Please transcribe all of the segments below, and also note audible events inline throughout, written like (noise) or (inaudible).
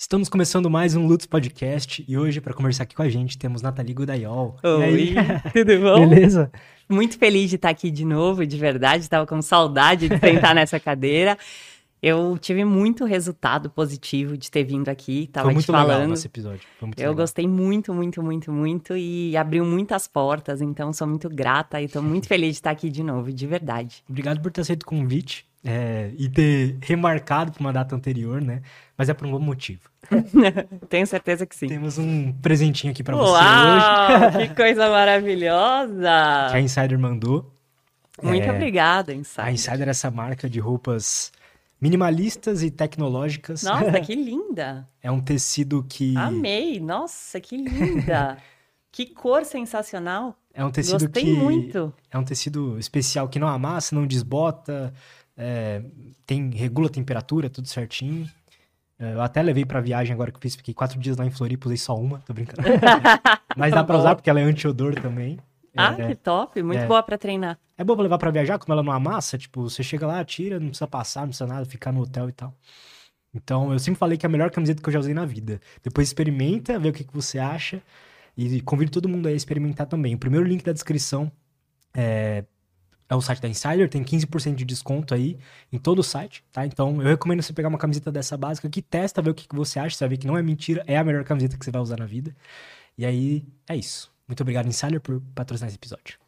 Estamos começando mais um Lutz Podcast e hoje, para conversar aqui com a gente, temos Nathalie Gudaiol. Oi, (laughs) tudo bom? Beleza? Muito feliz de estar aqui de novo, de verdade. Estava com saudade de sentar (laughs) nessa cadeira. Eu tive muito resultado positivo de ter vindo aqui, tava Foi muito te falando. legal esse episódio. Eu legal. gostei muito, muito, muito, muito e abriu muitas portas, então sou muito grata e estou muito (laughs) feliz de estar aqui de novo, de verdade. Obrigado por ter aceito o convite é, e ter remarcado para uma data anterior, né? Mas é por um bom motivo. (laughs) Tenho certeza que sim. Temos um presentinho aqui para você hoje. Que coisa maravilhosa! Que a Insider mandou. Muito É, obrigada, A Insight. Insider é essa marca de roupas minimalistas e tecnológicas. Nossa, (laughs) que linda! É um tecido que. Amei! Nossa, que linda! (laughs) que cor sensacional! É um tecido Gostei que. muito. É um tecido especial que não amassa, não desbota, é, tem, regula a temperatura, tudo certinho. É, Eu até levei pra viagem agora que eu fiz, fiquei quatro dias lá em Floripa, usei só uma, tô brincando. (laughs) Mas dá pra Bom. usar porque ela é anti-odor também. Ah, é, que top! Muito é. boa pra treinar. é bom pra levar pra viajar, como ela não amassa, tipo, você chega lá, tira, não precisa passar, não precisa nada, ficar no hotel e tal. Então, eu sempre falei que é a melhor camiseta que eu já usei na vida. Depois experimenta, vê o que, que você acha. E convido todo mundo a experimentar também. O primeiro link da descrição é, é o site da Insider, tem 15% de desconto aí em todo o site, tá? Então, eu recomendo você pegar uma camiseta dessa básica que testa, ver o que, que você acha, você vai ver que não é mentira, é a melhor camiseta que você vai usar na vida. E aí, é isso. Muito obrigado, Insider, por patrocinar esse episódio.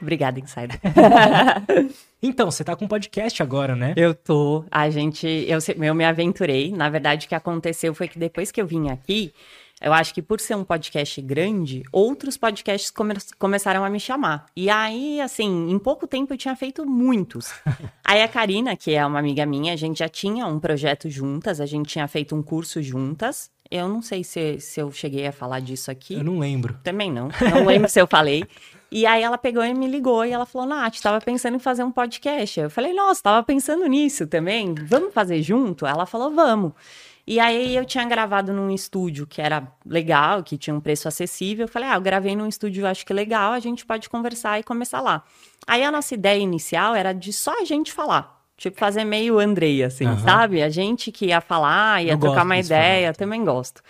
Obrigada, Insider. (laughs) Então, você tá com um podcast agora, né? Eu tô. A gente. Eu, eu me aventurei. Na verdade, o que aconteceu foi que depois que eu vim aqui, eu acho que por ser um podcast grande, outros podcasts come- começaram a me chamar. E aí, assim, em pouco tempo eu tinha feito muitos. (laughs) aí a Karina, que é uma amiga minha, a gente já tinha um projeto juntas, a gente tinha feito um curso juntas. Eu não sei se, se eu cheguei a falar disso aqui. Eu não lembro. Também não. Não lembro se eu falei. E aí ela pegou e me ligou e ela falou: Nath, tava pensando em fazer um podcast. Eu falei, nossa, tava pensando nisso também. Vamos fazer junto? Ela falou, vamos. E aí eu tinha gravado num estúdio que era legal, que tinha um preço acessível. Eu falei, ah, eu gravei num estúdio, acho que legal, a gente pode conversar e começar lá. Aí a nossa ideia inicial era de só a gente falar. Tipo, fazer meio Andrei, assim, Aham. sabe? A gente que ia falar, ia Eu trocar uma ideia, formato. também gosto.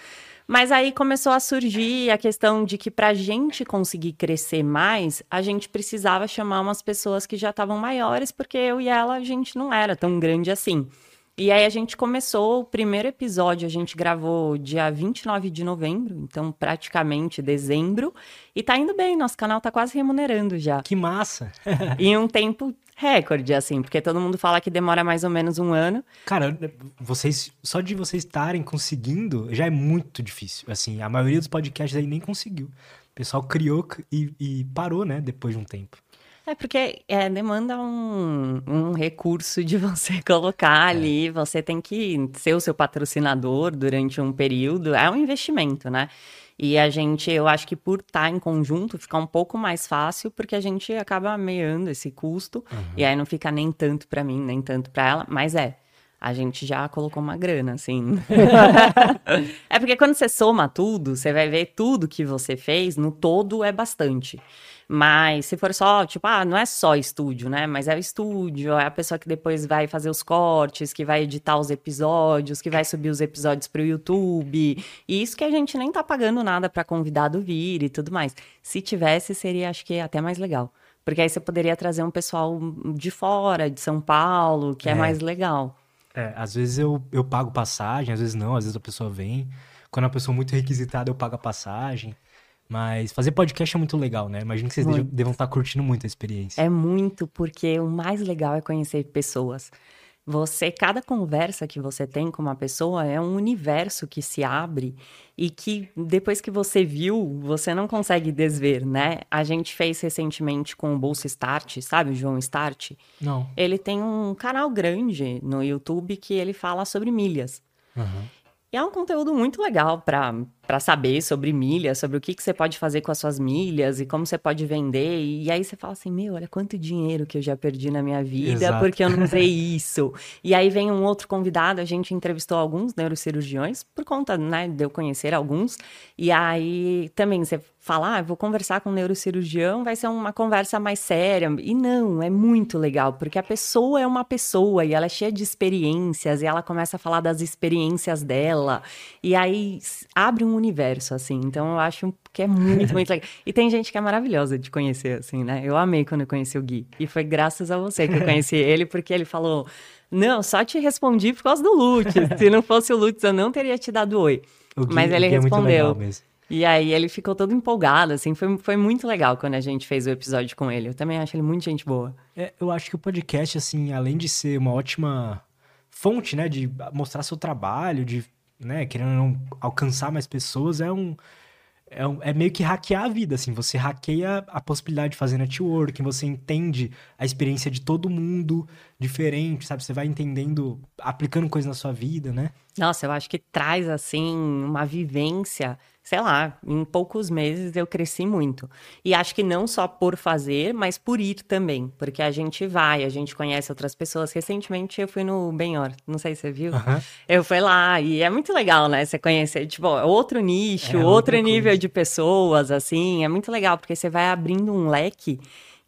Mas aí começou a surgir a questão de que para a gente conseguir crescer mais, a gente precisava chamar umas pessoas que já estavam maiores, porque eu e ela, a gente não era tão grande assim. E aí a gente começou, o primeiro episódio a gente gravou dia 29 de novembro, então praticamente dezembro, e tá indo bem, nosso canal tá quase remunerando já. Que massa! (laughs) em um tempo recorde, assim, porque todo mundo fala que demora mais ou menos um ano. Cara, vocês, só de vocês estarem conseguindo já é muito difícil. Assim, a maioria dos podcasts aí nem conseguiu. O pessoal criou e, e parou, né, depois de um tempo. É porque é, demanda um, um recurso de você (laughs) colocar ali, você tem que ser o seu patrocinador durante um período, é um investimento, né? E a gente, eu acho que por estar em conjunto fica um pouco mais fácil, porque a gente acaba meando esse custo, e aí não fica nem tanto pra mim, nem tanto pra ela, mas é. A gente já colocou uma grana, assim. (laughs) (laughs) é porque quando você soma tudo, você vai ver tudo que você fez, no todo é bastante. Mas se for só, tipo, ah, não é só estúdio, né? Mas é o estúdio, é a pessoa que depois vai fazer os cortes, que vai editar os episódios, que vai subir os episódios pro YouTube. E isso que a gente nem tá pagando nada pra convidado vir e tudo mais. Se tivesse, seria, acho que, até mais legal. Porque aí você poderia trazer um pessoal de fora, de São Paulo, que é, É. mais legal. É, às vezes eu, eu pago passagem, às vezes não, às vezes a pessoa vem. Quando é uma pessoa muito requisitada, eu pago a passagem. Mas fazer podcast é muito legal, né? Imagino que vocês Muito. devam, estar curtindo muito a experiência. É muito, porque o mais legal é conhecer pessoas. Você, cada conversa que você tem com uma pessoa é um universo que se abre e que depois que você viu, você não consegue desver, né? A gente fez recentemente com o Bolsa Start, sabe, o João Start? Não. Ele tem um canal grande no YouTube que ele fala sobre milhas. Aham. E é um conteúdo muito legal para saber sobre milhas, sobre o que, que você pode fazer com as suas milhas e como você pode vender. E aí você fala assim: meu, olha quanto dinheiro que eu já perdi na minha vida Exato. porque eu não usei (laughs) isso. e aí vem um outro convidado, a gente entrevistou alguns neurocirurgiões por conta né, de eu conhecer alguns. E aí também você fala, ah, vou conversar com um neurocirurgião, vai ser uma conversa mais séria. E não, é muito legal, porque a pessoa é uma pessoa e ela é cheia de experiências e ela começa a falar das experiências dela. E aí abre um universo, assim. Então eu acho que é muito, muito legal. E tem gente que é maravilhosa de conhecer, assim, né? Eu amei quando eu conheci o Gui. E foi graças a você que eu conheci (laughs) ele, porque ele falou: Não, só te respondi por causa do Lutz. Se não fosse o Lutz, eu não teria te dado oi. Gui, Mas ele respondeu. É e aí ele ficou todo empolgado, assim, foi, foi muito legal quando a gente fez o episódio com ele. Eu também acho ele muito gente boa. É, eu acho que o podcast, assim, além de ser uma ótima fonte, né, de mostrar seu trabalho, de, né, querendo alcançar mais pessoas, é um, é, um, é meio que hackear a vida, assim, você hackeia a possibilidade de fazer networking, você entende a experiência de todo mundo diferente, sabe? Você vai entendendo, aplicando coisas na sua vida, né? Nossa, eu acho que traz, assim, uma vivência sei lá, em poucos meses eu cresci muito. E acho que não só por fazer, mas por ir também. Porque a gente vai, a gente conhece outras pessoas. Recentemente eu fui no Benhor, não sei se você viu. Uhum. Eu fui lá e é muito legal, né? Você conhecer, tipo, outro nicho, é, outro nível coisa. de pessoas, assim. É muito legal, porque você vai abrindo um leque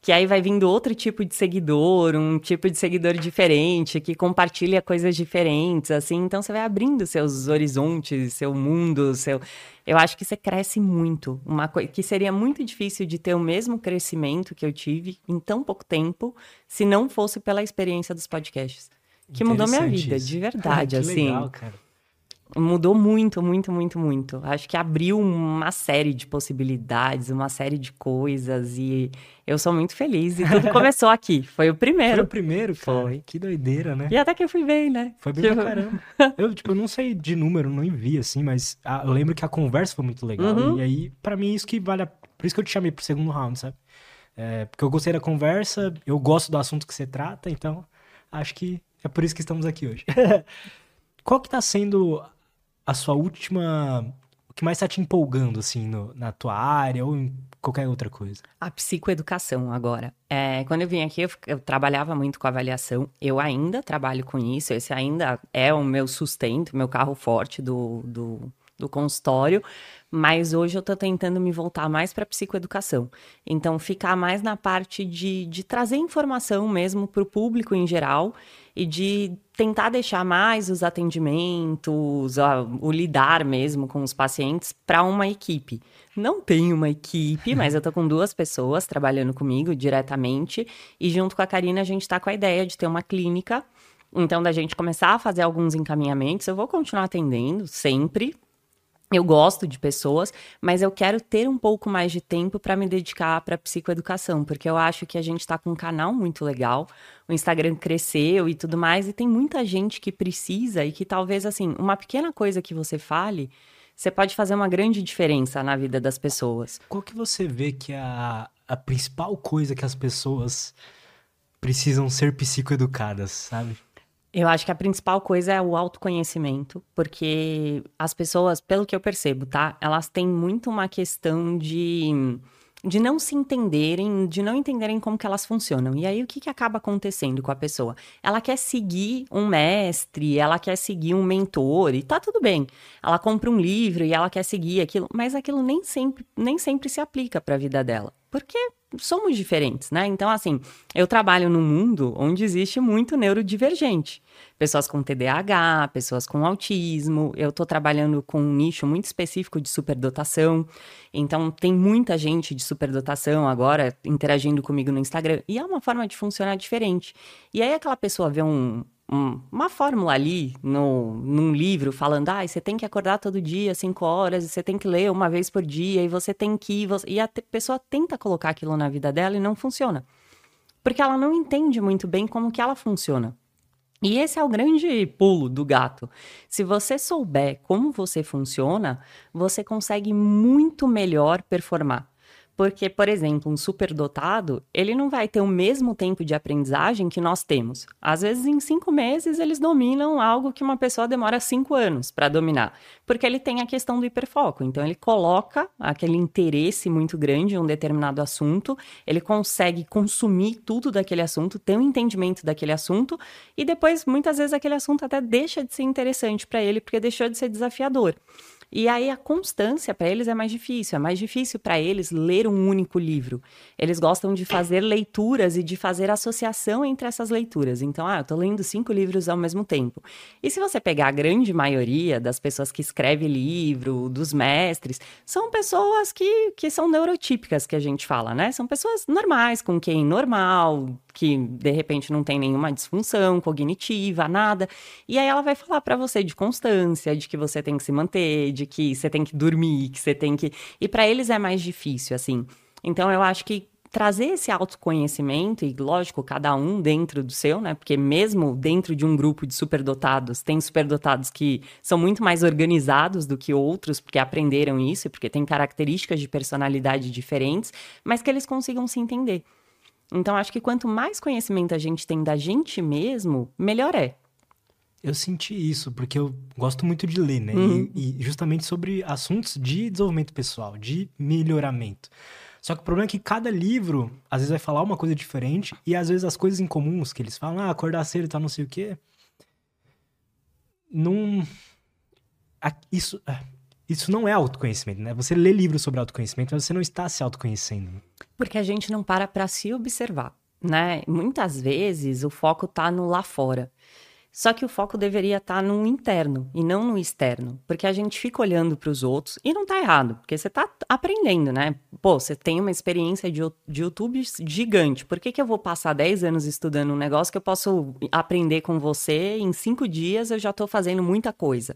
que aí vai vindo outro tipo de seguidor, um tipo de seguidor diferente, que compartilha coisas diferentes, assim. Então você vai abrindo seus horizontes, seu mundo, seu. Eu acho que você cresce muito. Uma coisa que seria muito difícil de ter o mesmo crescimento que eu tive em tão pouco tempo, se não fosse pela experiência dos podcasts. Que mudou minha vida, isso. de verdade, ah, assim. Legal, cara. Mudou muito, muito, muito, muito. Acho que abriu uma série de possibilidades, uma série de coisas e eu sou muito feliz. E tudo (laughs) começou aqui. Foi o primeiro. Foi o primeiro, cara. Foi. Que doideira, né? E até que eu fui bem, né? Foi bem tipo... pra caramba. (laughs) Eu, tipo, eu não sei de número, não vi assim, mas a, eu lembro que a conversa foi muito legal. Uhum. E aí, para mim, isso que vale a... Por isso que eu te chamei pro segundo round, sabe? É, porque eu gostei da conversa, eu gosto do assunto que você trata, então acho que é por isso que estamos aqui hoje. (laughs) Qual que tá sendo a sua última. O que mais está te empolgando, assim, no, na tua área ou em qualquer outra coisa? A psicoeducação agora. É, quando eu vim aqui, eu, eu, trabalhava muito com avaliação. Eu ainda trabalho com isso. Esse ainda é o meu sustento, meu carro forte do, do, do consultório. Mas hoje eu estou tentando me voltar mais para psicoeducação. Então, ficar mais na parte de, de trazer informação mesmo para o público em geral e de tentar deixar mais os atendimentos, o lidar mesmo com os pacientes para uma equipe. Não tenho uma equipe, mas eu tô com duas pessoas trabalhando comigo diretamente e junto com a Karina a gente está com a ideia de ter uma clínica. Então, da gente começar a fazer alguns encaminhamentos, eu vou continuar atendendo sempre, eu gosto de pessoas, mas eu quero ter um pouco mais de tempo para me dedicar para psicoeducação, porque eu acho que a gente está com um canal muito legal, o Instagram cresceu e tudo mais, e tem muita gente que precisa e que talvez assim, uma pequena coisa que você fale, você pode fazer uma grande diferença na vida das pessoas. Qual que você vê que é a, a principal coisa que as pessoas precisam ser psicoeducadas, sabe? Eu acho que a principal coisa é o autoconhecimento, porque as pessoas, pelo que eu percebo, tá? Elas têm muito uma questão de de não se entenderem, de não entenderem como que elas funcionam. E aí o que, que acaba acontecendo com a pessoa? Ela quer seguir um mestre, ela quer seguir um mentor, e tá tudo bem. Ela compra um livro e ela quer seguir aquilo, mas aquilo nem sempre, nem sempre se aplica para a vida dela. Porque somos diferentes, né? Então, assim, eu trabalho num mundo onde existe muito neurodivergente. Pessoas com TDAH, pessoas com autismo. Eu estou trabalhando com um nicho muito específico de superdotação. Então, tem muita gente de superdotação agora interagindo comigo no Instagram. E é uma forma de funcionar diferente. E aí, aquela pessoa vê um, uma fórmula ali no, num livro falando, ah, você tem que acordar todo dia, cinco horas, você tem que ler uma vez por dia, e você tem que. Você... E a pessoa tenta colocar aquilo na vida dela e não funciona. Porque ela não entende muito bem como que ela funciona. E esse é o grande pulo do gato. Se você souber como você funciona, você consegue muito melhor performar. Porque, por exemplo, um superdotado, ele não vai ter o mesmo tempo de aprendizagem que nós temos. Às vezes, em cinco meses, eles dominam algo que uma pessoa demora cinco anos para dominar. Porque ele tem a questão do hiperfoco. Então, ele coloca aquele interesse muito grande em um determinado assunto, ele consegue consumir tudo daquele assunto, ter um entendimento daquele assunto, e depois, muitas vezes, aquele assunto até deixa de ser interessante para ele, porque deixou de ser desafiador. E aí a constância para eles é mais difícil, é mais difícil para eles ler um único livro. Eles gostam de fazer leituras e de fazer associação entre essas leituras. Então, ah, eu tô lendo cinco livros ao mesmo tempo. E se você pegar a grande maioria das pessoas que escrevem livro, dos mestres, são pessoas que, que são neurotípicas que a gente fala, né? São pessoas normais, com quem normal, que de repente não tem nenhuma disfunção cognitiva, nada. E aí ela vai falar para você de constância, de que você tem que se manter, de que você tem que dormir, que você tem que. E para eles é mais difícil, assim. Então eu acho que trazer esse autoconhecimento, e lógico, cada um dentro do seu, né? Porque mesmo dentro de um grupo de superdotados, tem superdotados que são muito mais organizados do que outros, porque aprenderam isso, porque têm características de personalidade diferentes, mas que eles consigam se entender. Então, acho que quanto mais conhecimento a gente tem da gente mesmo, melhor é. Eu senti isso, porque eu gosto muito de ler, né? Uhum. E, e, justamente sobre assuntos de desenvolvimento pessoal, de melhoramento. Só que o problema é que cada livro, às vezes, vai falar uma coisa diferente, e às vezes as coisas incomuns que eles falam, ah, acordar cedo e tal, não sei o quê. Não. Isso. É, isso não é autoconhecimento, né? Você lê livros sobre autoconhecimento, mas você não está se autoconhecendo. Porque a gente não para para se observar, né? Muitas vezes o foco tá no lá fora. Só que o foco deveria estar tá no interno e não no externo, porque a gente fica olhando para os outros e não tá errado, porque você tá aprendendo, né? Pô, você tem uma experiência de, de YouTube gigante, por que, que eu vou passar 10 anos estudando um negócio que eu posso aprender com você em 5 dias eu já tô fazendo muita coisa?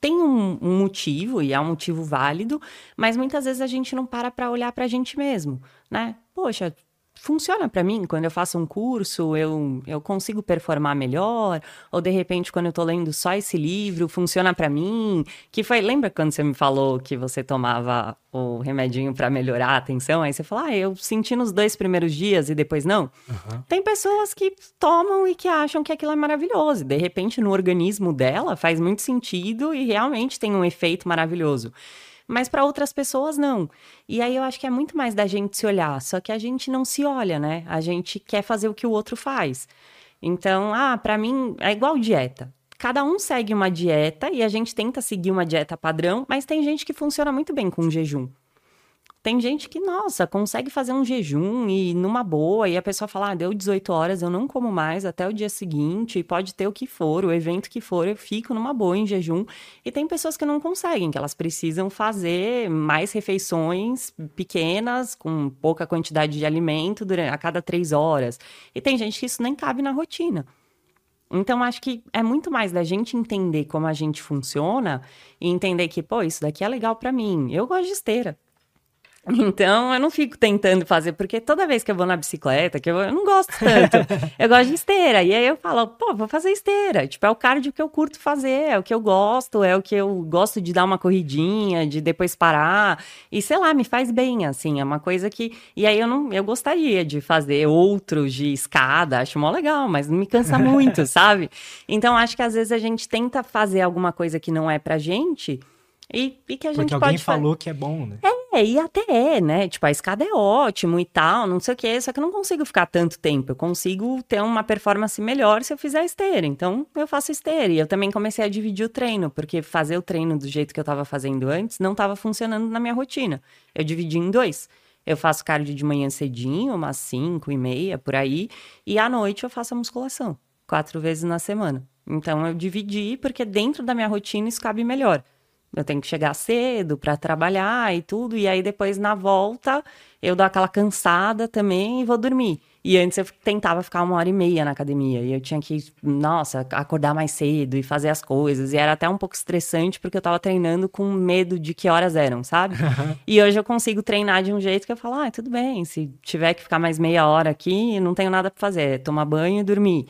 tem um, um, motivo, e é um motivo válido, mas muitas vezes a gente não para para olhar para a gente mesmo, né? Poxa, funciona para mim. Quando eu faço um curso, eu, eu consigo performar melhor, ou de repente quando eu tô lendo só esse livro, funciona para mim, que foi, lembra quando você me falou que você tomava o remedinho para melhorar a atenção, aí você falou, ah, eu senti nos dois primeiros dias e depois não? Uhum. Tem pessoas que tomam e que acham que aquilo é maravilhoso, de repente no organismo dela faz muito sentido e realmente tem um efeito maravilhoso mas para outras pessoas não. E aí eu acho que é muito mais da gente se olhar, só que a gente não se olha, né? A gente quer fazer o que o outro faz. Então, ah, para mim é igual dieta. Cada um segue uma dieta e a gente tenta seguir uma dieta padrão, mas tem gente que funciona muito bem com jejum. Tem gente que, nossa, consegue fazer um jejum e numa boa, e a pessoa fala, ah, deu 18 horas, eu não como mais até o dia seguinte, e pode ter o que for, o evento que for, eu fico numa boa em jejum. E tem pessoas que não conseguem, que elas precisam fazer mais refeições pequenas, com pouca quantidade de alimento durante, a cada três horas. E tem gente que isso nem cabe na rotina. Então, acho que é muito mais da gente entender como a gente funciona e entender que, pô, isso daqui é legal para mim. Eu gosto de esteira. Então, eu não fico tentando fazer, porque toda vez que eu vou na bicicleta, que eu, eu não gosto tanto, eu gosto de esteira. E aí eu falo, pô, vou fazer esteira. Tipo, é o cardio que eu curto fazer, é o que eu gosto, é o que eu gosto de dar uma corridinha, de depois parar. E sei lá, me faz bem, assim, é uma coisa que. E aí eu não, eu gostaria de fazer outros de escada, acho mó legal, mas não me cansa muito, (laughs) sabe? Então, acho que às vezes a gente tenta fazer alguma coisa que não é pra gente e, e que a gente Porque alguém pode falou que é bom, né? É, e até é, né? Tipo, a escada é ótimo e tal, não sei o quê, só que eu não consigo ficar tanto tempo. Eu consigo ter uma performance melhor se eu fizer esteira. Então, eu faço esteira. E eu também comecei a dividir o treino, porque fazer o treino do jeito que eu tava fazendo antes não tava funcionando na minha rotina. Eu dividi em dois. Eu faço cardio de manhã cedinho, umas 5 e meia, por aí, e à noite eu faço a musculação, quatro vezes na semana. Então eu dividi, porque dentro da minha rotina isso cabe melhor eu tenho que chegar cedo para trabalhar e tudo, e aí depois na volta eu dou aquela cansada também e vou dormir. E antes eu tentava ficar uma hora e meia na academia, e eu tinha que, nossa, acordar mais cedo e fazer as coisas, e era até um pouco estressante porque eu tava treinando com medo de que horas eram, sabe? (laughs) e hoje eu consigo treinar de um jeito que eu falo, ah, tudo bem, se tiver que ficar mais meia hora aqui, não tenho nada para fazer, é tomar banho e dormir.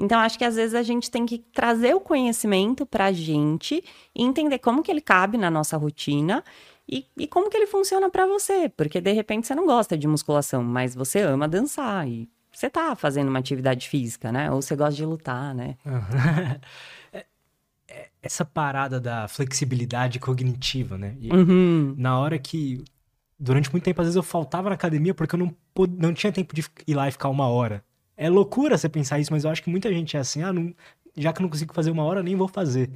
Então, acho que às vezes a gente tem que trazer o conhecimento para a gente e entender como que ele cabe na nossa rotina e, e como que ele funciona para você. Porque, de repente, você não gosta de musculação, mas você ama dançar e você tá fazendo uma atividade física, né? Ou você gosta de lutar, né? (laughs) É, é, essa parada da flexibilidade cognitiva, né? Uhum. Na hora que... Durante muito tempo, às vezes eu faltava na academia porque eu não, não tinha tempo de ir lá e ficar uma hora. É loucura você pensar isso, mas eu acho que muita gente é assim, ah, não, já que eu não consigo fazer uma hora, nem vou fazer.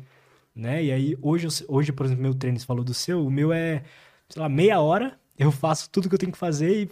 né? E aí, hoje, hoje, por exemplo, meu treino, você falou do seu, o meu é, sei lá, meia hora, eu faço tudo que eu tenho que fazer e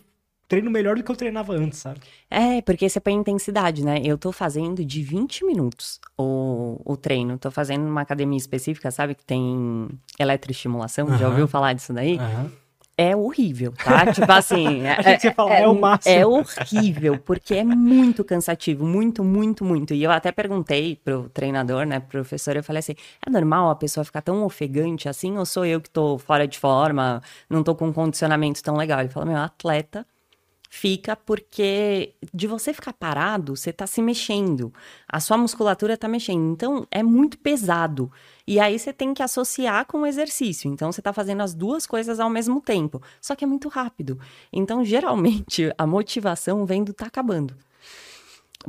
treino melhor do que eu treinava antes, sabe? É, porque você põe intensidade, né? Eu tô fazendo de 20 minutos o, o treino. Tô fazendo numa academia específica, sabe? Que tem eletroestimulação. Uhum. Já ouviu falar disso daí? Uhum é horrível, tá? (laughs) tipo assim. É, você fala, é, é, o máximo. É horrível, porque é muito cansativo, muito, muito, muito. E eu até perguntei pro treinador, né, professor, eu falei assim: é normal a pessoa ficar tão ofegante assim, ou sou eu que tô fora de forma, não tô com um condicionamento tão legal? Ele falou: meu, atleta fica porque de você ficar parado, você está se mexendo, a sua musculatura está mexendo, então é muito pesado. E aí você tem que associar com o exercício. Então você está fazendo as duas coisas ao mesmo tempo, só que é muito rápido. Então geralmente (laughs) a motivação vem do tá acabando.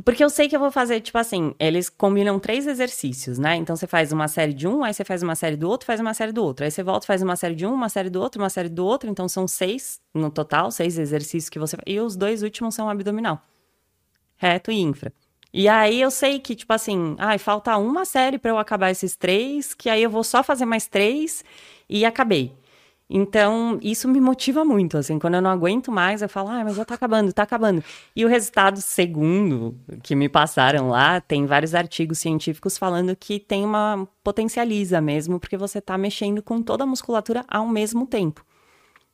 Porque eu sei que eu vou fazer, tipo assim, eles combinam três exercícios, né? Então você faz uma série de um, aí você faz uma série do outro, faz uma série do outro. Aí você volta, faz uma série de um, uma série do outro, uma série do outro. Então são seis no total, seis exercícios que você E os dois últimos são abdominal. Reto e infra. E aí eu sei que, tipo assim, ai, ah, falta uma série para eu acabar esses três, que aí eu vou só fazer mais três e acabei. Então, isso me motiva muito, assim, quando eu não aguento mais, eu falo, ah, mas já tá acabando, tá acabando. E o resultado segundo que me passaram lá, tem vários artigos científicos falando que tem uma potencializa mesmo, porque você tá mexendo com toda a musculatura ao mesmo tempo.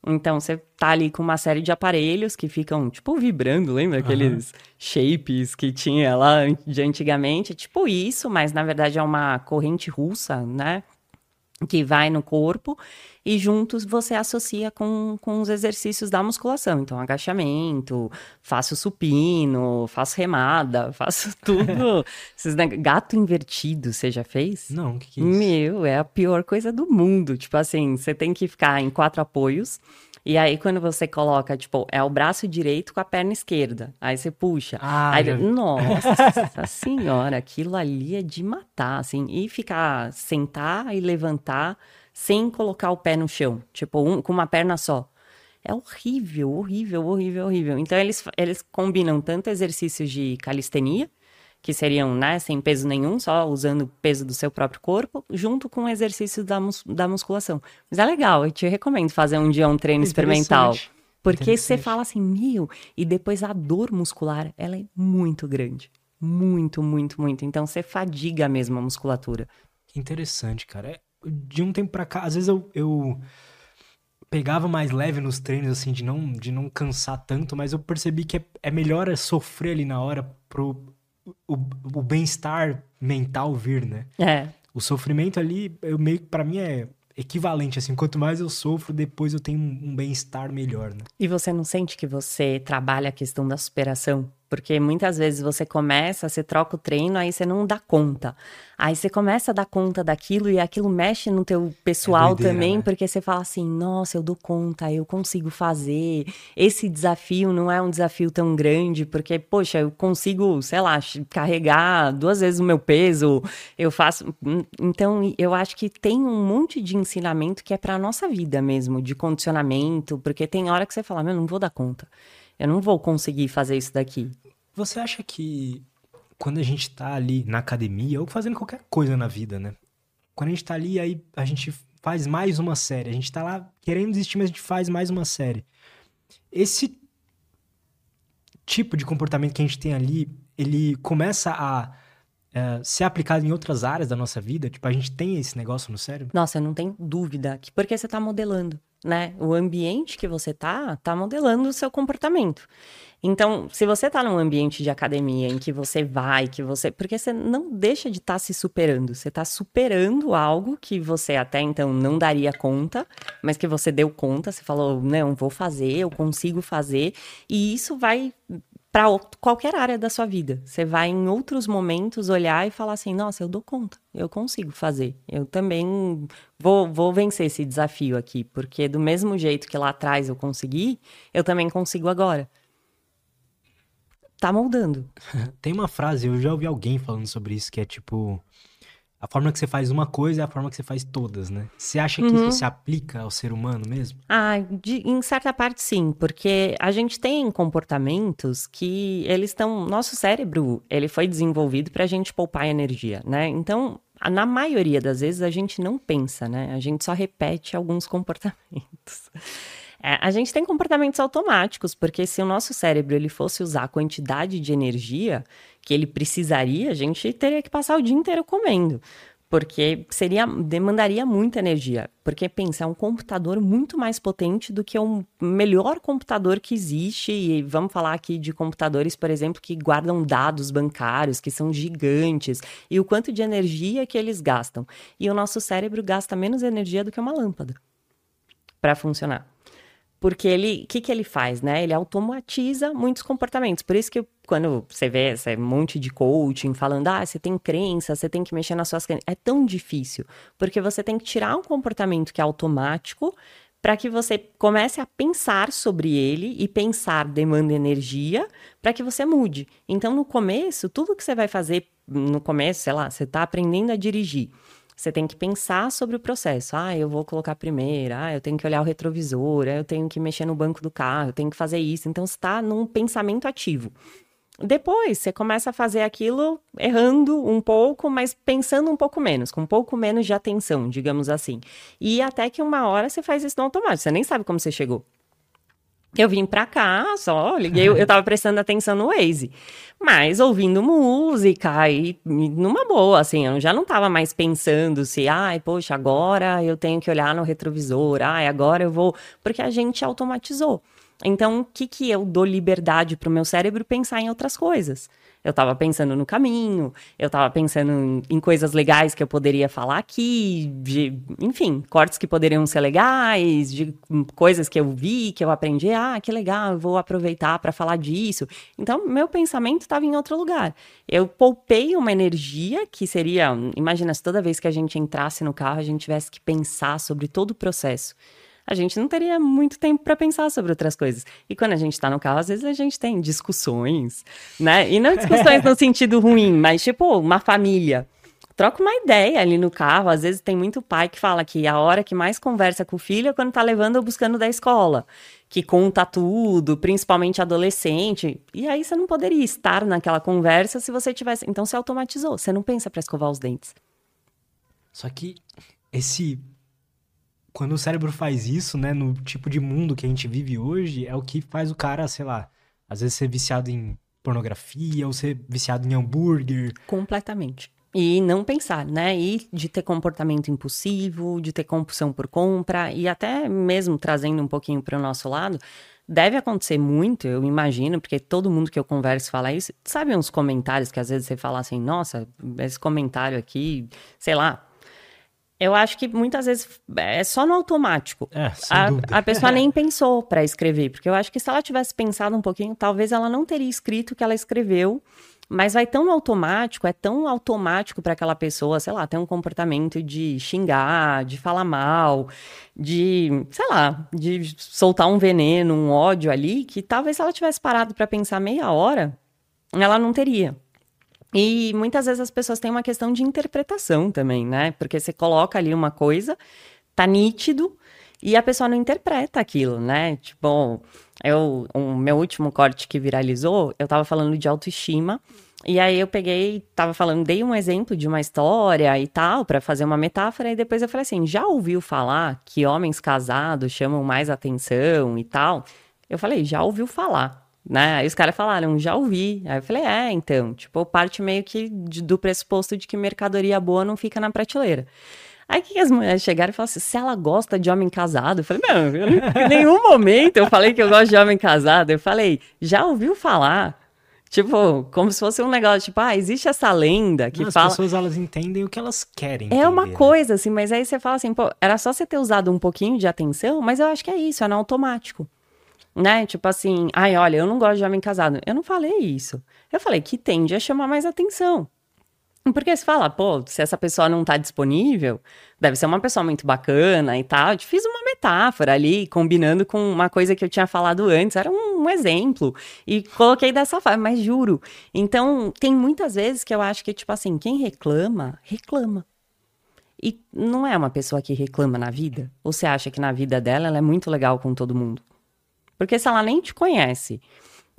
Então, você tá ali com uma série de aparelhos que ficam, tipo, vibrando, lembra? Aqueles uhum. shapes que tinha lá de antigamente. Tipo isso, mas na verdade é uma corrente russa, né? Que vai no corpo e juntos você associa com, com os exercícios da musculação. Então, agachamento, faço supino, faço remada, (laughs) faço tudo. Esses, né, gato invertido, você já fez? Não, o que, que é isso? Meu, é a pior coisa do mundo. Tipo assim, você tem que ficar em quatro apoios e aí, quando você coloca, tipo, é o braço direito com a perna esquerda. Aí você puxa. Ah, aí, já... (laughs) Nossa senhora, aquilo ali é de matar, assim. E ficar, sentar e levantar sem colocar o pé no chão. Tipo, um, com uma perna só. É horrível, horrível, horrível, horrível. Então, eles, eles combinam tanto exercícios de calistenia, que seriam, né, sem peso nenhum, só usando o peso do seu próprio corpo, junto com o exercício da, mus da musculação. Mas é legal, eu te recomendo fazer um dia um treino experimental. Porque você fala assim, meu, e depois a dor muscular, ela é muito grande. Muito, muito, muito. Então você fadiga mesmo a musculatura. Que interessante, cara. É, de um tempo pra cá, às vezes eu, eu pegava mais leve nos treinos, assim, de não, de não cansar tanto, mas eu percebi que é, é melhor sofrer ali na hora pro, o, o bem-estar mental vir, né? É. O sofrimento ali, eu meio para mim é equivalente assim, quanto mais eu sofro, depois eu tenho um, um bem-estar melhor, né? E você não sente que você trabalha a questão da superação? Porque muitas vezes você começa, você troca o treino, aí você não dá conta. Aí você começa a dar conta daquilo e aquilo mexe no teu pessoal é doideira, também, né? porque você fala assim: nossa, eu dou conta, eu consigo fazer. Esse desafio não é um desafio tão grande, porque, poxa, eu consigo, sei lá, carregar duas vezes o meu peso, eu faço. Hum, então, eu acho que tem um monte de ensinamento que é para nossa vida mesmo, de condicionamento, porque tem hora que você fala: meu, não vou dar conta. Eu não vou conseguir fazer isso daqui. Você acha que quando a gente tá ali na academia ou fazendo qualquer coisa na vida, né? Quando a gente tá ali, aí a gente faz mais uma série. A gente tá lá querendo desistir, mas a gente faz mais uma série. Esse tipo de comportamento que a gente tem ali, ele começa a é, ser aplicado em outras áreas da nossa vida? Tipo, a gente tem esse negócio no cérebro? Nossa, eu não tenho dúvida. Porque você tá modelando né? O ambiente que você tá, tá modelando o seu comportamento. Então, se você tá num ambiente de academia em que você vai, que você. Porque você não deixa de estar tá se superando. Você tá superando algo que você até então não daria conta, mas que você deu conta, você falou, não, vou fazer, eu consigo fazer. E isso vai para qualquer área da sua vida. Você vai em outros momentos olhar e falar assim: nossa, eu dou conta, eu consigo fazer. Eu também vou, vou vencer esse desafio aqui, porque do mesmo jeito que lá atrás eu consegui, eu também consigo agora. Tá moldando. (laughs) Tem uma frase, eu já ouvi alguém falando sobre isso, que é tipo. A forma que você faz uma coisa é a forma que você faz todas, né? Você acha que uhum. isso se aplica ao ser humano mesmo? Ah, de, em certa parte sim, porque a gente tem comportamentos que eles estão. Nosso cérebro, ele foi desenvolvido para a gente poupar energia, né? Então, na maioria das vezes a gente não pensa, né? A gente só repete alguns (laughs) comportamentos. É, a gente tem comportamentos automáticos, porque se o nosso cérebro ele fosse usar a quantidade de energia que ele precisaria, a gente teria que passar o dia inteiro comendo porque seria demandaria muita energia. Porque pensa, é um computador muito mais potente do que o melhor computador que existe. E vamos falar aqui de computadores, por exemplo, que guardam dados bancários, que são gigantes, e o quanto de energia que eles gastam. E o nosso cérebro gasta menos energia do que uma lâmpada para funcionar. Porque ele, o que, que ele faz, né? Ele automatiza muitos comportamentos. Por isso que quando você vê esse monte de coaching falando, ah, você tem crença, você tem que mexer nas suas crenças, é tão difícil. Porque você tem que tirar um comportamento que é automático para que você comece a pensar sobre ele e pensar demanda energia para que você mude. Então, no começo, tudo que você vai fazer no começo, sei lá, você está aprendendo a dirigir. Você tem que pensar sobre o processo. Ah, eu vou colocar primeiro, ah, eu tenho que olhar o retrovisor, ah, eu tenho que mexer no banco do carro, eu tenho que fazer isso. Então, você está num pensamento ativo. Depois, você começa a fazer aquilo errando um pouco, mas pensando um pouco menos, com um pouco menos de atenção, digamos assim. E até que uma hora você faz isso no automático, você nem sabe como você chegou. Eu vim pra cá, só liguei, eu, tava prestando atenção no Waze, mas ouvindo música e numa boa, assim, eu já não tava mais pensando se, ai, poxa, agora eu tenho que olhar no retrovisor, ai, agora eu vou, porque a gente automatizou. Então, o que que eu dou liberdade pro meu cérebro pensar em outras coisas? Eu estava pensando no caminho, eu estava pensando em, em, coisas legais que eu poderia falar aqui, de, enfim, cortes que poderiam ser legais, de coisas que eu vi, que eu aprendi. Ah, que legal, vou aproveitar para falar disso. Então, meu pensamento estava em outro lugar. Eu poupei uma energia que seria, imagina se toda vez que a gente entrasse no carro, a gente tivesse que pensar sobre todo o processo a gente não teria muito tempo para pensar sobre outras coisas. E quando a gente está no carro, às vezes a gente tem discussões, né? E não discussões no (laughs) sentido ruim, mas tipo, uma família troca uma ideia ali no carro. Às vezes tem muito pai que fala que a hora que mais conversa com o filho é quando tá levando ou buscando da escola, que conta tudo, principalmente adolescente. E aí você não poderia estar naquela conversa se você tivesse. Então você automatizou, você não pensa para escovar os dentes. Só que esse quando o cérebro faz isso, né, no tipo de mundo que a gente vive hoje, é o que faz o cara, sei lá, às vezes ser viciado em pornografia ou ser viciado em hambúrguer. Completamente. E não pensar, né? E de ter comportamento impulsivo, de ter compulsão por compra, e até mesmo trazendo um pouquinho para o nosso lado, deve acontecer muito, eu imagino, porque todo mundo que eu converso fala isso. Sabe uns comentários que às vezes você fala assim, nossa, esse comentário aqui, sei lá, eu acho que muitas vezes é só no automático. É, a, a, pessoa (laughs) nem pensou para escrever, porque eu acho que se ela tivesse pensado um pouquinho, talvez ela não teria escrito o que ela escreveu, mas vai tão automático, é tão automático para aquela pessoa, sei lá, ter um comportamento de xingar, de falar mal, de, sei lá, de soltar um veneno, um ódio ali, que talvez se ela tivesse parado para pensar meia hora, ela não teria. E muitas vezes as pessoas têm uma questão de interpretação também, né? Porque você coloca ali uma coisa, tá nítido, e a pessoa não interpreta aquilo, né? Tipo, eu, o meu último corte que viralizou, eu tava falando de autoestima. E aí eu peguei, tava falando, dei um exemplo de uma história e tal, para fazer uma metáfora, e depois eu falei assim: já ouviu falar que homens casados chamam mais atenção e tal? Eu falei, já ouviu falar né? Aí os caras falaram, já ouvi. Aí eu falei, é, então, tipo, parte meio que de, do pressuposto de que mercadoria boa não fica na prateleira. Aí que as mulheres chegaram e falaram assim, se ela gosta de homem casado, eu falei, não, eu, em nenhum momento eu falei que eu gosto de homem casado. Eu falei, já ouviu falar? Tipo, como se fosse um negócio, tipo, ah, existe essa lenda que não, fala... As pessoas, elas entendem o que elas querem É entender, uma né? coisa, assim, mas aí você fala assim, pô, era só você ter usado um pouquinho de atenção, mas eu acho que é isso, é no automático né? Tipo assim, ai, olha, eu não gosto de homem casado. Eu não falei isso. Eu falei que tende a chamar mais atenção. Porque você fala, pô, se essa pessoa não tá disponível, deve ser uma pessoa muito bacana e tal. Eu fiz uma metáfora ali, combinando com uma coisa que eu tinha falado antes, era um, um exemplo. E coloquei dessa forma, mas juro. Então, tem muitas vezes que eu acho que, tipo assim, quem reclama, reclama. E não é uma pessoa que reclama na vida? Ou você acha que na vida dela ela é muito legal com todo mundo? Porque se ela nem te conhece,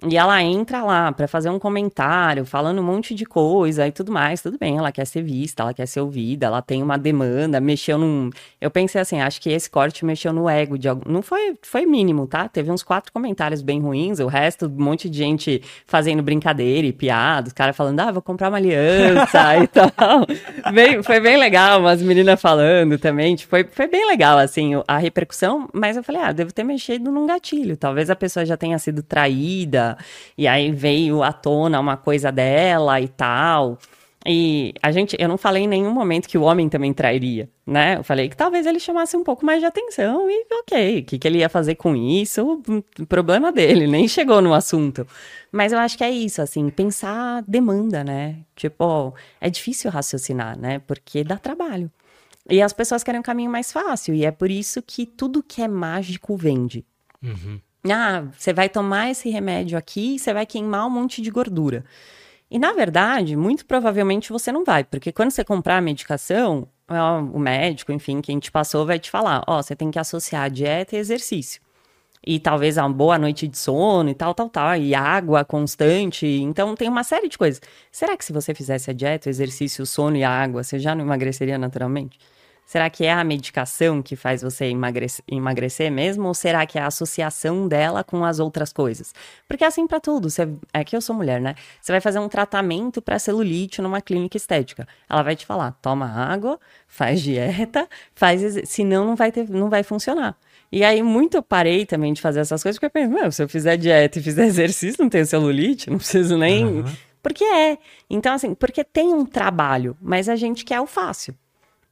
E ela entra lá para fazer um comentário, falando um monte de coisa e tudo mais. Tudo bem, ela quer ser vista, ela quer ser ouvida, ela tem uma demanda, mexeu num. Eu pensei assim, acho que esse corte mexeu no ego de algum. Não foi, foi mínimo, tá? Teve uns quatro comentários bem ruins, o resto, um monte de gente fazendo brincadeira e piada, os caras falando, ah, vou comprar uma aliança e (laughs) tal. Bem, foi bem legal, umas meninas falando também. Tipo, foi, foi bem legal, assim, a repercussão, mas eu falei, ah, devo ter mexido num gatilho. Talvez a pessoa já tenha sido traída e aí veio à tona uma coisa dela e tal. E a gente, eu não falei em nenhum momento que o homem também trairia, né? Eu falei que talvez ele chamasse um pouco mais de atenção e ok, o que, que ele ia fazer com isso, o problema dele, nem chegou no assunto. Mas eu acho que é isso, assim, pensar demanda, né? Tipo, é difícil raciocinar, né? Porque dá trabalho. E as pessoas querem um caminho mais fácil, e é por isso que tudo que é mágico vende. Uhum. Ah, você vai tomar esse remédio aqui, você vai queimar um monte de gordura. E na verdade, muito provavelmente você não vai, porque quando você comprar a medicação, o médico, enfim, quem te passou vai te falar: ó, oh, você tem que associar dieta e exercício. E talvez uma boa noite de sono e tal, tal, tal, e água constante. Então tem uma série de coisas. Será que se você fizesse a dieta, o exercício, o sono e a água, você já não emagreceria naturalmente? Será que é a medicação que faz você emagrecer, emagrecer mesmo? Ou será que é a associação dela com as outras coisas? Porque é assim para tudo. Você, é que eu sou mulher, né? Você vai fazer um tratamento para celulite numa clínica estética. Ela vai te falar: toma água, faz dieta, faz. Senão não vai, ter, não vai funcionar. E aí, muito eu parei também de fazer essas coisas, porque eu pensei, se eu fizer dieta e fizer (laughs) exercício, não tenho celulite, não preciso nem. Uhum. Porque é. Então, assim, porque tem um trabalho, mas a gente quer o fácil.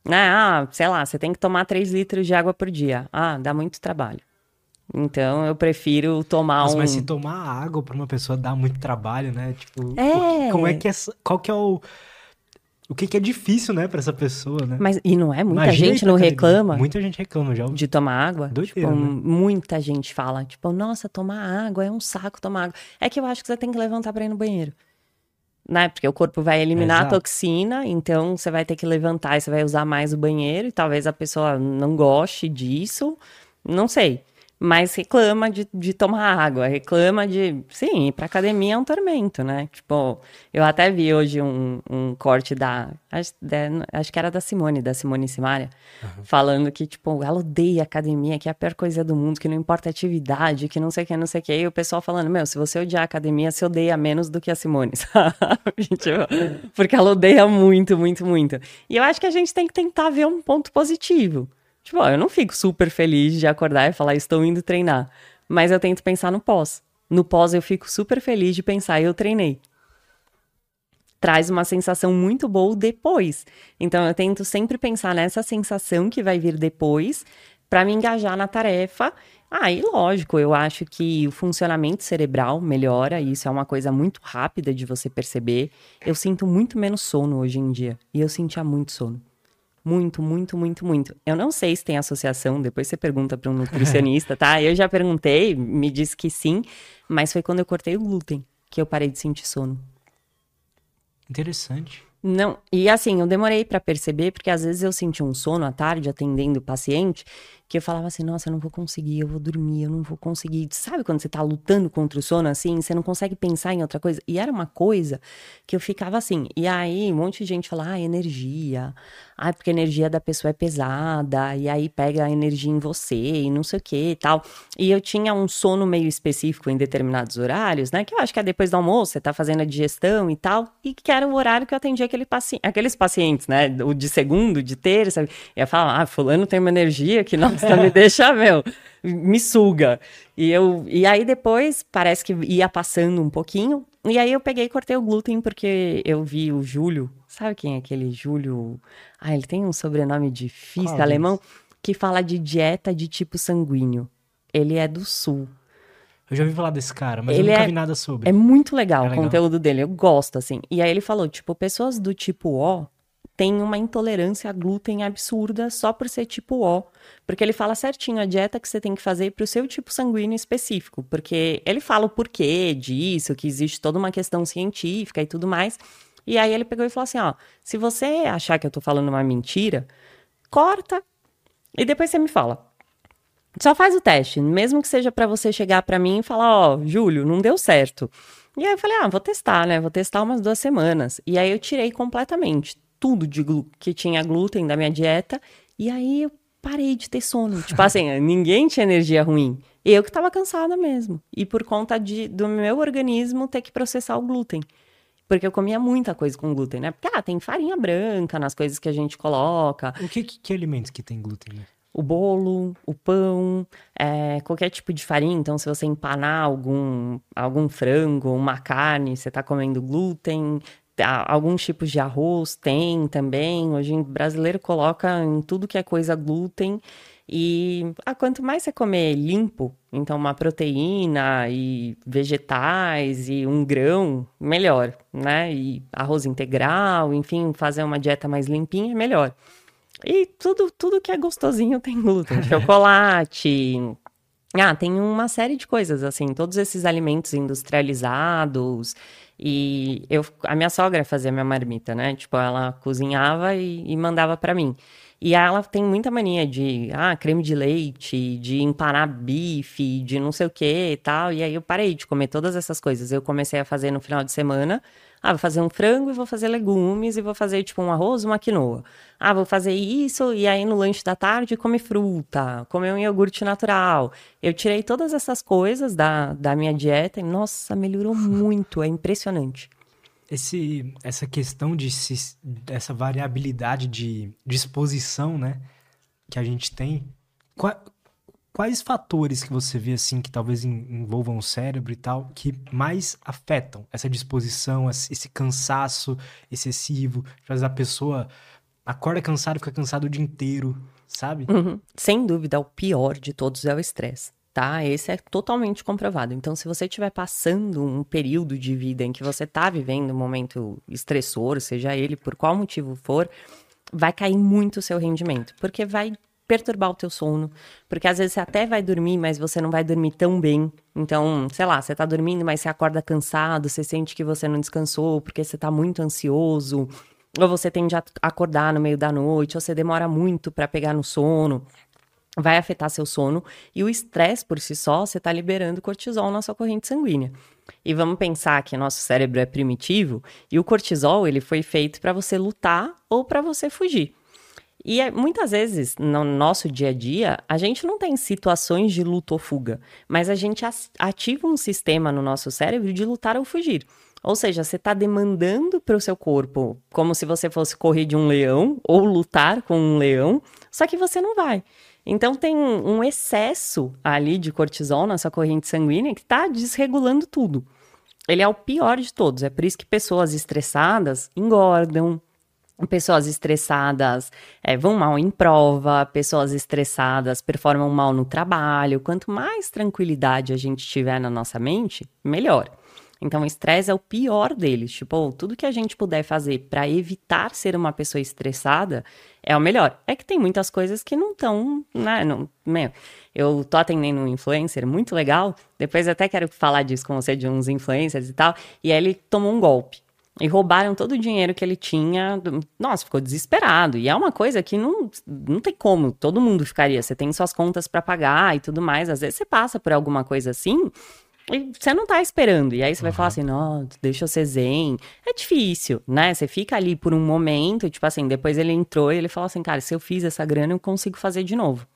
Né? Ah, sei lá, você tem que tomar 3 litros de água por dia. Ah, dá muito trabalho. Então eu prefiro tomar Nossa, um. Mas se tomar água para uma pessoa dá muito trabalho, né? Tipo, é. como é que é. Qual que é o. O que, que é difícil, né, para essa pessoa, né? Mas e não é? Muita Imagina gente não reclama. Muita gente reclama já. De tomar água. Doideira, tipo, né? Muita gente fala, tipo, nossa, tomar água é um saco tomar água. É que eu acho que você tem que levantar para ir no banheiro né? Porque o corpo vai eliminar Exato. a toxina, então você vai ter que levantar e você vai usar mais o banheiro, e talvez a pessoa não goste disso, não sei mas reclama de, de tomar água, reclama de. Sim, ir pra academia é um tormento, né? Tipo, eu até vi hoje um, um corte da acho, acho, que era da Simone, da Simone Simaria, uhum. falando que, tipo, ela odeia academia, que é a pior coisa do mundo, que não importa a atividade, que não sei o que, não sei o que. E o pessoal falando, meu, se você odiar a academia, você odeia menos do que a Simone, (laughs) sabe? tipo, porque ela odeia muito, muito, muito. E eu acho que a gente tem que tentar ver um ponto positivo. Tipo, ó, eu não fico super feliz de acordar e falar, estou indo treinar. Mas eu tento pensar no pós. No pós eu fico super feliz de pensar, eu treinei. Traz uma sensação muito boa depois. Então eu tento sempre pensar nessa sensação que vai vir depois para me engajar na tarefa. Ah, e lógico, eu acho que o funcionamento cerebral melhora, e isso é uma coisa muito rápida de você perceber. Eu sinto muito menos sono hoje em dia, e eu sentia muito sono. Muito, muito, muito, muito. Eu não sei se tem associação, depois você pergunta para um nutricionista, tá? Eu já perguntei, me disse que sim, mas foi quando eu cortei o glúten que eu parei de sentir sono. Interessante. Não, e assim, eu demorei para perceber, porque às vezes eu sentia um sono à tarde atendendo o paciente, que eu falava assim, nossa, eu não vou conseguir, eu vou dormir, eu não vou conseguir. Sabe quando você tá lutando contra o sono assim, você não consegue pensar em outra coisa? E era uma coisa que eu ficava assim. E aí, um monte de gente fala, ah, energia. Ah, porque a energia da pessoa é pesada, e aí pega a energia em você, e não sei o que e tal. E eu tinha um sono meio específico em determinados horários, né? Que eu acho que é depois do almoço, você tá fazendo a digestão e tal, e que era o horário que eu atendia aquele paci aqueles pacientes, né? O de segundo, de terça. E eu falava, ah, fulano tem uma energia que, não me deixa, meu, me suga. E, eu, e aí depois parece que ia passando um pouquinho. E aí eu peguei e cortei o glúten porque eu vi o Júlio. Sabe quem é aquele Júlio? Ah, ele tem um sobrenome difícil, Qual alemão, é que fala de dieta de tipo sanguíneo. Ele é do sul. Eu já ouvi falar desse cara, mas ele eu nunca é, vi nada sobre. É muito legal é o conteúdo dele, eu gosto, assim. E aí ele falou, tipo, pessoas do tipo O têm uma intolerância a glúten absurda só por ser tipo O. Porque ele fala certinho a dieta que você tem que fazer para o seu tipo sanguíneo específico. Porque ele fala o porquê disso, que existe toda uma questão científica e tudo mais. E aí ele pegou e falou assim: ó, se você achar que eu tô falando uma mentira, corta e depois você me fala. Só faz o teste, mesmo que seja para você chegar para mim e falar, ó, Júlio, não deu certo. E aí eu falei, ah, vou testar, né? Vou testar umas duas semanas. E aí eu tirei completamente tudo de que tinha glúten da minha dieta. E aí eu parei de ter sono. (laughs) Tipo assim, ninguém tinha energia ruim. Eu que tava cansada mesmo. E por conta de, do meu organismo ter que processar o glúten. Porque eu comia muita coisa com glúten, né? Porque, ah, tem farinha branca nas coisas que a gente coloca. O que, que, que alimentos que tem glúten, né? O bolo, o pão, é, qualquer tipo de farinha. Então, se você empanar algum, algum frango, uma carne, você tá comendo glúten alguns tipos de arroz tem também. Hoje o brasileiro coloca em tudo que é coisa glúten. E ah, quanto mais você comer limpo, então uma proteína e vegetais e um grão, melhor, né? E arroz integral, enfim, fazer uma dieta mais limpinha, melhor. E tudo, tudo que é gostosinho tem glúten. (laughs) Chocolate. Ah, tem uma série de coisas, assim, todos esses alimentos industrializados, e eu, a minha sogra fazia minha marmita, né? Tipo, ela cozinhava e, e mandava para mim. E ela tem muita mania de, ah, creme de leite, de empanar bife, de não sei o que e tal. E aí eu parei de comer todas essas coisas. Eu comecei a fazer no final de semana ah, vou fazer um frango e vou fazer legumes e vou fazer tipo um arroz, uma quinoa. Ah, vou fazer isso e aí no lanche da tarde come fruta, comer um iogurte natural. Eu tirei todas essas coisas da, da minha dieta e nossa, melhorou (laughs) muito, é impressionante. Esse, essa questão de se, essa variabilidade de disposição, né, que a gente tem, quais fatores que você vê assim que talvez envolvam o cérebro e tal que mais afetam essa disposição, esse cansaço excessivo, faz a pessoa acorda cansada, fica cansado o dia inteiro, sabe? Uhum. Sem dúvida, o pior de todos é o estresse. Tá? Esse é totalmente comprovado. Então, se você estiver passando um período de vida em que você está vivendo um momento estressor, seja ele por qual motivo for, vai cair muito o seu rendimento, porque vai perturbar o teu sono, porque às vezes você até vai dormir, mas você não vai dormir tão bem. Então, sei lá, você tá dormindo, mas você acorda cansado, você sente que você não descansou porque você tá muito ansioso, ou você tende a acordar no meio da noite, ou você demora muito para pegar no sono. Vai afetar seu sono e o estresse por si só, você tá liberando cortisol na sua corrente sanguínea. E vamos pensar que nosso cérebro é primitivo e o cortisol ele foi feito para você lutar ou para você fugir. E é, muitas vezes, no nosso dia a dia, a gente não tem situações de luta ou fuga, mas a gente ativa um sistema no nosso cérebro de lutar ou fugir. Ou seja, você está demandando para o seu corpo como se você fosse correr de um leão ou lutar com um leão, só que você não vai. Então tem um excesso ali de cortisol na sua corrente sanguínea que está desregulando tudo. Ele é o pior de todos. É por isso que pessoas estressadas engordam, Pessoas estressadas é, vão mal em prova, pessoas estressadas performam mal no trabalho. Quanto mais tranquilidade a gente tiver na nossa mente, melhor. Então, o estresse é o pior deles. Tipo, tudo que a gente puder fazer para evitar ser uma pessoa estressada é o melhor. É que tem muitas coisas que não estão, né? Não, meu, eu tô atendendo um influencer muito legal. Depois até quero falar disso com você, de uns influencers e tal. E aí ele tomou um golpe. E roubaram todo o dinheiro que ele tinha. Nossa, ficou desesperado. E é uma coisa que não, não tem como, todo mundo ficaria. Você tem suas contas para pagar e tudo mais. Às vezes você passa por alguma coisa assim e você não tá esperando. E aí você uhum. vai falar assim, não, deixa eu ser zen. É difícil, né? Você fica ali por um momento, tipo assim, depois ele entrou e ele falou assim, cara, se eu fiz essa grana, eu consigo fazer de novo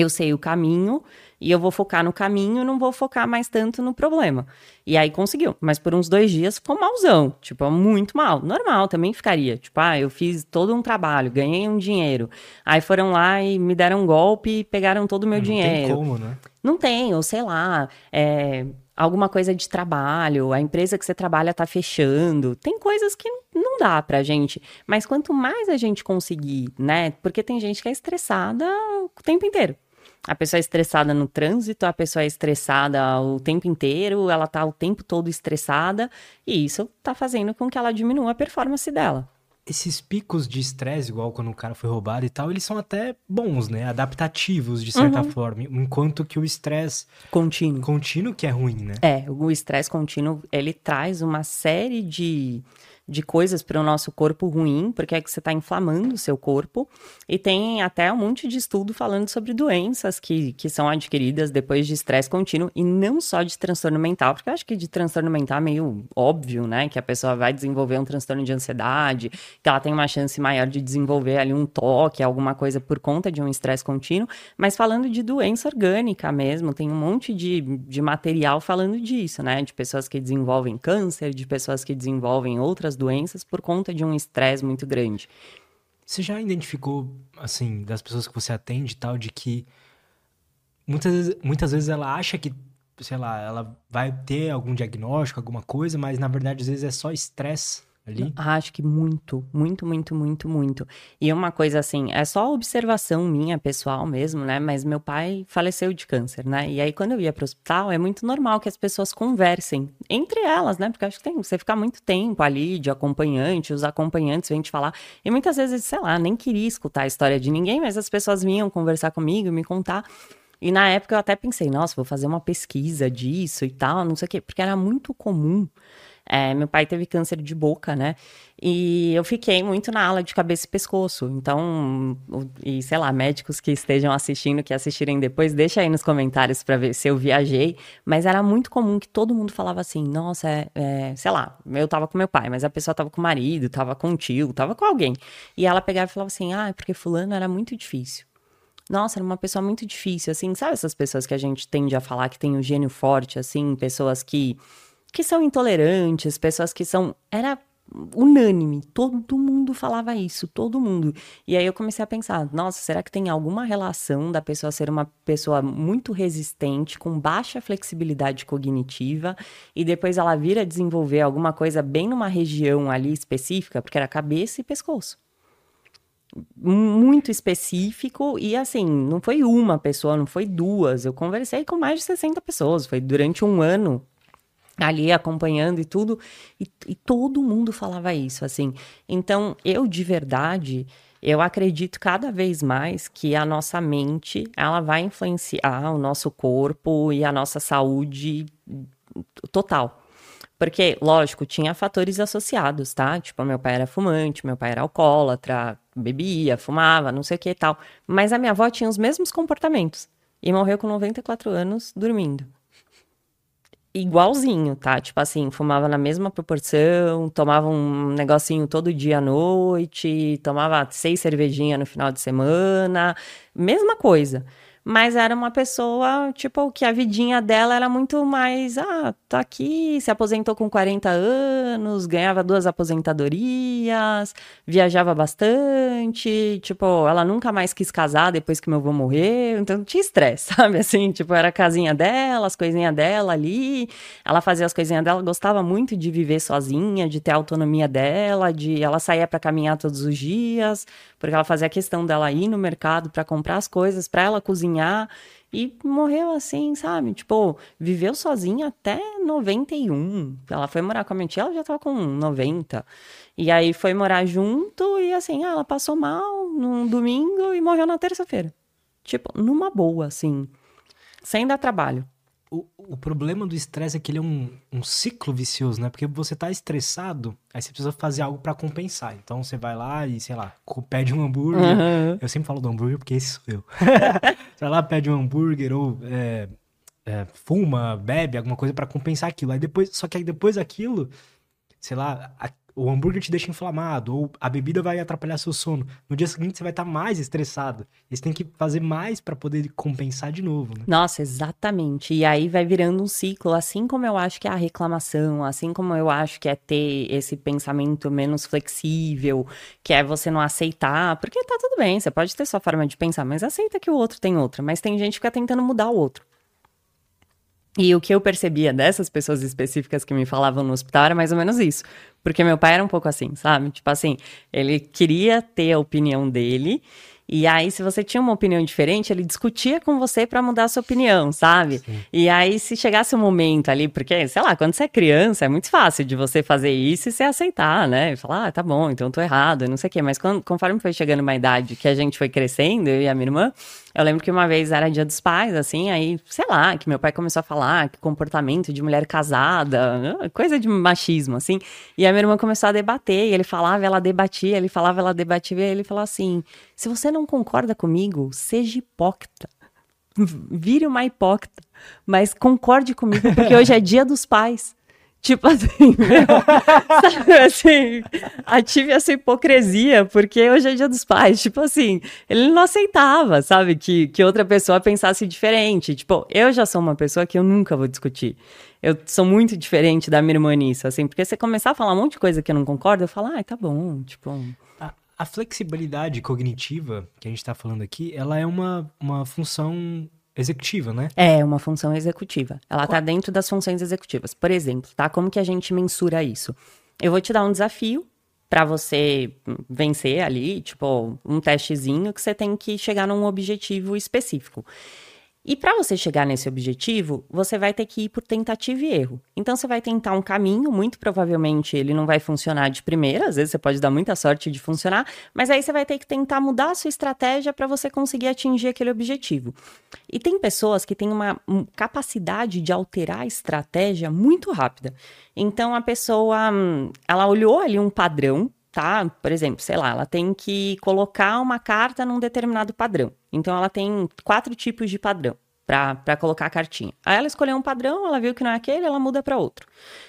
eu sei o caminho e eu vou focar no caminho, não vou focar mais tanto no problema. E aí conseguiu, mas por uns dois dias ficou malzão, tipo, muito mal. Normal, também ficaria. Tipo, ah, eu fiz todo um trabalho, ganhei um dinheiro. Aí foram lá e me deram um golpe e pegaram todo o meu não dinheiro. Não tem como, né? Não tem, ou sei lá, é, alguma coisa de trabalho, a empresa que você trabalha tá fechando. Tem coisas que não dá pra gente. Mas quanto mais a gente conseguir, né? Porque tem gente que é estressada o tempo inteiro. A pessoa é estressada no trânsito, a pessoa é estressada o tempo inteiro, ela tá o tempo todo estressada, e isso tá fazendo com que ela diminua a performance dela. Esses picos de estresse, igual quando o cara foi roubado e tal, eles são até bons, né? Adaptativos, de certa uhum. forma. Enquanto que o estresse... Contínuo. Contínuo que é ruim, né? É, o estresse contínuo, ele traz uma série de de coisas para o nosso corpo ruim, porque é que você está inflamando o seu corpo. E tem até um monte de estudo falando sobre doenças que, que são adquiridas depois de estresse contínuo, e não só de transtorno mental, porque eu acho que de transtorno mental é meio óbvio, né? Que a pessoa vai desenvolver um transtorno de ansiedade, que ela tem uma chance maior de desenvolver ali um toque, alguma coisa por conta de um estresse contínuo. Mas falando de doença orgânica mesmo, tem um monte de, de material falando disso, né? De pessoas que desenvolvem câncer, de pessoas que desenvolvem outras doenças por conta de um estresse muito grande. Você já identificou, assim, das pessoas que você atende e tal, de que muitas vezes, muitas vezes ela acha que, sei lá, ela vai ter algum diagnóstico, alguma coisa, mas na verdade às vezes é só estresse ali? Acho que muito, muito, muito, muito, muito. E uma coisa assim, é só observação minha, pessoal mesmo, né? Mas meu pai faleceu de câncer, né? E aí quando eu ia para o hospital, é muito normal que as pessoas conversem entre elas, né? Porque acho que tem, você ficar muito tempo ali de acompanhante, os acompanhantes vêm te falar. E muitas vezes, sei lá, nem queria escutar a história de ninguém, mas as pessoas vinham conversar comigo, me contar. E na época eu até pensei, nossa, vou fazer uma pesquisa disso e tal, não sei o quê, porque era muito comum é, meu pai teve câncer de boca, né? E eu fiquei muito na ala de cabeça e pescoço. Então, e sei lá, médicos que estejam assistindo, que assistirem depois, deixa aí nos comentários para ver se eu viajei. Mas era muito comum que todo mundo falava assim: nossa, é, é, sei lá, eu tava com meu pai, mas a pessoa tava com o marido, tava com o tio, tava com alguém. E ela pegava e falava assim: ah, é porque Fulano era muito difícil. Nossa, era uma pessoa muito difícil, assim, sabe essas pessoas que a gente tende a falar que tem o um gênio forte, assim, pessoas que que são intolerantes, pessoas que são. Era unânime, todo mundo falava isso, todo mundo. E aí eu comecei a pensar, nossa, será que tem alguma relação da pessoa ser uma pessoa muito resistente, com baixa flexibilidade cognitiva, e depois ela vir a desenvolver alguma coisa bem numa região ali específica, porque era cabeça e pescoço. Muito específico, e assim, não foi uma pessoa, não foi duas. Eu conversei com mais de 60 pessoas, foi durante um ano ali acompanhando e tudo, e, e, todo mundo falava isso, assim. Então, eu de verdade, eu acredito cada vez mais que a nossa mente, ela vai influenciar o nosso corpo e a nossa saúde total. Porque, lógico, tinha fatores associados, tá? Tipo, meu pai era fumante, meu pai era alcoólatra, bebia, fumava, não sei o que e tal. Mas a minha avó tinha os mesmos comportamentos. E morreu com 94 anos dormindo igualzinho, tá? Tipo assim, fumava na mesma proporção, tomava um negocinho todo dia à noite, tomava seis cervejinhas no final de semana, mesma coisa. Mas era uma pessoa, tipo, que a vidinha dela era muito mais, ah, tá aqui, se aposentou com 40 anos, ganhava duas aposentadorias, viajava bastante, tipo, ela nunca mais quis casar depois que meu avô morreu, então tinha estresse, (laughs) sabe? Assim, tipo, era a casinha dela, as coisinhas dela ali, ela fazia as coisinhas dela, gostava muito de viver sozinha, de ter a autonomia dela, de ela saía para caminhar todos os dias, porque ela fazia questão dela ir no mercado para comprar as coisas, para ela cozinhar. E morreu assim, sabe? Tipo, viveu sozinha até 91. Ela foi morar com a minha tia, ela já tava com 90. E aí foi morar junto e assim, ah, ela passou mal num domingo e morreu na terça-feira. Tipo, numa boa, assim. Sem dar trabalho o, o problema do estresse é que ele é um, um ciclo vicioso, né? Porque você tá estressado, aí você precisa fazer algo para compensar. Então você vai lá e, sei lá, pede um hambúrguer. Uhum. Eu sempre falo do hambúrguer porque esse sou eu. (laughs) você vai lá, pede um hambúrguer ou é, é, fuma, bebe, alguma coisa para compensar aquilo. Aí depois, só que aí depois daquilo, sei lá, o hambúrguer te deixa inflamado, ou a bebida vai atrapalhar seu sono. No dia seguinte você vai estar tá mais estressado. E você tem que fazer mais para poder compensar de novo, né? Nossa, exatamente. E aí vai virando um ciclo, assim como eu acho que é a reclamação, assim como eu acho que é ter esse pensamento menos flexível, que é você não aceitar, porque tá tudo bem, você pode ter sua forma de pensar, mas aceita que o outro tem outra. Mas tem gente que fica tentando mudar o outro. E o que eu percebia dessas pessoas específicas que me falavam no hospital era mais ou menos isso. Porque meu pai era um pouco assim, sabe? Tipo assim, ele queria ter a opinião dele. E aí, se você tinha uma opinião diferente, ele discutia com você para mudar a sua opinião, sabe? Sim. E aí, se chegasse um momento ali, porque, sei lá, quando você é criança, é muito fácil de você fazer isso e você aceitar, né? E falar, ah, tá bom, então tô errado, não sei o quê. Mas quando, conforme foi chegando uma idade que a gente foi crescendo, eu e a minha irmã, Eu lembro que uma vez era dia dos pais, assim, aí, sei lá, que meu pai começou a falar que comportamento de mulher casada, né, coisa de machismo, assim. E a minha irmã começou a debater, e ele falava, ela debatia, ele falava, ela debatia, e ele falou assim: se você não concorda comigo, seja hipócrita. Vire uma hipócrita, mas concorde comigo, porque hoje é dia dos pais. Tipo assim, (laughs) sabe assim, ative essa hipocrisia, porque hoje é dia dos pais. Tipo assim, ele não aceitava, sabe, que, que outra pessoa pensasse diferente. Tipo, eu já sou uma pessoa que eu nunca vou discutir. Eu sou muito diferente da minha irmã nisso, assim, porque você começar a falar um monte de coisa que eu não concordo, eu falo, ah, tá bom, tipo. A, a flexibilidade cognitiva que a gente tá falando aqui, ela é uma, uma função executiva, né? É, uma função executiva. Ela está dentro das funções executivas. Por exemplo, tá? Como que a gente mensura isso? Eu vou te dar um desafio para você vencer ali, tipo, um testezinho que você tem que chegar num objetivo específico. E para você chegar nesse objetivo, você vai ter que ir por tentativa e erro. Então você vai tentar um caminho, muito provavelmente ele não vai funcionar de primeira, às vezes você pode dar muita sorte de funcionar, mas aí você vai ter que tentar mudar a sua estratégia para você conseguir atingir aquele objetivo. E tem pessoas que têm uma capacidade de alterar a estratégia muito rápida. Então a pessoa, hum, ela olhou ali um padrão tá? Por exemplo, sei lá, ela tem que colocar uma carta num determinado padrão. Então, ela tem quatro tipos de padrão para colocar a cartinha. Aí ela escolheu um padrão, ela viu que não é aquele, ela muda para outro.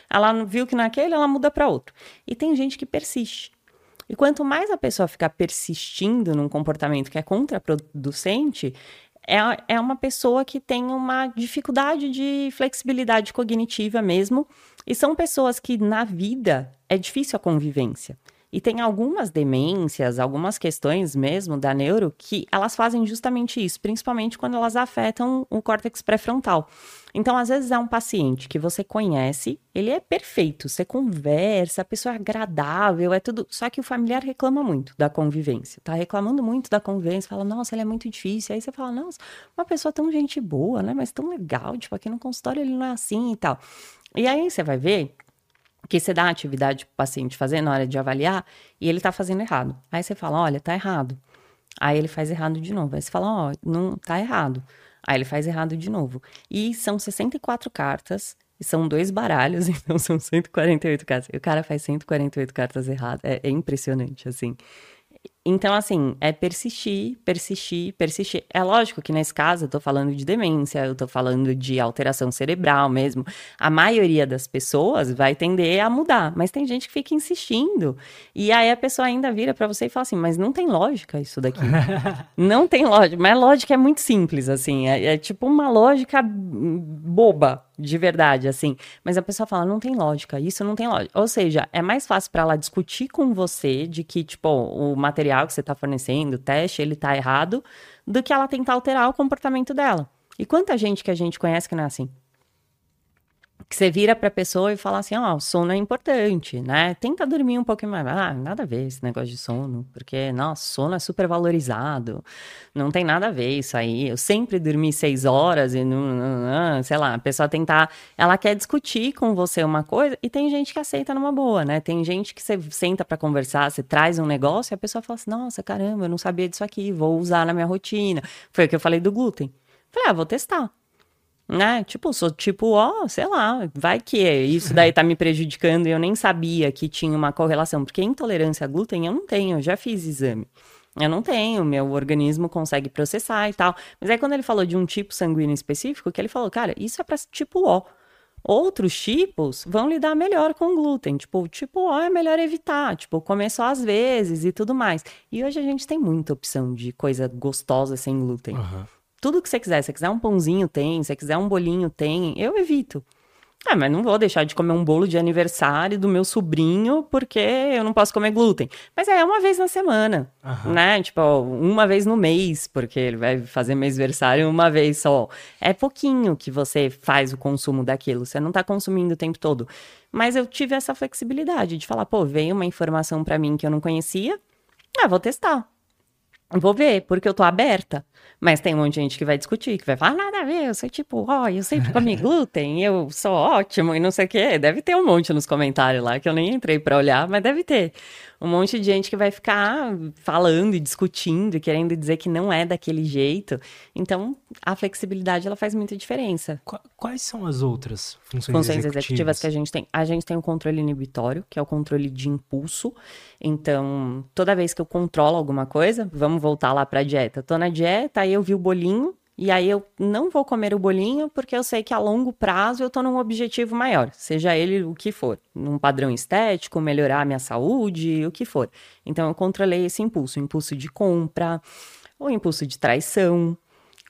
Ela viu que não é aquele, ela muda para outro. E tem gente que persiste. E quanto mais a pessoa ficar persistindo num comportamento que é contraproducente, é, é uma pessoa que tem uma dificuldade de flexibilidade cognitiva mesmo. E são pessoas que na vida é difícil a convivência. E tem algumas demências, algumas questões mesmo da neuro que elas fazem justamente isso, principalmente quando elas afetam o córtex pré-frontal. Então, às vezes é um paciente que você conhece, ele é perfeito, você conversa, a pessoa é agradável, é tudo. Só que o familiar reclama muito da convivência, tá reclamando muito da convivência, fala, nossa, ele é muito difícil. Aí você fala, nossa, uma pessoa tão gente boa, né? Mas tão legal, tipo, aqui no consultório ele não é assim e tal. E aí você vai ver que você dá a atividade para o paciente fazer na hora de avaliar e ele está fazendo errado. Aí você fala, olha, tá errado. Aí ele faz errado de novo. Aí você fala, ó, oh, não tá errado. Aí ele faz errado de novo. E são 64 cartas, e são dois baralhos, (laughs) então são 148 cartas. E o cara faz 148 cartas erradas. É, é impressionante, assim. Então, assim, é persistir, persistir, persistir. É lógico que nesse caso eu tô falando de demência, eu tô falando de alteração cerebral mesmo. A maioria das pessoas vai tender a mudar, mas tem gente que fica insistindo. E aí a pessoa ainda vira para você e fala assim: Mas não tem lógica isso daqui. (laughs) não tem lógica. Mas a lógica é muito simples, assim. É, é tipo uma lógica boba, de verdade, assim. Mas a pessoa fala, não tem lógica, isso não tem lógica. Ou seja, é mais fácil para ela discutir com você de que, tipo, o material que você está fornecendo, o teste, ele tá errado, do que ela tentar alterar o comportamento dela. E quanta gente que a gente conhece que não é assim? Que você vira para a pessoa e fala assim, ó, oh, o sono é importante, né? Tenta dormir um pouquinho mais. Ah, nada a ver esse negócio de sono, porque, nossa, sono é super valorizado. Não tem nada a ver isso aí. Eu sempre dormi seis horas e não, não, não, sei lá, a pessoa tentar, ela quer discutir com você uma coisa e tem gente que aceita numa boa, né? Tem gente que você senta para conversar, você traz um negócio e a pessoa fala assim, nossa, caramba, eu não sabia disso aqui, vou usar na minha rotina. Foi o que eu falei do glúten. Falei, ah, vou testar né? Tipo, sou tipo, ó, sei lá, vai que isso daí tá me prejudicando e eu nem sabia que tinha uma correlação, porque intolerância a glúten eu não tenho, eu já fiz exame. Eu não tenho, meu organismo consegue processar e tal. Mas aí quando ele falou de um tipo sanguíneo específico, que ele falou, cara, isso é para tipo O. Outros tipos vão lidar melhor com glúten. Tipo, tipo O é melhor evitar, tipo, comer só às vezes e tudo mais. E hoje a gente tem muita opção de coisa gostosa sem glúten. Uhum. Tudo que você quiser. Se você quiser um pãozinho, tem. Se você quiser um bolinho, tem. Eu evito. Ah, mas não vou deixar de comer um bolo de aniversário do meu sobrinho porque eu não posso comer glúten. Mas é uma vez na semana, uhum. né? Tipo, uma vez no mês, porque ele vai fazer meu aniversário uma vez só. É pouquinho que você faz o consumo daquilo, você não tá consumindo o tempo todo. Mas eu tive essa flexibilidade de falar, pô, veio uma informação para mim que eu não conhecia, ah, vou testar. Vou ver, porque eu tô aberta. Mas tem um monte de gente que vai discutir, que vai falar, ah, nada a ver, eu sou tipo, ó, oh, eu sempre comi (laughs) glúten, eu sou ótimo e não sei o quê. Deve ter um monte nos comentários lá, que eu nem entrei para olhar, mas deve ter. Um monte de gente que vai ficar falando e discutindo e querendo dizer que não é daquele jeito. Então, a flexibilidade, ela faz muita diferença. Quais são as outras funções, funções executivas? executivas que a gente tem? A gente tem o controle inibitório, que é o controle de impulso. Então, toda vez que eu controlo alguma coisa, vamos voltar lá para a dieta. Tô na dieta, aí eu vi o bolinho, e aí eu não vou comer o bolinho porque eu sei que a longo prazo eu tô num objetivo maior, seja ele o que for, num padrão estético, melhorar a minha saúde, o que for. Então eu controlei esse impulso, o impulso de compra, o impulso de traição,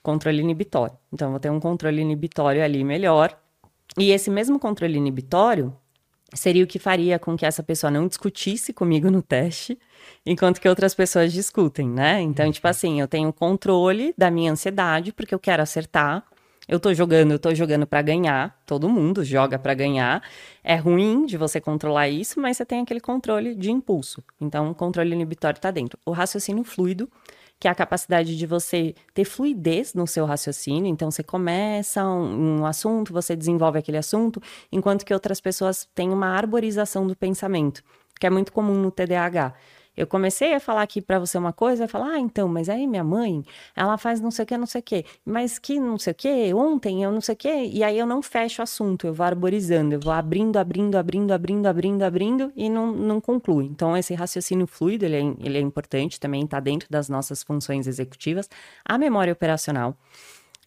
controle inibitório. Então eu vou ter um controle inibitório ali melhor. E esse mesmo controle inibitório seria o que faria com que essa pessoa não discutisse comigo no teste enquanto que outras pessoas discutem, né? Então, tipo uhum. assim, eu tenho controle da minha ansiedade porque eu quero acertar. Eu tô jogando, eu tô jogando para ganhar. Todo mundo joga para ganhar. É ruim de você controlar isso, mas você tem aquele controle de impulso. Então, o controle inibitório tá dentro. O raciocínio fluido, que é a capacidade de você ter fluidez no seu raciocínio. Então, você começa um, um, assunto, você desenvolve aquele assunto, enquanto que outras pessoas têm uma arborização do pensamento, que é muito comum no TDAH. Eu comecei a falar aqui para você uma coisa, falar, ah, então, mas aí minha mãe, ela faz não sei o que, não sei o que, mas que não sei o que, ontem eu não sei o que, e aí eu não fecho o assunto, eu vou arborizando, eu vou abrindo, abrindo, abrindo, abrindo, abrindo, abrindo e não, não concluo. Então, esse raciocínio fluido, ele é, ele é importante também, está dentro das nossas funções executivas. A memória operacional.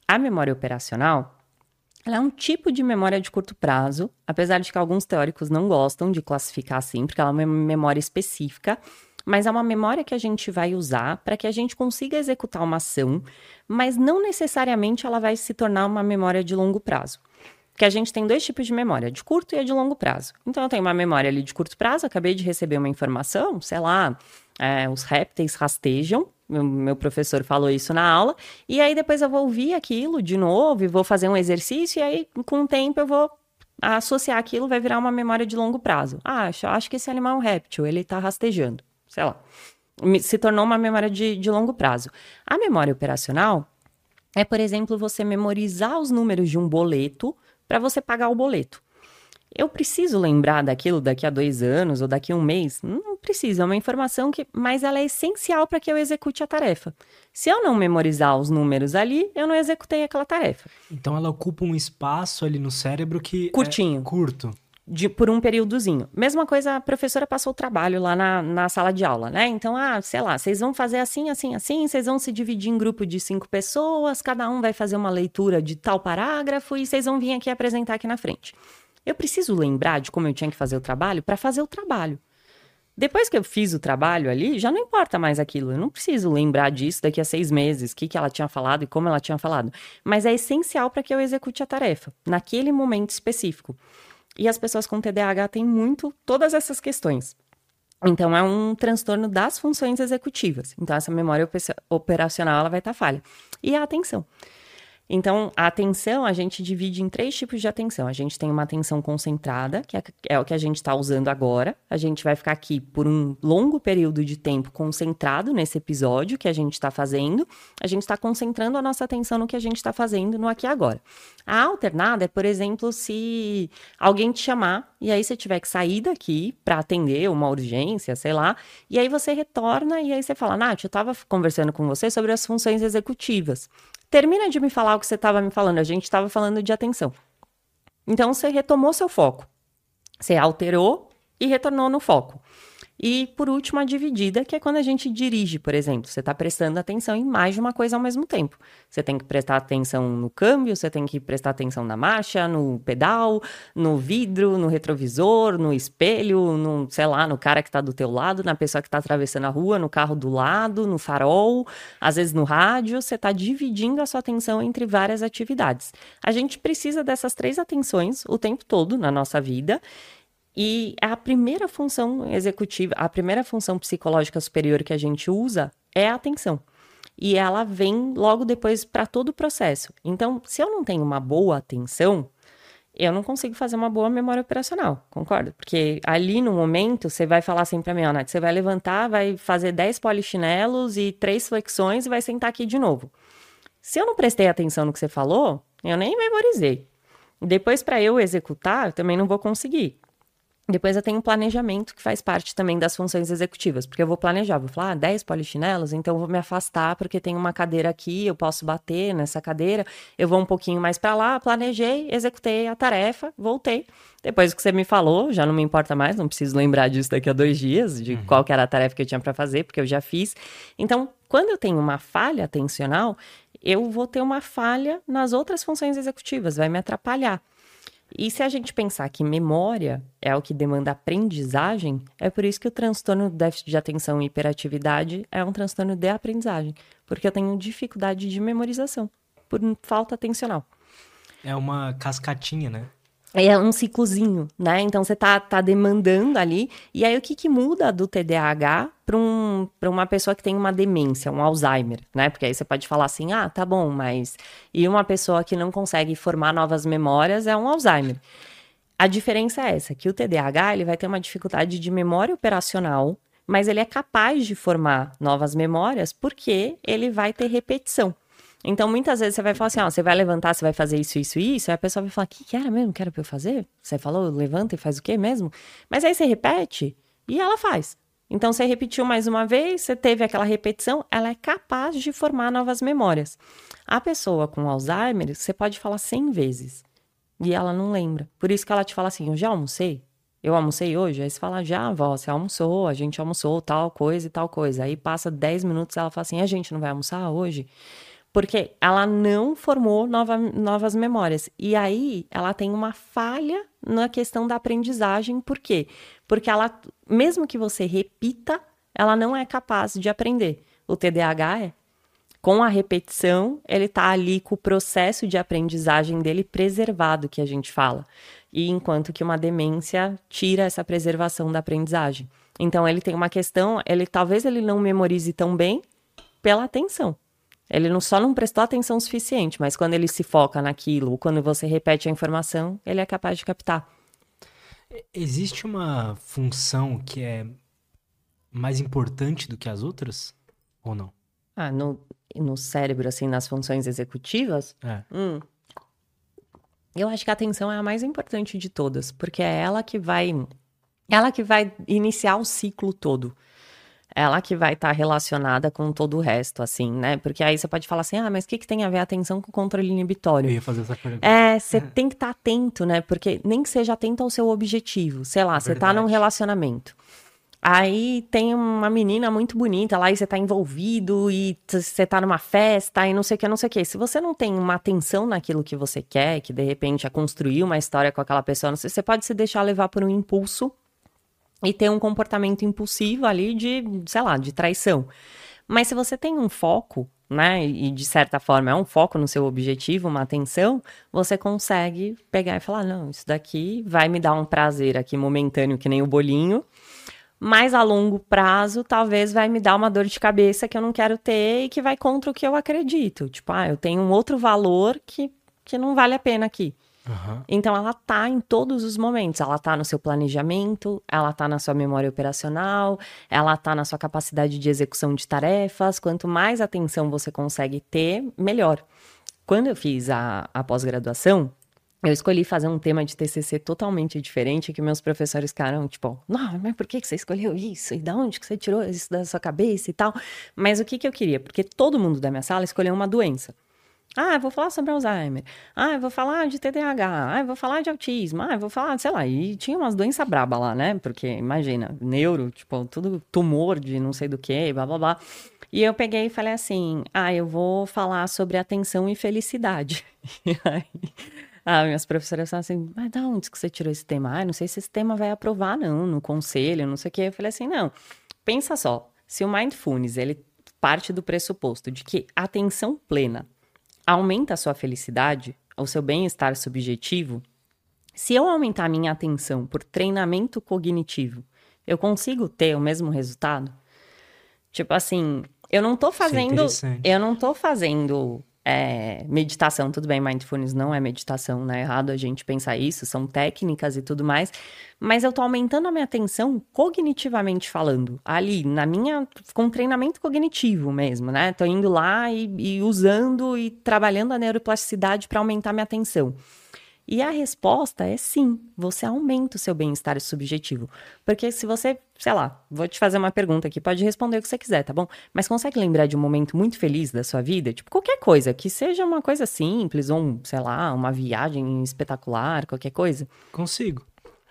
A memória operacional, ela é um tipo de memória de curto prazo, apesar de que alguns teóricos não gostam de classificar assim, porque ela é uma memória específica mas é uma memória que a gente vai usar para que a gente consiga executar uma ação, mas não necessariamente ela vai se tornar uma memória de longo prazo. Porque a gente tem dois tipos de memória, de curto e a de longo prazo. Então, eu tenho uma memória ali de curto prazo, acabei de receber uma informação, sei lá, é, os répteis rastejam, meu, meu, professor falou isso na aula, e aí depois eu vou ouvir aquilo de novo e vou fazer um exercício, e aí com o tempo eu vou associar aquilo, vai virar uma memória de longo prazo. Ah, acho, acho que esse animal é um réptil, ele está rastejando sei lá, se tornou uma memória de, de longo prazo. A memória operacional é, por exemplo, você memorizar os números de um boleto para você pagar o boleto. Eu preciso lembrar daquilo daqui a dois anos ou daqui a um mês? Não precisa, é uma informação que, mas ela é essencial para que eu execute a tarefa. Se eu não memorizar os números ali, eu não executei aquela tarefa. Então ela ocupa um espaço ali no cérebro que curtinho, é curto de, por um períodozinho. Mesma coisa, a professora passou o trabalho lá na, na sala de aula, né? Então, ah, sei lá, vocês vão fazer assim, assim, assim, vocês vão se dividir em grupo de cinco pessoas, cada um vai fazer uma leitura de tal parágrafo e vocês vão vir aqui apresentar aqui na frente. Eu preciso lembrar de como eu tinha que fazer o trabalho para fazer o trabalho. Depois que eu fiz o trabalho ali, já não importa mais aquilo. Eu não preciso lembrar disso daqui a seis meses, o que, que ela tinha falado e como ela tinha falado. Mas é essencial para que eu execute a tarefa, naquele momento específico. E as pessoas com TDAH têm muito todas essas questões. Então, é um transtorno das funções executivas. Então, essa memória operacional ela vai estar falha. E a atenção. Então, a atenção a gente divide em três tipos de atenção. A gente tem uma atenção concentrada, que é, é o que a gente está usando agora. A gente vai ficar aqui por um longo período de tempo concentrado nesse episódio que a gente está fazendo. A gente está concentrando a nossa atenção no que a gente está fazendo no aqui e agora. A alternada é, por exemplo, se alguém te chamar e aí você tiver que sair daqui para atender uma urgência, sei lá, e aí você retorna e aí você fala, Nath, eu estava conversando com você sobre as funções executivas. Termina de me falar o que você estava me falando. A gente estava falando de atenção. Então você retomou seu foco. Você alterou e retornou no foco. E por último, a dividida, que é quando a gente dirige, por exemplo. Você está prestando atenção em mais de uma coisa ao mesmo tempo. Você tem que prestar atenção no câmbio, você tem que prestar atenção na marcha, no pedal, no vidro, no retrovisor, no espelho, no, sei lá, no cara que está do teu lado, na pessoa que está atravessando a rua, no carro do lado, no farol, às vezes no rádio. Você está dividindo a sua atenção entre várias atividades. A gente precisa dessas três atenções o tempo todo na nossa vida. E a primeira função executiva, a primeira função psicológica superior que a gente usa é a atenção. E ela vem logo depois para todo o processo. Então, se eu não tenho uma boa atenção, eu não consigo fazer uma boa memória operacional, concorda? Porque ali no momento você vai falar assim pra mim, ó, Nath, você vai levantar, vai fazer 10 polichinelos e três flexões e vai sentar aqui de novo. Se eu não prestei atenção no que você falou, eu nem memorizei. Depois, para eu executar, eu também não vou conseguir. Depois eu tenho um planejamento que faz parte também das funções executivas, porque eu vou planejar, vou falar, ah, 10 polichinelos, então eu vou me afastar porque tem uma cadeira aqui, eu posso bater nessa cadeira, eu vou um pouquinho mais para lá, planejei, executei a tarefa, voltei. Depois que você me falou, já não me importa mais, não preciso lembrar disso daqui a dois dias, de uhum. qual era a tarefa que eu tinha para fazer, porque eu já fiz. Então, quando eu tenho uma falha atencional, eu vou ter uma falha nas outras funções executivas, vai me atrapalhar. E se a gente pensar que memória é o que demanda aprendizagem, é por isso que o transtorno do déficit de atenção e hiperatividade é um transtorno de aprendizagem, porque eu tenho dificuldade de memorização por falta atencional. É uma cascatinha, né? É um ciclozinho, né? Então você tá, tá demandando ali. E aí o que, que muda do TDAH para um, uma pessoa que tem uma demência, um Alzheimer, né? Porque aí você pode falar assim: ah, tá bom, mas. E uma pessoa que não consegue formar novas memórias é um Alzheimer. A diferença é essa: que o TDAH ele vai ter uma dificuldade de memória operacional, mas ele é capaz de formar novas memórias porque ele vai ter repetição. Então, muitas vezes você vai falar assim: ó, você vai levantar, você vai fazer isso, isso e isso. Aí a pessoa vai falar: que, que era mesmo que era pra eu fazer? Você falou, levanta e faz o quê mesmo? Mas aí você repete e ela faz. Então, você repetiu mais uma vez, você teve aquela repetição, ela é capaz de formar novas memórias. A pessoa com Alzheimer, você pode falar 100 vezes e ela não lembra. Por isso que ela te fala assim: eu já almocei? Eu almocei hoje? Aí você fala, já, avó, você almoçou, a gente almoçou, tal coisa e tal coisa. Aí passa 10 minutos ela fala assim: a gente não vai almoçar hoje? Porque ela não formou nova, novas memórias. E aí ela tem uma falha na questão da aprendizagem. Por quê? Porque ela, mesmo que você repita, ela não é capaz de aprender. O TDAH é. Com a repetição, ele está ali com o processo de aprendizagem dele preservado, que a gente fala. E enquanto que uma demência tira essa preservação da aprendizagem. Então ele tem uma questão, ele talvez ele não memorize tão bem pela atenção. Ele não, só não prestou atenção suficiente, mas quando ele se foca naquilo, quando você repete a informação, ele é capaz de captar. Existe uma função que é mais importante do que as outras? Ou não? Ah, no, no cérebro, assim, nas funções executivas? É. Hum, eu acho que a atenção é a mais importante de todas, porque é ela que vai. Ela que vai iniciar o ciclo todo ela que vai estar tá relacionada com todo o resto, assim, né? Porque aí você pode falar assim, ah, mas o que, que tem a ver a atenção com o controle inibitório? Eu ia fazer essa pergunta. É, você tem que estar tá atento, né? Porque nem que seja atento ao seu objetivo. Sei lá, você tá num relacionamento. Aí tem uma menina muito bonita lá e você tá envolvido e você tá numa festa e não sei o que, não sei o que. Se você não tem uma atenção naquilo que você quer, que de repente é construir uma história com aquela pessoa, não sei, você pode se deixar levar por um impulso e ter um comportamento impulsivo ali de, sei lá, de traição. Mas se você tem um foco, né, e de certa forma é um foco no seu objetivo, uma atenção, você consegue pegar e falar: não, isso daqui vai me dar um prazer aqui momentâneo, que nem o bolinho, mas a longo prazo talvez vai me dar uma dor de cabeça que eu não quero ter e que vai contra o que eu acredito. Tipo, ah, eu tenho um outro valor que, que não vale a pena aqui. Uhum. Então ela tá em todos os momentos. Ela tá no seu planejamento, ela tá na sua memória operacional, ela tá na sua capacidade de execução de tarefas. Quanto mais atenção você consegue ter, melhor. Quando eu fiz a, a pós-graduação, eu escolhi fazer um tema de TCC totalmente diferente que meus professores ficaram tipo, não, mas por que você escolheu isso? E de onde que você tirou isso da sua cabeça e tal? Mas o que, que eu queria? Porque todo mundo da minha sala escolheu uma doença. Ah, vou falar sobre Alzheimer. Ah, vou falar de TDAH. Ah, vou falar de autismo. Ah, vou falar, sei lá. E tinha umas doenças braba lá, né? Porque, imagina, neuro, tipo, tudo tumor de não sei do que, blá, blá, blá. E eu peguei e falei assim, ah, eu vou falar sobre atenção e felicidade. (laughs) E aí, ah, minhas professoras falaram assim, mas da onde que você tirou esse tema? Ah, não sei se esse tema vai aprovar, não, no conselho, não sei o quê. Eu falei assim, não, pensa só, se o Mindfulness, ele parte do pressuposto de que atenção plena aumenta a sua felicidade, o seu bem-estar subjetivo, se eu aumentar a minha atenção por treinamento cognitivo, eu consigo ter o mesmo resultado? Tipo assim, eu não tô é fazendo, eu não tô fazendo é, meditação, tudo bem, mindfulness não é meditação, não é errado a gente pensar isso, são técnicas e tudo mais, mas eu tô aumentando a minha atenção cognitivamente falando, ali, na minha, com treinamento cognitivo mesmo, né? Tô indo lá e, e usando e trabalhando a neuroplasticidade para aumentar minha atenção. E a resposta é sim, você aumenta o seu bem-estar subjetivo. Porque se você, sei lá, vou te fazer uma pergunta aqui, pode responder o que você quiser, tá bom? Mas consegue lembrar de um momento muito feliz da sua vida? Tipo, qualquer coisa, que seja uma coisa simples, ou, sei lá, uma viagem espetacular, qualquer coisa? Consigo.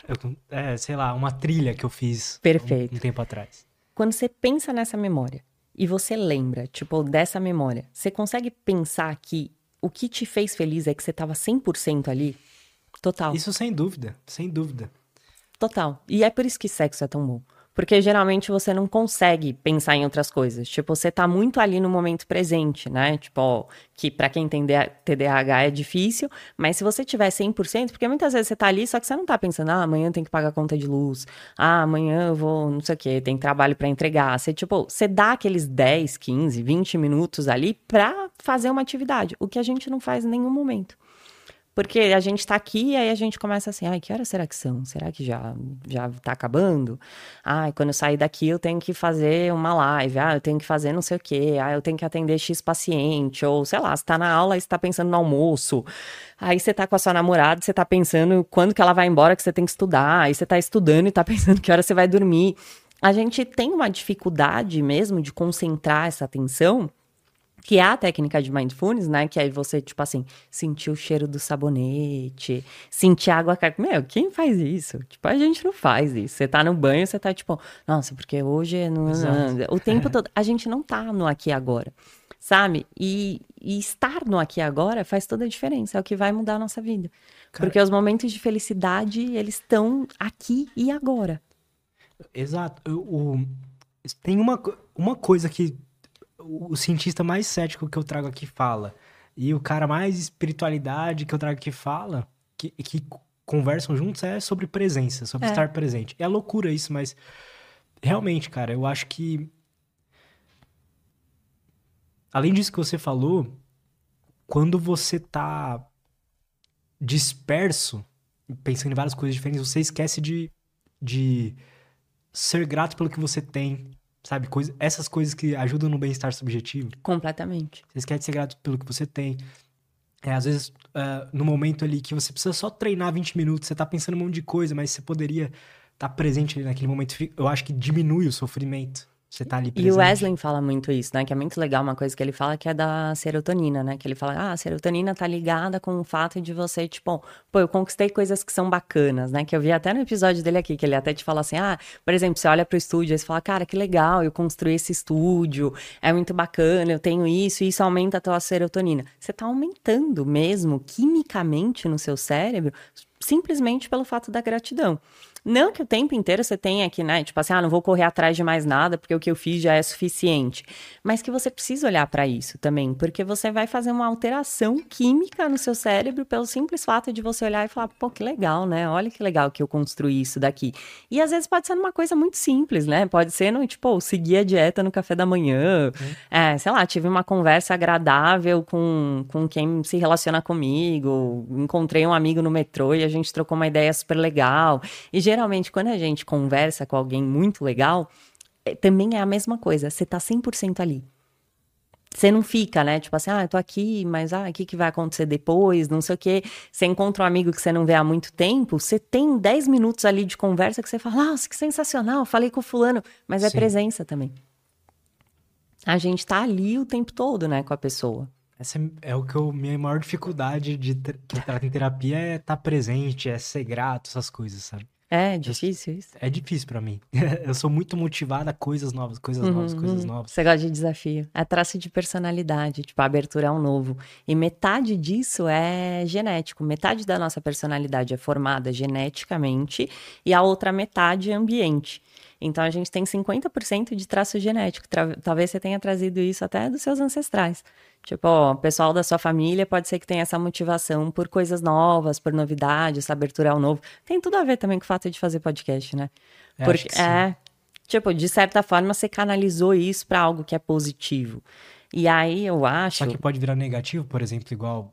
Eu, é, sei lá, uma trilha que eu fiz Perfeito. Um, um tempo atrás. Quando você pensa nessa memória e você lembra, tipo, dessa memória, você consegue pensar que o que te fez feliz é que você tava 100% ali? Total. Isso sem dúvida, sem dúvida. Total. E é por isso que sexo é tão bom. Porque geralmente você não consegue pensar em outras coisas. Tipo, você tá muito ali no momento presente, né? Tipo, ó, que para quem tem TDAH é difícil, mas se você tiver 100%, porque muitas vezes você tá ali, só que você não tá pensando, ah, amanhã tem que pagar a conta de luz, ah, amanhã eu vou, não sei o quê, tem trabalho para entregar. Você, tipo, você dá aqueles 10, 15, 20 minutos ali pra fazer uma atividade, o que a gente não faz em nenhum momento. Porque a gente tá aqui e aí a gente começa assim, ai, que horas será que são? Será que já, já tá acabando? Ai, quando eu sair daqui eu tenho que fazer uma live, ah, eu tenho que fazer não sei o quê, ah, eu tenho que atender X paciente, ou sei lá, você tá na aula e você tá pensando no almoço. Aí você tá com a sua namorada, você tá pensando quando que ela vai embora que você tem que estudar, aí você tá estudando e tá (laughs) pensando que hora você vai dormir. A gente tem uma dificuldade mesmo de concentrar essa atenção que é a técnica de mindfulness, né? Que aí você, tipo assim, sentir o cheiro do sabonete, sentir a água cair. Meu, quem faz isso? Tipo, a gente não faz isso. Você tá no banho, você tá tipo, nossa, porque hoje não. O tempo todo. A gente não tá no aqui e agora, sabe? E, e estar no aqui e agora faz toda a diferença. É o que vai mudar a nossa vida. Cara, porque os momentos de felicidade, eles estão aqui e agora. Exato. O, tem uma, uma coisa que o cientista mais cético que eu trago aqui fala, e o cara mais espiritualidade que eu trago aqui fala, que, que conversam juntos, é sobre presença, sobre é. estar presente. É loucura isso, mas realmente, cara, eu acho que. Além disso que você falou, quando você tá disperso, pensando em várias coisas diferentes, você esquece de, de ser grato pelo que você tem, Sabe? Coisa, essas coisas que ajudam no bem-estar subjetivo. Completamente. Você quer ser grato pelo que você tem. É, às vezes, uh, no momento ali que você precisa só treinar 20 minutos, você tá pensando um monte de coisa, mas você poderia estar tá presente ali naquele momento. Eu acho que diminui o sofrimento. Você tá ali presente. E o Wesley fala muito isso, né? Que é muito legal uma coisa que ele fala que é da serotonina, né? Que ele fala, ah, a serotonina tá ligada com o fato de você, tipo, pô, eu conquistei coisas que são bacanas, né? Que eu vi até no episódio dele aqui, que ele até te fala assim, ah, por exemplo, você olha pro estúdio e você fala, cara, que legal, eu construí esse estúdio, é muito bacana, eu tenho isso, e isso aumenta a tua serotonina. Você tá aumentando mesmo, quimicamente no seu cérebro, simplesmente pelo fato da gratidão. Não que o tempo inteiro você tenha que, né? Tipo assim, ah, não vou correr atrás de mais nada porque o que eu fiz já é suficiente. Mas que você precisa olhar para isso também, porque você vai fazer uma alteração química no seu cérebro pelo simples fato de você olhar e falar, pô, que legal, né? Olha que legal que eu construí isso daqui. E às vezes pode ser uma coisa muito simples, né? Pode ser, no, tipo, seguir a dieta no café da manhã. Uhum. É, sei lá, tive uma conversa agradável com, com quem se relaciona comigo. Encontrei um amigo no metrô e a gente trocou uma ideia super legal. E geralmente, quando a gente conversa com alguém muito legal, é, também é a mesma coisa. Você tá 100% ali. Você não fica, né? Tipo assim, ah, eu tô aqui, mas ah, o que, que vai acontecer depois? Não sei o quê. Você encontra um amigo que você não vê há muito tempo, você tem 10 minutos ali de conversa que você fala, nossa, que sensacional, falei com o fulano, mas é Sim. presença também. A gente tá ali o tempo todo, né, com a pessoa. Essa é o que eu, minha maior dificuldade de tratar em terapia é estar tá presente, é ser grato, essas coisas, sabe? É difícil isso? É difícil para mim. (laughs) eu sou muito motivada a coisas novas, coisas uhum, novas, coisas novas. Você gosta de desafio. É traço de personalidade, tipo, a abertura a um novo. E metade disso é genético. Metade da nossa personalidade é formada geneticamente e a outra metade é ambiente. Então a gente tem 50% de traço genético. Talvez você tenha trazido isso até dos seus ancestrais. Tipo, ó, o pessoal da sua família pode ser que tenha essa motivação por coisas novas, por novidades, essa abertura ao novo. Tem tudo a ver também com o fato de fazer podcast, né? É, Porque é, tipo, de certa forma você canalizou isso para algo que é positivo. E aí eu acho. Só que pode virar negativo, por exemplo, igual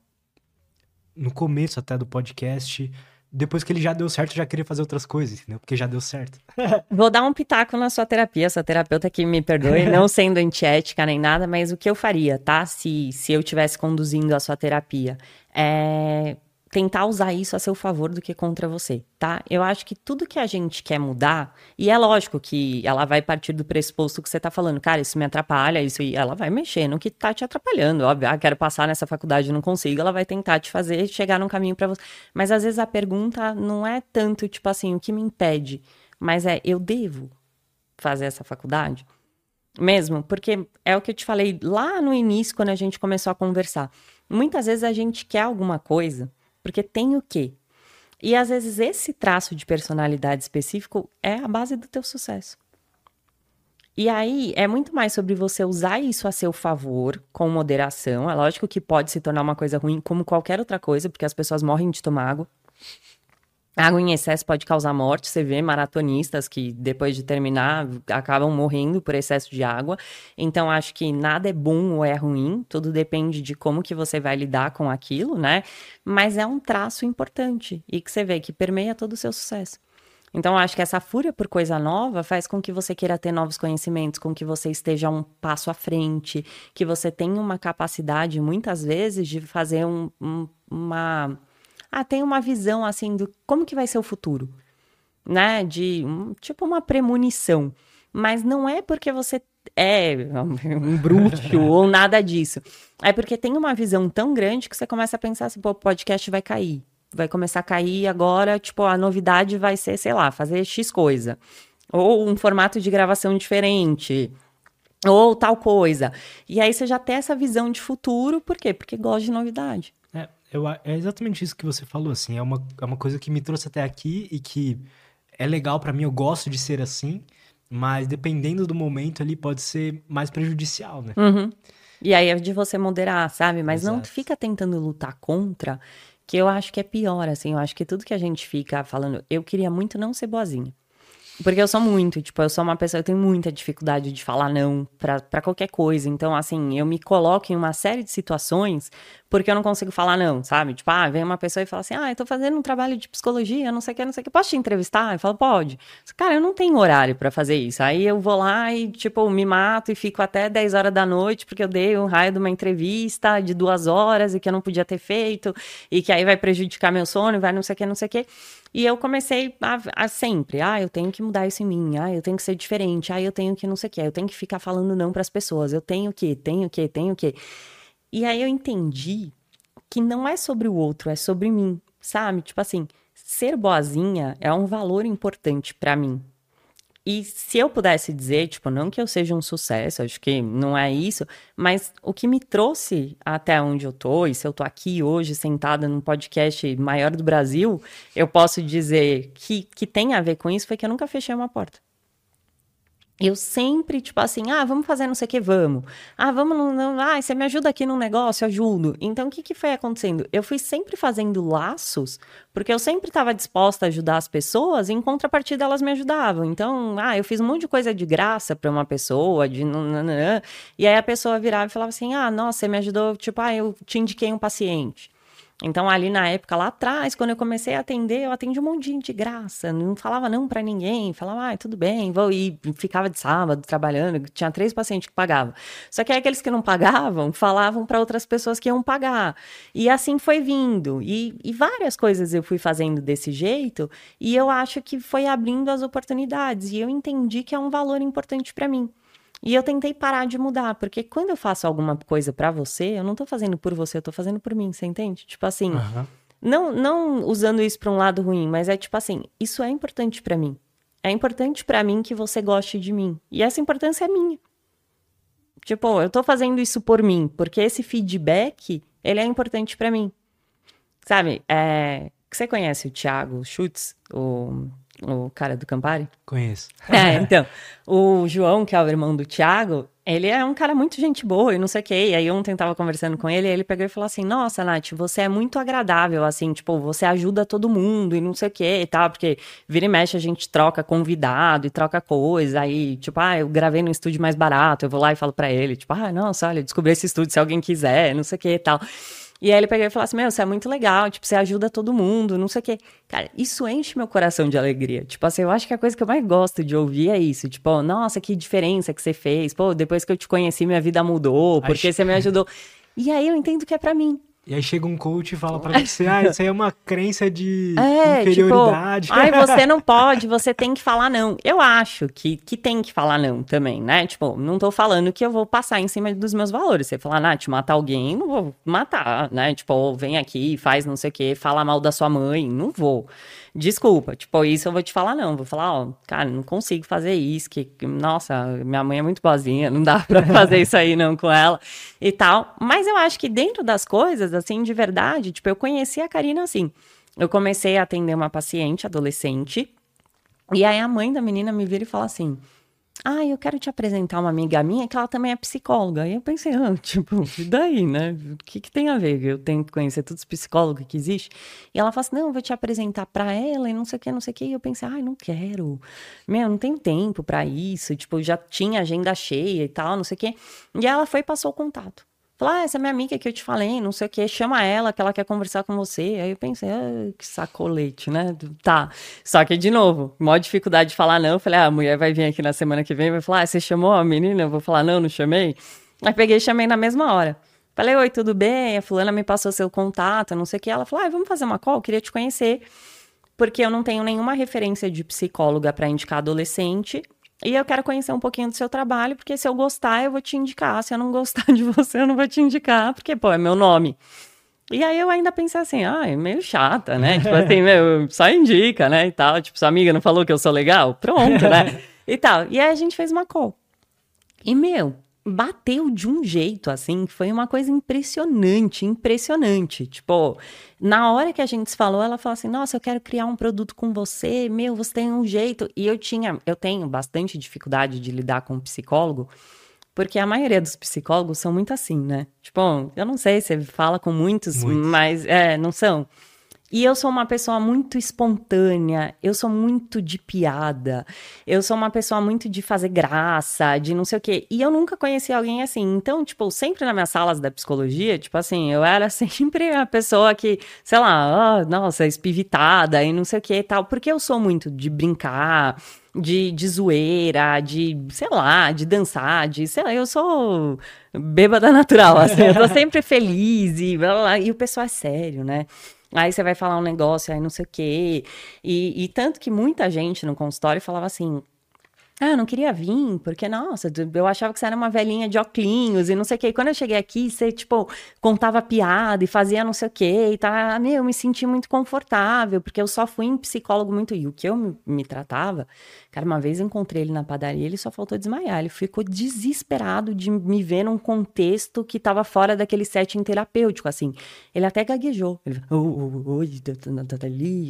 no começo até do podcast, depois que ele já deu certo, já queria fazer outras coisas, entendeu? Porque já deu certo. (laughs) Vou dar um pitaco na sua terapia, sua terapeuta que me perdoe, não (laughs) sendo antiética nem nada, mas o que eu faria, tá? Se, se eu estivesse conduzindo a sua terapia, é tentar usar isso a seu favor do que contra você, tá? Eu acho que tudo que a gente quer mudar, e é lógico que ela vai partir do pressuposto que você tá falando, cara, isso me atrapalha, isso e ela vai mexer no que tá te atrapalhando, óbvio, ah, quero passar nessa faculdade, não consigo, ela vai tentar te fazer chegar num caminho para você. Mas às vezes a pergunta não é tanto tipo assim, o que me impede, mas é eu devo fazer essa faculdade? Mesmo, porque é o que eu te falei lá no início quando a gente começou a conversar. Muitas vezes a gente quer alguma coisa, porque tem o quê? E às vezes esse traço de personalidade específico é a base do teu sucesso. E aí é muito mais sobre você usar isso a seu favor, com moderação. É lógico que pode se tornar uma coisa ruim, como qualquer outra coisa, porque as pessoas morrem de tomar água. Em excesso pode causar morte. Você vê maratonistas que, depois de terminar, acabam morrendo por excesso de água. Então, acho que nada é bom ou é ruim. Tudo depende de como que você vai lidar com aquilo, né? Mas é um traço importante e que você vê que permeia todo o seu sucesso. Então, acho que essa fúria por coisa nova faz com que você queira ter novos conhecimentos, com que você esteja um passo à frente, que você tenha uma capacidade, muitas vezes, de fazer um, um, uma ah, tem uma visão assim do como que vai ser o futuro, né? De um, tipo uma premonição. Mas não é porque você é um bruxo (laughs) ou nada disso. É porque tem uma visão tão grande que você começa a pensar assim, pô, o podcast vai cair. Vai começar a cair agora, tipo, a novidade vai ser, sei lá, fazer X coisa. Ou um formato de gravação diferente. Ou tal coisa. E aí você já tem essa visão de futuro, por quê? Porque gosta de novidade. Eu, é exatamente isso que você falou, assim. É uma, é uma coisa que me trouxe até aqui e que é legal para mim, eu gosto de ser assim, mas dependendo do momento ali pode ser mais prejudicial, né? Uhum. E aí é de você moderar, sabe? Mas Exato. não fica tentando lutar contra, que eu acho que é pior, assim. Eu acho que tudo que a gente fica falando, eu queria muito não ser boazinha. Porque eu sou muito, tipo, eu sou uma pessoa, eu tenho muita dificuldade de falar não para qualquer coisa. Então, assim, eu me coloco em uma série de situações porque eu não consigo falar não, sabe? Tipo, ah, vem uma pessoa e fala assim: ah, eu tô fazendo um trabalho de psicologia, não sei o que, não sei o que, posso te entrevistar? Eu falo, pode. Cara, eu não tenho horário para fazer isso. Aí eu vou lá e, tipo, me mato e fico até 10 horas da noite porque eu dei um raio de uma entrevista de duas horas e que eu não podia ter feito e que aí vai prejudicar meu sono, vai não sei o que, não sei o que. E eu comecei a, a, sempre, ah, eu tenho que mudar isso em mim, ah, eu tenho que ser diferente, ah, eu tenho que não sei o que, eu tenho que ficar falando não para as pessoas, eu tenho que, tenho que, tenho que. E aí eu entendi que não é sobre o outro, é sobre mim, sabe? Tipo assim, ser boazinha é um valor importante para mim, e se eu pudesse dizer, tipo, não que eu seja um sucesso, acho que não é isso, mas o que me trouxe até onde eu tô, e se eu tô aqui hoje sentada num podcast maior do Brasil, eu posso dizer que, que tem a ver com isso, foi que eu nunca fechei uma porta eu sempre, tipo assim, ah, vamos fazer não sei o que, vamos. Ah, vamos, não, ah, você me ajuda aqui num negócio, ajudo. Então, o que que foi acontecendo? Eu fui sempre fazendo laços, porque eu sempre estava disposta a ajudar as pessoas, e em contrapartida elas me ajudavam. Então, ah, eu fiz um monte de coisa de graça para uma pessoa, de nananã, e aí a pessoa virava e falava assim, ah, nossa, você me ajudou, tipo, ah, eu te indiquei um paciente. Então, ali na época, lá atrás, quando eu comecei a atender, eu atendi um monte de, de graça, não falava não para ninguém, falava, ah, tudo bem, vou ir, ficava de sábado trabalhando, tinha três pacientes que pagavam. Só que aí aqueles que não pagavam, falavam para outras pessoas que iam pagar. E assim foi vindo. E, e várias coisas eu fui fazendo desse jeito, e eu acho que foi abrindo as oportunidades, e eu entendi que é um valor importante para mim. E eu tentei parar de mudar, porque quando eu faço alguma coisa para você, eu não tô fazendo por você, eu tô fazendo por mim, você entende? Tipo assim, uhum. não não usando isso para um lado ruim, mas é tipo assim, isso é importante para mim. É importante para mim que você goste de mim. E essa importância é minha. Tipo, eu tô fazendo isso por mim, porque esse feedback, ele é importante para mim. Sabe? É, você conhece o Thiago Schutz, o o cara do Campari? Conheço. (laughs) É, então, o João, que é o irmão do Thiago, ele é um cara muito gente boa e não sei o quê. E aí ontem tava conversando com ele, e ele pegou e falou assim: Nossa, Nath, você é muito agradável, assim, tipo, você ajuda todo mundo e não sei o quê e tal, porque vira e mexe a gente troca convidado e troca coisa. Aí, tipo, ah, eu gravei no estúdio mais barato, eu vou lá e falo para ele, tipo, ah, nossa, olha, descobri esse estúdio se alguém quiser, não sei o quê e tal. E aí ele pegou e falou assim: Meu, você é muito legal, tipo, você ajuda todo mundo, não sei o quê. Cara, isso enche meu coração de alegria. Tipo assim, eu acho que a coisa que eu mais gosto de ouvir é isso. Tipo, nossa, que diferença que você fez. Pô, depois que eu te conheci, minha vida mudou, porque (laughs) você me ajudou. E aí eu entendo que é para mim. E aí chega um coach e fala pra você, ah, isso aí é uma crença de é, tipo, inferioridade. Tipo, Ai, você não (laughs) pode, você tem que falar não. Eu acho que, que tem que falar não também, né? Tipo, não tô falando que eu vou passar em cima dos meus valores. Você falar, Nath, matar alguém, não vou matar, né? Tipo, vem aqui, faz não sei o quê, fala mal da sua mãe, não vou. Desculpa, tipo, isso eu vou te falar não. Vou falar, ó, cara, não consigo fazer isso, que, nossa, minha mãe é muito boazinha, não dá pra (laughs) fazer isso aí não com ela e tal. Mas eu acho que dentro das coisas, assim, de verdade, tipo, eu conheci a Karina assim. Eu comecei a atender uma paciente adolescente, e aí a mãe da menina me vira e fala assim: ah, eu quero te apresentar uma amiga minha que ela também é psicóloga. E eu pensei, ah, (laughs) tipo, e daí, né? O que, que tem a ver? Eu tenho que conhecer todos os psicólogos que existem. E ela fala assim: não, eu vou te apresentar para ela e não sei o que, não sei o que. E eu pensei, ai, não quero. Meu, não tem tempo para isso. Tipo, já tinha agenda cheia e tal, não sei o que. E ela foi e passou o contato. Falou, ah, essa é minha amiga que eu te falei, não sei o que, chama ela que ela quer conversar com você. Aí eu pensei, ah, que sacolete, né? Tá. Só que, de novo, maior dificuldade de falar não. Falei, ah, a mulher vai vir aqui na semana que vem vai falar, ah, você chamou a menina? Eu vou falar, não, não chamei. Aí peguei e chamei na mesma hora. Falei, oi, tudo bem? A fulana me passou seu contato, não sei o que. Ela falou, ah, vamos fazer uma call, queria te conhecer. Porque eu não tenho nenhuma referência de psicóloga para indicar adolescente e eu quero conhecer um pouquinho do seu trabalho, porque se eu gostar, eu vou te indicar. Se eu não gostar (laughs) de você, eu não vou te indicar, porque, pô, é meu nome. E aí eu ainda pensei assim, ah, é meio chata, né? tipo (laughs) assim, meu, só indica, né? E tal. Tipo, sua amiga não falou que eu sou legal? Pronto, né? (laughs) e tal. E aí a gente fez uma call. E, meu, bateu de um jeito, assim, foi uma coisa impressionante, impressionante. Tipo, na hora que a gente se falou, ela falou assim: Nossa, eu quero criar um produto com você, meu, você tem um jeito. E eu tinha, eu tenho bastante dificuldade de lidar com um psicólogo, porque a maioria dos psicólogos são muito assim, né? Tipo, eu não sei, você fala com muitos, muitos. mas é, não são. E eu sou uma pessoa muito espontânea, eu sou muito de piada, eu sou uma pessoa muito de fazer graça, de não sei o quê. E eu nunca conheci alguém assim. Então, tipo, sempre nas minhas salas da psicologia, tipo assim, eu era (laughs) sempre a pessoa que, sei lá, oh, nossa, espivitada e não sei o quê e tal. Porque eu sou muito de brincar, de, de zoeira, de, sei lá, de dançar, de, sei lá, eu sou bêbada natural, assim, eu tô (laughs) sempre feliz e blá, blá, e o pessoal é sério, né? Aí você vai falar um negócio, aí não sei o quê. E, e tanto que muita gente no consultório falava assim: ah, eu não queria vir, porque, nossa, eu achava que você era uma velhinha de oclinhos e não sei o quê. E quando eu cheguei aqui, você, tipo, contava piada e fazia não sei o quê e tá, meu, eu me senti muito confortável, porque eu só fui em psicólogo muito. E o que eu me, me tratava, cara, uma vez eu encontrei ele na padaria, ele só faltou desmaiar. Ele ficou desesperado de me ver num contexto que tava fora daquele setting terapêutico, assim. Ele até gaguejou. Ele falou, oi.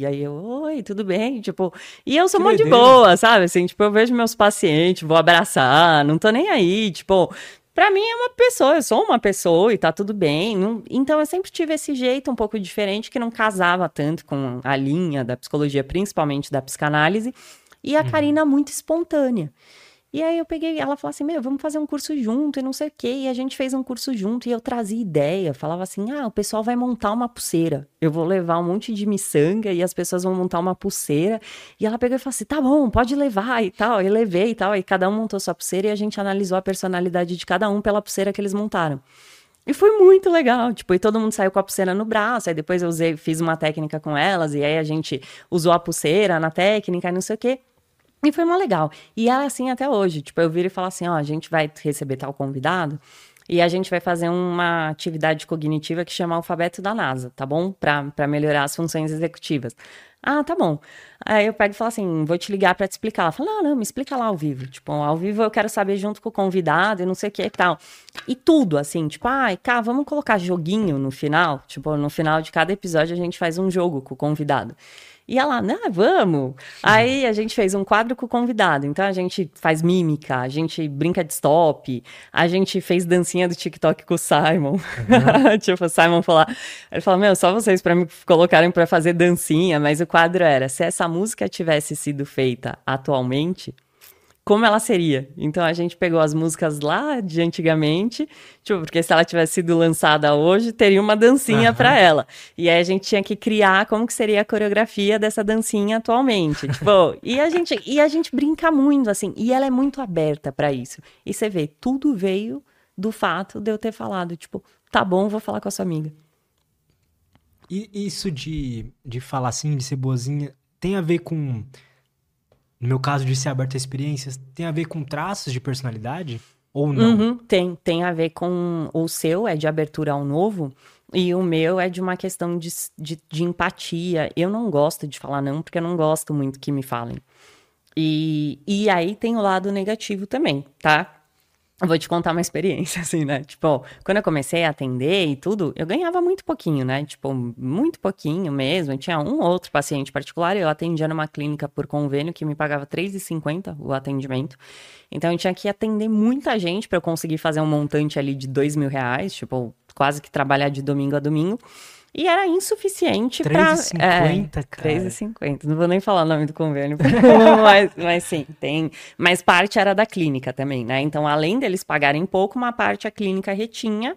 Aí eu, oi, tudo bem? Tipo, e eu sou muito de boa, sabe? Assim, tipo, eu vejo meus paciente, vou abraçar, não tô nem aí, tipo, para mim é uma pessoa, eu sou uma pessoa e tá tudo bem. Não... Então eu sempre tive esse jeito um pouco diferente que não casava tanto com a linha da psicologia, principalmente da psicanálise, e a uhum. Karina muito espontânea. E aí eu peguei, ela falou assim: Meu, vamos fazer um curso junto e não sei o quê. E a gente fez um curso junto e eu trazia ideia. Falava assim: Ah, o pessoal vai montar uma pulseira. Eu vou levar um monte de miçanga e as pessoas vão montar uma pulseira. E ela pegou e falou assim: Tá bom, pode levar e tal. Eu levei e tal. E cada um montou sua pulseira e a gente analisou a personalidade de cada um pela pulseira que eles montaram. E foi muito legal, tipo, e todo mundo saiu com a pulseira no braço, aí depois eu usei, fiz uma técnica com elas, e aí a gente usou a pulseira na técnica e não sei o quê. E foi mó legal. E é assim até hoje. Tipo, eu viro e falo assim: ó, a gente vai receber tal convidado e a gente vai fazer uma atividade cognitiva que chama Alfabeto da NASA, tá bom? Para melhorar as funções executivas. Ah, tá bom. Aí eu pego e falo assim: vou te ligar para te explicar. Ela fala: não, não, me explica lá ao vivo. Tipo, ao vivo eu quero saber junto com o convidado e não sei o que e tal. E tudo, assim, tipo, ai, cá, vamos colocar joguinho no final. Tipo, no final de cada episódio a gente faz um jogo com o convidado. E ela, ah, vamos. Aí a gente fez um quadro com o convidado. Então a gente faz mímica, a gente brinca de stop, a gente fez dancinha do TikTok com o Simon. Uhum. (laughs) tipo, o Simon falar, ele falou, meu, só vocês para me colocarem para fazer dancinha, mas o quadro era, se essa música tivesse sido feita atualmente, como ela seria. Então a gente pegou as músicas lá de antigamente, tipo, porque se ela tivesse sido lançada hoje, teria uma dancinha uhum. para ela. E aí a gente tinha que criar como que seria a coreografia dessa dancinha atualmente. (laughs) tipo, e a gente e a gente brinca muito assim, e ela é muito aberta para isso. E você vê, tudo veio do fato de eu ter falado, tipo, tá bom, vou falar com a sua amiga. E isso de, de falar assim, de ser boazinha, tem a ver com no meu caso de ser aberto a experiências, tem a ver com traços de personalidade? Ou não? Uhum, tem, tem a ver com. O seu é de abertura ao novo, e o meu é de uma questão de, de, de empatia. Eu não gosto de falar não, porque eu não gosto muito que me falem. E, e aí tem o lado negativo também, tá? Vou te contar uma experiência, (laughs) assim, né? Tipo, quando eu comecei a atender e tudo, eu ganhava muito pouquinho, né? Tipo, muito pouquinho mesmo. Eu tinha um outro paciente particular, eu atendia numa clínica por convênio que me pagava R$3,50 o atendimento. Então, eu tinha que atender muita gente para eu conseguir fazer um montante ali de dois mil reais, tipo, quase que trabalhar de domingo a domingo. E era insuficiente para. 3,50, é, cara. 3,50. Não vou nem falar o nome do convênio, mas, mas sim, tem. Mas parte era da clínica também, né? Então, além deles pagarem pouco, uma parte a clínica retinha.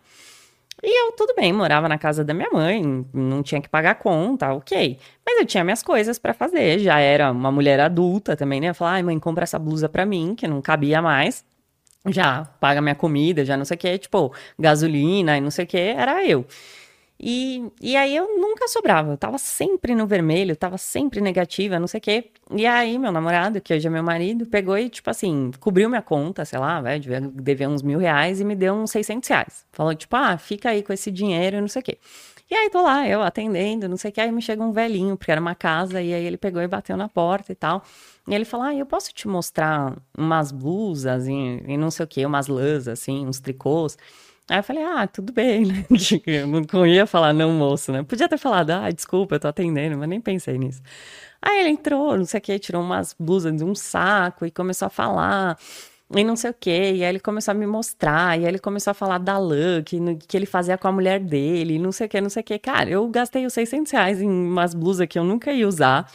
E eu, tudo bem, morava na casa da minha mãe, não tinha que pagar conta, ok. Mas eu tinha minhas coisas para fazer, já era uma mulher adulta também, né? Falar, ai, mãe, compra essa blusa pra mim, que não cabia mais. Já paga minha comida, já não sei o que, tipo, gasolina e não sei o que, era eu. E, e aí eu nunca sobrava, eu tava sempre no vermelho, tava sempre negativa, não sei o quê. E aí meu namorado, que hoje é meu marido, pegou e, tipo assim, cobriu minha conta, sei lá, velho, devia dever uns mil reais e me deu uns 600 reais. Falou, tipo, ah, fica aí com esse dinheiro, não sei o quê. E aí tô lá, eu atendendo, não sei o que, aí me chega um velhinho, porque era uma casa, e aí ele pegou e bateu na porta e tal. E ele falou, ah, eu posso te mostrar umas blusas e, e não sei o que, umas lãs, assim, uns tricôs. Aí eu falei, ah, tudo bem, né? (laughs) Eu não ia falar não, moço, né? Podia ter falado, ah, desculpa, eu tô atendendo, mas nem pensei nisso. Aí ele entrou, não sei o que, tirou umas blusas de um saco e começou a falar e não sei o que. E aí ele começou a me mostrar, e aí ele começou a falar da lã, que, que ele fazia com a mulher dele, não sei o que, não sei o que. Cara, eu gastei os 600 reais em umas blusas que eu nunca ia usar,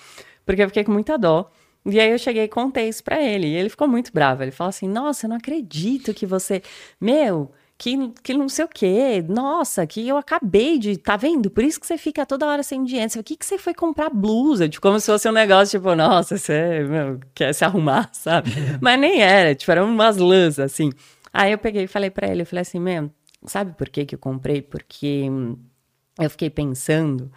porque eu fiquei com muita dó. E aí eu cheguei e contei isso pra ele, e ele ficou muito bravo. Ele falou assim, nossa, eu não acredito que você... Meu que, que não sei o quê. Nossa, que eu acabei de. Tá vendo? Por isso que você fica toda hora sem dinheiro. O que, que você foi comprar blusa? Tipo, como se fosse um negócio, tipo, nossa, você meu, quer se arrumar, (laughs) sabe? (laughs) Mas nem era, tipo, eram umas lãs, assim. Aí eu peguei e falei para ele, eu falei assim, mesmo, sabe por que que eu comprei? Porque eu fiquei pensando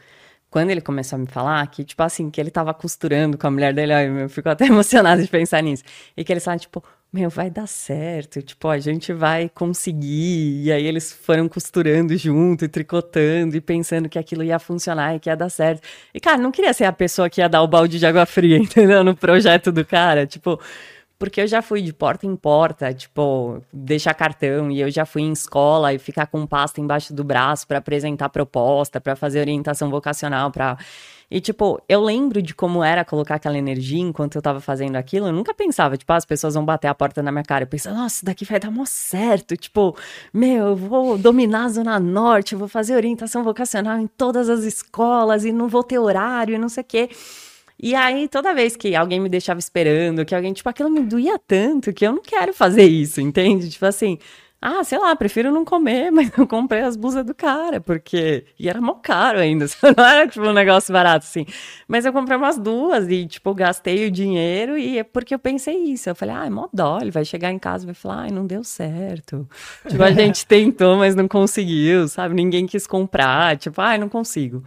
quando ele começou a me falar que, tipo assim, que ele tava costurando com a mulher dele, eu fico até (laughs) emocionado de pensar nisso. E que ele falava, tipo, meu, vai dar certo, tipo, a gente vai conseguir. E aí eles foram costurando junto e tricotando e pensando que aquilo ia funcionar e que ia dar certo. E, cara, não queria ser a pessoa que ia dar o balde de água fria, (laughs) entendeu? No projeto do cara, tipo, porque eu já fui de porta em porta, tipo, deixar cartão, e eu já fui em escola e ficar com pasta embaixo do braço para apresentar proposta, para fazer orientação vocacional, para e, tipo, eu lembro de como era colocar aquela energia enquanto eu tava fazendo aquilo. Eu nunca pensava, tipo, ah, as pessoas vão bater a porta na minha cara. Eu pensava, nossa, isso daqui vai dar mó certo. Tipo, meu, eu vou dominar a Zona Norte, eu vou fazer orientação vocacional em todas as escolas e não vou ter horário e não sei o quê. E aí, toda vez que alguém me deixava esperando, que alguém, tipo, aquilo me doía tanto que eu não quero fazer isso, entende? Tipo assim, ah, sei lá, prefiro não comer, (laughs) mas eu comprei as blusas do cara, porque. E era mó caro ainda, (laughs) não era tipo um negócio barato assim. Mas eu comprei umas duas e, tipo, gastei o dinheiro e é porque eu pensei isso. Eu falei, ah, é mó dó, ele vai chegar em casa e vai falar, ai, não deu certo. tipo, a (laughs) gente tentou, mas não conseguiu, sabe? Ninguém quis comprar, tipo, ai, não consigo.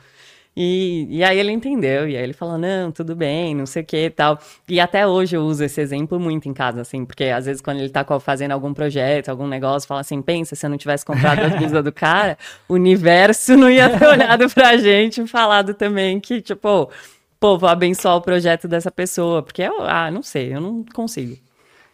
E, e aí ele entendeu, e aí ele falou, não, tudo bem, não sei o que e tal. E até hoje eu uso esse exemplo muito em casa, assim, porque às vezes quando ele tá fazendo algum projeto, algum negócio, fala assim, pensa, se eu não tivesse comprado as blusas do cara, o universo não ia ter olhado pra gente e falado também que, tipo, pô, vou abençoar o projeto dessa pessoa, porque eu, ah, não sei, eu não consigo.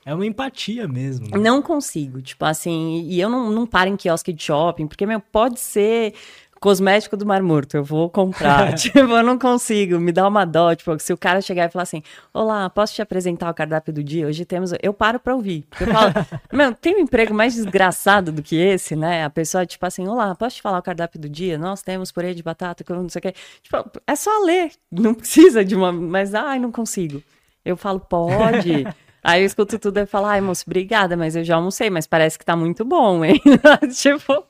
É uma empatia mesmo. Não consigo, tipo assim, e eu não, não paro em quiosque de shopping, porque, meu, pode ser cosmético do Mar Morto, eu vou comprar. (laughs) tipo, eu não consigo, me dá uma dó. Tipo, se o cara chegar e falar assim: Olá, posso te apresentar o cardápio do dia? Hoje temos. Eu paro pra ouvir. Eu falo, (laughs) meu, tem um emprego mais desgraçado do que esse, né? A pessoa, tipo assim: Olá, posso te falar o cardápio do dia? Nós temos purê de batata, não sei o quê. Tipo, é só ler. Não precisa de uma. Mas, ai, não consigo. Eu falo, pode. (laughs) Aí eu escuto tudo e falo, ai, moço, obrigada, mas eu já almocei, mas parece que tá muito bom, hein? tipo,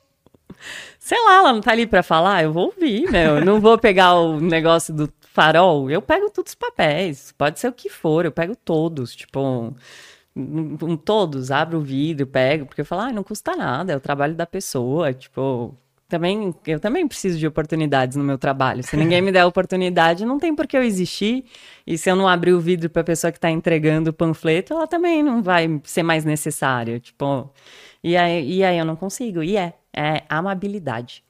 sei lá, ela não tá ali pra falar, eu vou ouvir, meu. Eu não vou pegar o negócio do farol, eu pego todos os papéis, pode ser o que for, eu pego todos, tipo, um, um, todos, abro o vidro, pego, porque eu falo, ai, não custa nada, é o trabalho da pessoa, tipo, também, eu também preciso de oportunidades no meu trabalho. Se ninguém me der oportunidade, não tem por que eu existir. E se eu não abrir o vidro para a pessoa que está entregando o panfleto, ela também não vai ser mais necessária. Tipo, e aí, e aí eu não consigo. E é, é amabilidade.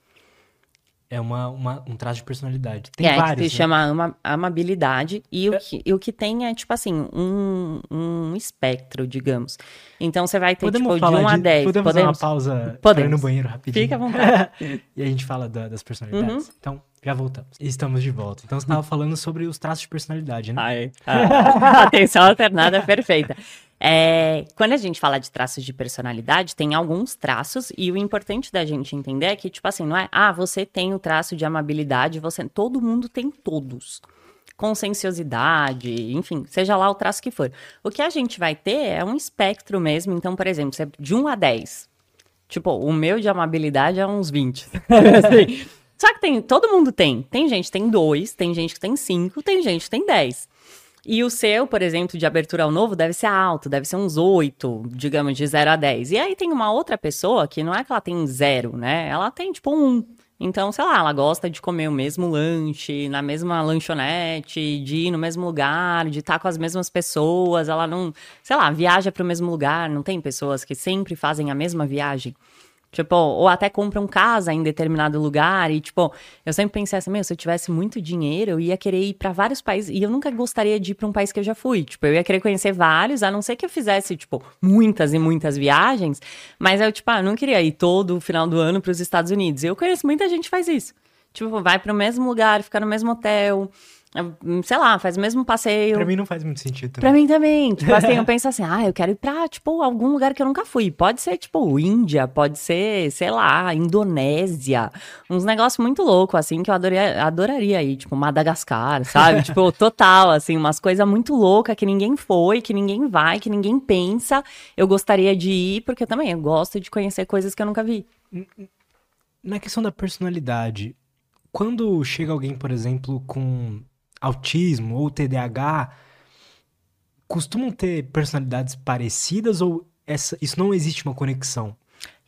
É uma, uma, um traço de personalidade. Tem é, vários. Que se né? chama ama, amabilidade. E, é. o que, e o que tem é, tipo assim, um, um espectro, digamos. Então você vai ter, podemos tipo, de 1 a 10. Podemos, podemos uma pausa podemos. ir no banheiro rapidinho? Fica à vontade. (laughs) e a gente fala da, das personalidades. Uhum. Então, já voltamos. Estamos de volta. Então, você estava falando sobre os traços de personalidade, né? Ai, ah, (laughs) atenção alternada perfeita. É, quando a gente fala de traços de personalidade, tem alguns traços, e o importante da gente entender é que, tipo assim, não é, ah, você tem o traço de amabilidade, você. Todo mundo tem todos. Conscienciosidade, enfim, seja lá o traço que for. O que a gente vai ter é um espectro mesmo. Então, por exemplo, de 1 a 10. Tipo, o meu de amabilidade é uns 20. (laughs) assim. Só que tem, todo mundo tem. Tem gente que tem 2, tem gente que tem 5, tem gente que tem 10. E o seu, por exemplo, de abertura ao novo, deve ser alto, deve ser uns 8, digamos, de 0 a 10. E aí tem uma outra pessoa que não é que ela tem zero, né? Ela tem, tipo, um. Então, sei lá, ela gosta de comer o mesmo lanche, na mesma lanchonete, de ir no mesmo lugar, de estar com as mesmas pessoas. Ela não, sei lá, viaja para o mesmo lugar. Não tem pessoas que sempre fazem a mesma viagem. Tipo, ou até compram casa em determinado lugar. E, tipo, eu sempre pensei assim, meu, se eu tivesse muito dinheiro, eu ia querer ir para vários países. E eu nunca gostaria de ir pra um país que eu já fui. Tipo, eu ia querer conhecer vários, a não ser que eu fizesse, tipo, muitas e muitas viagens. Mas eu, tipo, ah, não queria ir todo o final do ano para os Estados Unidos. Eu conheço muita gente que faz isso. Tipo, vai para o mesmo lugar, fica no mesmo hotel sei lá, faz o mesmo passeio. Pra mim não faz muito sentido também. Pra mim também. Tipo assim, eu (laughs) penso assim, ah, eu quero ir pra, tipo, algum lugar que eu nunca fui. Pode ser, tipo, Índia, pode ser, sei lá, Indonésia. Uns negócios muito loucos, assim, que eu adoraria, adoraria ir. Tipo, Madagascar, sabe? (laughs) tipo, total, assim, umas coisas muito loucas que ninguém foi, que ninguém vai, que ninguém pensa. Eu gostaria de ir, porque eu também eu gosto de conhecer coisas que eu nunca vi. Na questão da personalidade, quando chega alguém, por exemplo, com autismo ou TDAH costumam ter personalidades parecidas ou essa, isso não existe uma conexão?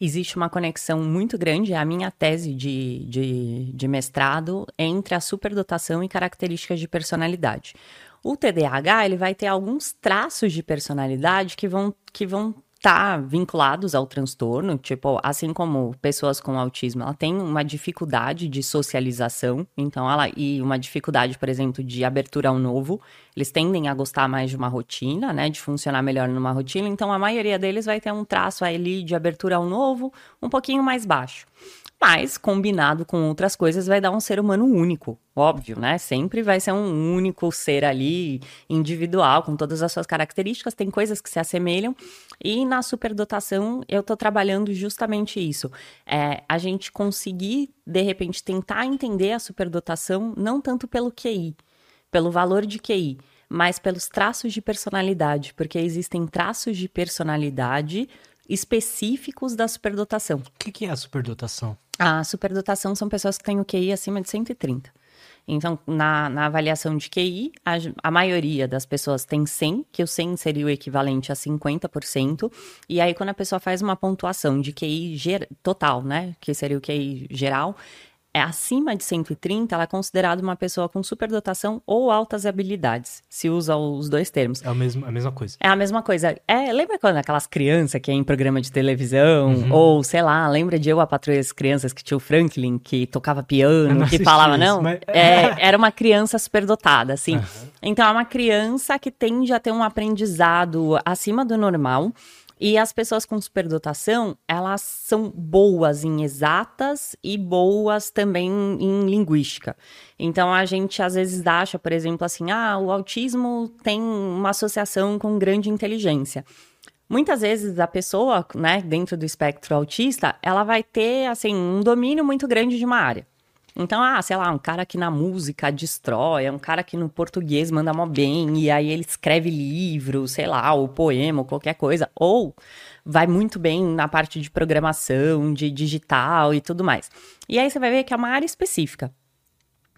Existe uma conexão muito grande, é a minha tese de, de, de mestrado, entre a superdotação e características de personalidade. O TDAH ele vai ter alguns traços de personalidade que vão, que vão tá vinculados ao transtorno, tipo, assim como pessoas com autismo, ela tem uma dificuldade de socialização, então ela e uma dificuldade, por exemplo, de abertura ao novo, eles tendem a gostar mais de uma rotina, né, de funcionar melhor numa rotina, então a maioria deles vai ter um traço ali de abertura ao novo um pouquinho mais baixo mas combinado com outras coisas vai dar um ser humano único, óbvio, né? Sempre vai ser um único ser ali, individual, com todas as suas características, tem coisas que se assemelham, e na superdotação eu tô trabalhando justamente isso. É, a gente conseguir, de repente, tentar entender a superdotação não tanto pelo QI, pelo valor de QI, mas pelos traços de personalidade, porque existem traços de personalidade específicos da superdotação. O que, que é a superdotação? A superdotação são pessoas que têm o QI acima de 130. Então, na, na avaliação de QI, a, a, maioria das pessoas tem 100, que o 100 seria o equivalente a 50%. E aí, quando a pessoa faz uma pontuação de QI ger, total, né? Que seria o QI geral, é acima de 130, ela é considerada uma pessoa com superdotação ou altas habilidades. Se usa os dois termos. É a mesma, a mesma coisa. É a mesma coisa. É, lembra quando aquelas crianças que é em programa de televisão? Uhum. Ou, sei lá, lembra de eu a patrulha das crianças que tinha o Franklin, que tocava piano, que falava, isso, não? Mas... É, era uma criança superdotada, assim. Uhum. Então, é uma criança que tende a ter um aprendizado acima do normal E as pessoas com superdotação, elas são boas em exatas e boas também em linguística. Então a gente às vezes acha, por exemplo, assim, ah, o autismo tem uma associação com grande inteligência. Muitas vezes a pessoa, né, dentro do espectro autista, ela vai ter assim um domínio muito grande de uma área. Então, ah, sei lá, um cara que na música destrói, é um cara que no português manda mó bem, e aí ele escreve livro, sei lá, ou poema, ou qualquer coisa. Ou vai muito bem na parte de programação, de digital e tudo mais. E aí você vai ver que é uma área específica.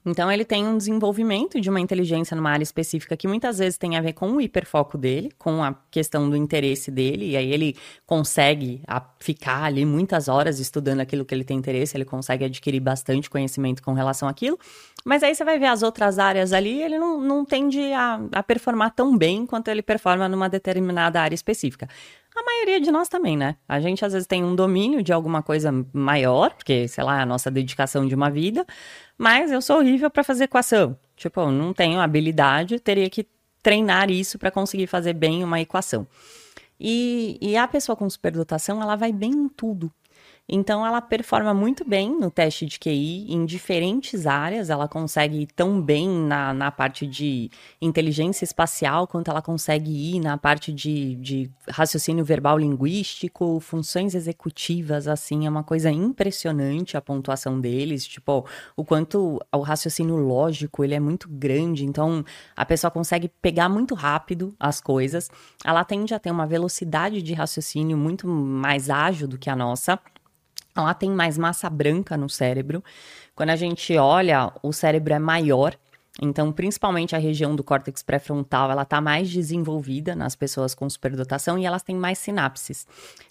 Então, ele tem um desenvolvimento de uma inteligência numa área específica que muitas vezes tem a ver com o hiperfoco dele, com a questão do interesse dele, e aí ele consegue ficar ali muitas horas estudando aquilo que ele tem interesse, ele consegue adquirir bastante conhecimento com relação àquilo. Mas aí você vai ver as outras áreas ali, ele não, não tende a, a performar tão bem quanto ele performa numa determinada área específica. A maioria de nós também, né? A gente às vezes tem um domínio de alguma coisa maior, porque, sei lá, a nossa dedicação de uma vida, mas eu sou horrível para fazer equação. Tipo, eu não tenho habilidade, teria que treinar isso para conseguir fazer bem uma equação. E, e a pessoa com superdotação, ela vai bem em tudo. Então, ela performa muito bem no teste de QI em diferentes áreas. Ela consegue ir tão bem na, na parte de inteligência espacial, quanto ela consegue ir na parte de, de raciocínio verbal linguístico, funções executivas, assim, é uma coisa impressionante a pontuação deles. Tipo, o quanto o raciocínio lógico ele é muito grande. Então, a pessoa consegue pegar muito rápido as coisas. Ela tende a ter uma velocidade de raciocínio muito mais ágil do que a nossa ela tem mais massa branca no cérebro. Quando a gente olha, o cérebro é maior, então, principalmente a região do córtex pré-frontal, ela está mais desenvolvida nas pessoas com superdotação e elas têm mais sinapses.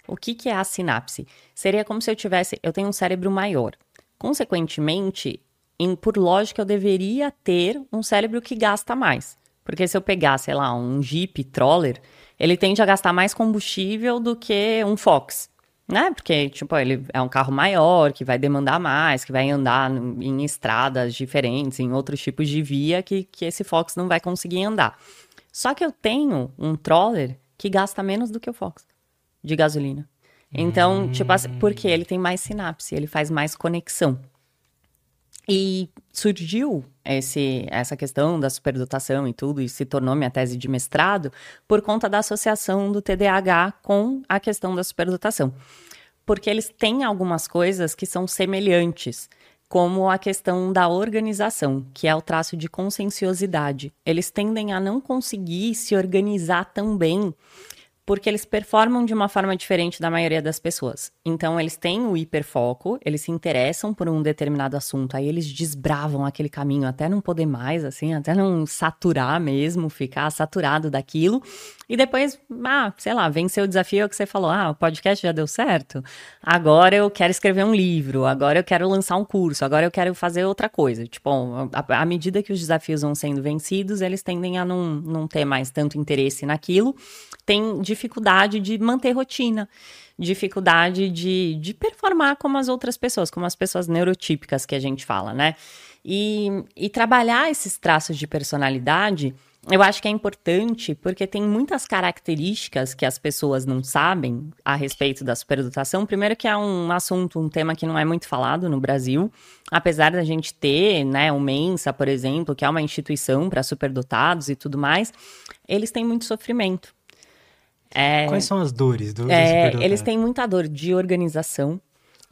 O que, que é a sinapse? Seria como se eu tivesse, eu tenho um cérebro maior. Consequentemente, em, por lógica, eu deveria ter um cérebro que gasta mais. Porque se eu pegar, sei lá, um Jeep Troller, ele tende a gastar mais combustível do que um Fox né? Porque, tipo, ele é um carro maior, que vai demandar mais, que vai andar em estradas diferentes, em outros tipos de via que, que esse Fox não vai conseguir andar. Só que eu tenho um Troller que gasta menos do que o Fox de gasolina. Então, hum. tipo assim, porque ele tem mais sinapse, ele faz mais conexão. E surgiu esse, essa questão da superdotação e tudo, e se tornou minha tese de mestrado, por conta da associação do TDAH com a questão da superdotação. Porque eles têm algumas coisas que são semelhantes, como a questão da organização, que é o traço de conscienciosidade. Eles tendem a não conseguir se organizar tão bem porque eles performam de uma forma diferente da maioria das pessoas. Então, eles têm o hiperfoco, eles se interessam por um determinado assunto, aí eles desbravam aquele caminho até não poder mais, assim, até não saturar mesmo, ficar saturado daquilo. E depois, ah, sei lá, venceu o desafio que você falou: ah, o podcast já deu certo, agora eu quero escrever um livro, agora eu quero lançar um curso, agora eu quero fazer outra coisa. Tipo, à medida que os desafios vão sendo vencidos, eles tendem a não, não ter mais tanto interesse naquilo tem dificuldade de manter rotina, dificuldade de, de performar como as outras pessoas, como as pessoas neurotípicas que a gente fala, né? E, e trabalhar esses traços de personalidade. Eu acho que é importante porque tem muitas características que as pessoas não sabem a respeito da superdotação. Primeiro que é um assunto, um tema que não é muito falado no Brasil, apesar da gente ter, né, o Mensa, por exemplo, que é uma instituição para superdotados e tudo mais, eles têm muito sofrimento. É, Quais são as dores do, é, Eles têm muita dor de organização,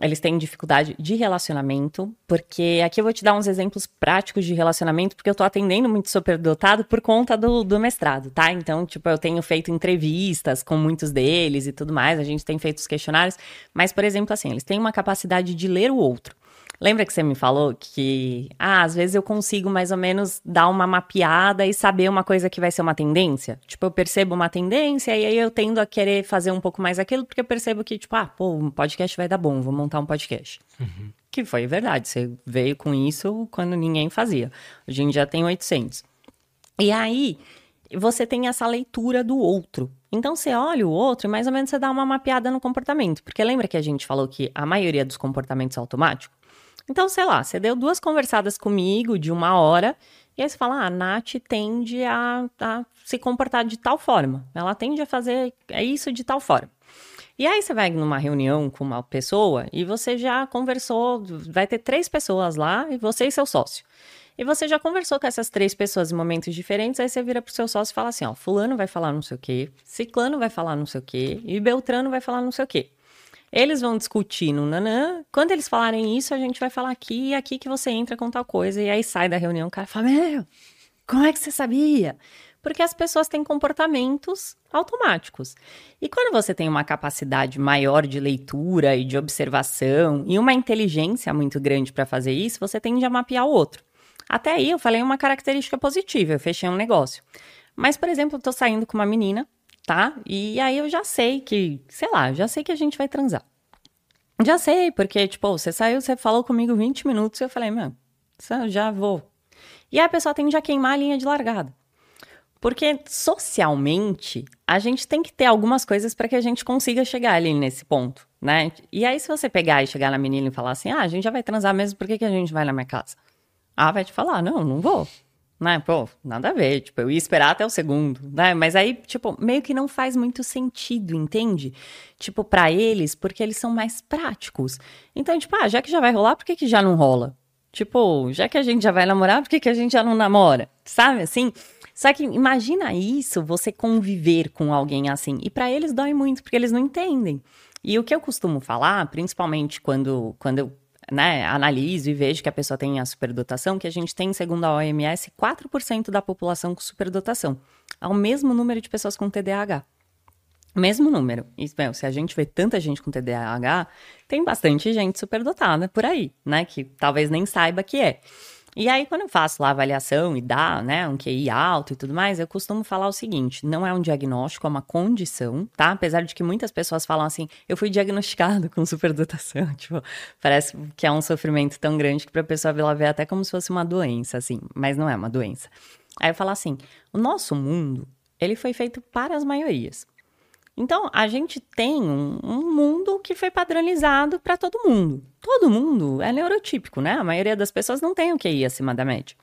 eles têm dificuldade de relacionamento, porque aqui eu vou te dar uns exemplos práticos de relacionamento, porque eu tô atendendo muito superdotado por conta do, do mestrado, tá? Então, tipo, eu tenho feito entrevistas com muitos deles e tudo mais, a gente tem feito os questionários, mas, por exemplo, assim, eles têm uma capacidade de ler o outro. Lembra que você me falou que, ah, às vezes eu consigo mais ou menos dar uma mapeada e saber uma coisa que vai ser uma tendência? Tipo, eu percebo uma tendência e aí eu tendo a querer fazer um pouco mais aquilo, porque eu percebo que, tipo, ah, pô, um podcast vai dar bom, vou montar um podcast. Uhum. Que foi verdade, você veio com isso quando ninguém fazia. Hoje em dia tem 800. E aí, você tem essa leitura do outro. Então você olha o outro e mais ou menos você dá uma mapeada no comportamento. Porque lembra que a gente falou que a maioria dos comportamentos é automático? Então, sei lá, você deu duas conversadas comigo de uma hora, e aí você fala, ah, a Nath tende a, a se comportar de tal forma. Ela tende a fazer isso de tal forma. E aí você vai numa reunião com uma pessoa e você já conversou, vai ter três pessoas lá e você e seu sócio. E você já conversou com essas três pessoas em momentos diferentes, aí você vira pro seu sócio e fala assim, ó, fulano vai falar não sei o quê, ciclano vai falar não sei o quê e beltrano vai falar não sei o quê. Eles vão discutir no nanã. Quando eles falarem isso, a gente vai falar aqui e aqui que você entra com tal coisa. E aí sai da reunião, o cara fala: Meu, como é que você sabia? Porque as pessoas têm comportamentos automáticos. E quando você tem uma capacidade maior de leitura e de observação e uma inteligência muito grande para fazer isso, você tende a mapear o outro. Até aí eu falei uma característica positiva, eu fechei um negócio. Mas, por exemplo, eu tô saindo com uma menina tá? E aí eu já sei que, sei lá, já sei que a gente vai transar. Já sei, porque, tipo, você saiu, você falou comigo 20 minutos e eu falei, meu, já vou. E aí a pessoa tende a queimar a linha de largada. Porque socialmente, a gente tem que ter algumas coisas para que a gente consiga chegar ali nesse ponto, né? E aí, se você pegar e chegar na menina e falar assim, ah, a gente já vai transar mesmo, por que, que a gente vai na minha casa? Ah, vai te falar, não, não vou né? Pô, nada a ver. Tipo, eu ia esperar até o segundo, né? Mas aí, tipo, meio que não faz muito sentido, entende? Tipo, para eles, porque eles são mais práticos. Então, tipo, ah, já que já vai rolar, por que, que já não rola? Tipo, já que a gente já vai namorar, por que, que a gente já não namora? Sabe assim? Só que imagina isso, você conviver com alguém assim. E para eles dói muito, porque eles não entendem. E o que eu costumo falar, principalmente quando, quando eu né, analiso e vejo que a pessoa tem a superdotação, que a gente tem, segundo a OMS, 4% da população com superdotação. Ao mesmo número de pessoas com TDAH. Mesmo número. E, se a gente vê tanta gente com TDAH, tem bastante gente superdotada por aí, né? Que talvez nem saiba que é. E aí, quando eu faço lá avaliação e dá, né, um QI alto e tudo mais, eu costumo falar o seguinte: não é um diagnóstico, é uma condição, tá? Apesar de que muitas pessoas falam assim, eu fui diagnosticado com superdotação. (laughs) Tipo, parece que é um sofrimento tão grande que pra pessoa ela vê até como se fosse uma doença, assim, mas não é uma doença. Aí eu falo assim: o nosso mundo, ele foi feito para as maiorias. Então, a gente tem um, um mundo que foi padronizado para todo mundo. Todo mundo é neurotípico, né? A maioria das pessoas não tem o ir acima da média.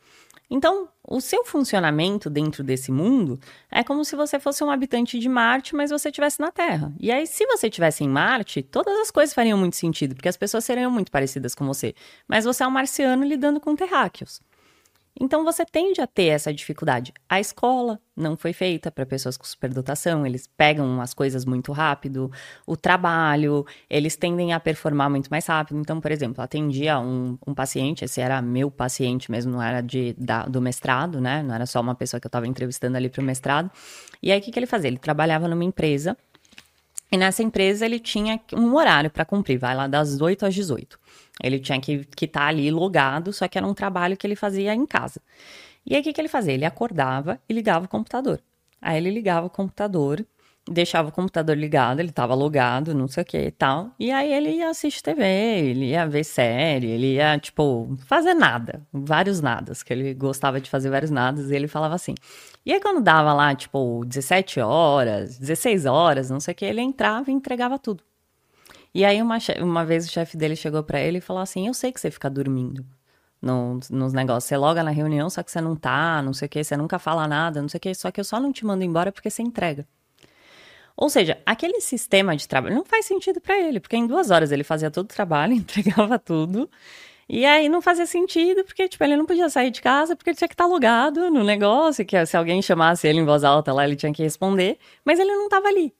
Então, o seu funcionamento dentro desse mundo é como se você fosse um habitante de Marte, mas você estivesse na Terra. E aí, se você estivesse em Marte, todas as coisas fariam muito sentido, porque as pessoas seriam muito parecidas com você. Mas você é um marciano lidando com terráqueos. Então você tende a ter essa dificuldade. A escola não foi feita para pessoas com superdotação, eles pegam as coisas muito rápido, o trabalho, eles tendem a performar muito mais rápido. Então, por exemplo, atendia um, um paciente, esse era meu paciente mesmo, não era de, da, do mestrado, né? Não era só uma pessoa que eu estava entrevistando ali para o mestrado. E aí o que, que ele fazia? Ele trabalhava numa empresa e nessa empresa ele tinha um horário para cumprir, vai lá das 8 às 18. Ele tinha que estar tá ali logado, só que era um trabalho que ele fazia em casa. E aí o que, que ele fazia? Ele acordava e ligava o computador. Aí ele ligava o computador, deixava o computador ligado, ele estava logado, não sei o que e tal. E aí ele ia assistir TV, ele ia ver série, ele ia, tipo, fazer nada. Vários nadas, que ele gostava de fazer vários nadas. E ele falava assim: e aí, quando dava lá, tipo, 17 horas, 16 horas, não sei o que, ele entrava e entregava tudo. E aí, uma, uma vez o chefe dele chegou para ele e falou assim: Eu sei que você fica dormindo no, nos negócios. Você loga na reunião, só que você não tá, não sei o que, você nunca fala nada, não sei o que, só que eu só não te mando embora porque você entrega. Ou seja, aquele sistema de trabalho não faz sentido para ele, porque em duas horas ele fazia todo o trabalho, (laughs) entregava tudo, e aí não fazia sentido, porque, tipo, ele não podia sair de casa porque ele tinha que estar logado no negócio, que se alguém chamasse ele em voz alta lá, ele tinha que responder, mas ele não estava ali.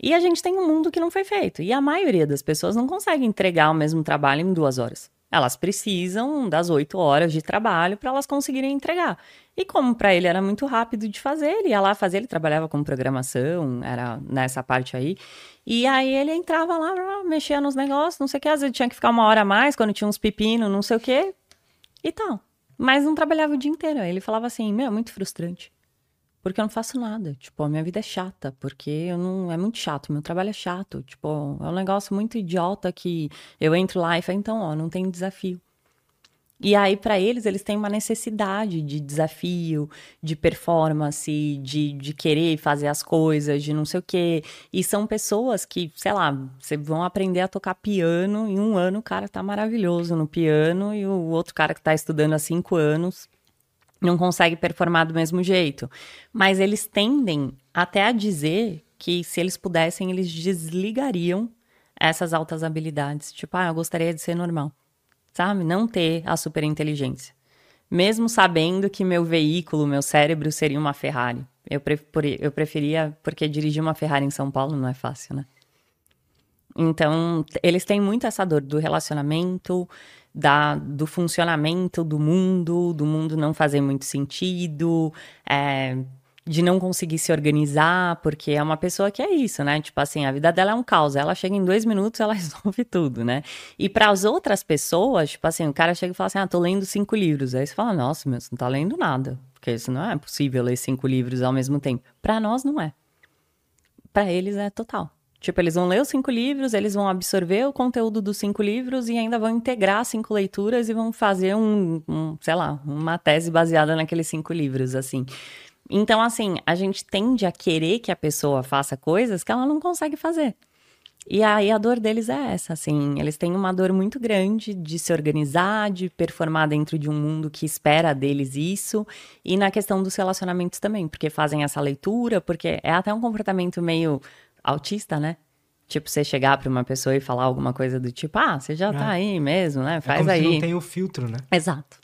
E a gente tem um mundo que não foi feito. E a maioria das pessoas não consegue entregar o mesmo trabalho em duas horas. Elas precisam das oito horas de trabalho para elas conseguirem entregar. E como para ele era muito rápido de fazer, ele ia lá fazer, ele trabalhava com programação, era nessa parte aí. E aí ele entrava lá, mexia nos negócios, não sei o que, às vezes tinha que ficar uma hora a mais quando tinha uns pepinos, não sei o que, e tal. Mas não trabalhava o dia inteiro. Ele falava assim: Meu, é muito frustrante. Porque eu não faço nada. Tipo, a minha vida é chata, porque eu não. É muito chato, meu trabalho é chato. Tipo, é um negócio muito idiota que eu entro lá e falo, então, ó, não tem desafio. E aí, para eles, eles têm uma necessidade de desafio, de performance, de, de querer fazer as coisas, de não sei o quê. E são pessoas que, sei lá, você vão aprender a tocar piano. Em um ano, o cara tá maravilhoso no piano, e o outro cara que tá estudando há cinco anos não consegue performar do mesmo jeito. Mas eles tendem até a dizer que se eles pudessem, eles desligariam essas altas habilidades. Tipo, ah, eu gostaria de ser normal. Sabe? Não ter a superinteligência. Mesmo sabendo que meu veículo, meu cérebro seria uma Ferrari. Eu, eu preferia, porque dirigir uma Ferrari em São Paulo não é fácil, né? Então, eles têm muito essa dor do relacionamento, da, do funcionamento do mundo, do mundo não fazer muito sentido, é, de não conseguir se organizar, porque é uma pessoa que é isso, né? Tipo assim, a vida dela é um caos. Ela chega em dois minutos, ela (laughs) resolve tudo, né? E para as outras pessoas, tipo assim, o cara chega e fala assim: ah, tô lendo cinco livros. Aí você fala: nossa, meu, você não tá lendo nada. Porque isso não é possível ler cinco livros ao mesmo tempo. Para nós, não é. Para eles é total. Tipo, eles vão ler os cinco livros, eles vão absorver o conteúdo dos cinco livros e ainda vão integrar cinco leituras e vão fazer um, um sei lá, uma tese baseada naqueles cinco livros, assim. Então, assim, a gente tende a querer que a pessoa faça coisas que ela não consegue fazer. E aí a dor deles é essa, assim, eles têm uma dor muito grande de se organizar, de performar dentro de um mundo que espera deles isso, e na questão dos relacionamentos também, porque fazem essa leitura, porque é até um comportamento meio autista, né? Tipo, você chegar para uma pessoa e falar alguma coisa do tipo, ah, você já tá é. tá aí mesmo, né? Faz é como aí. Se não tem o filtro, né? Exato.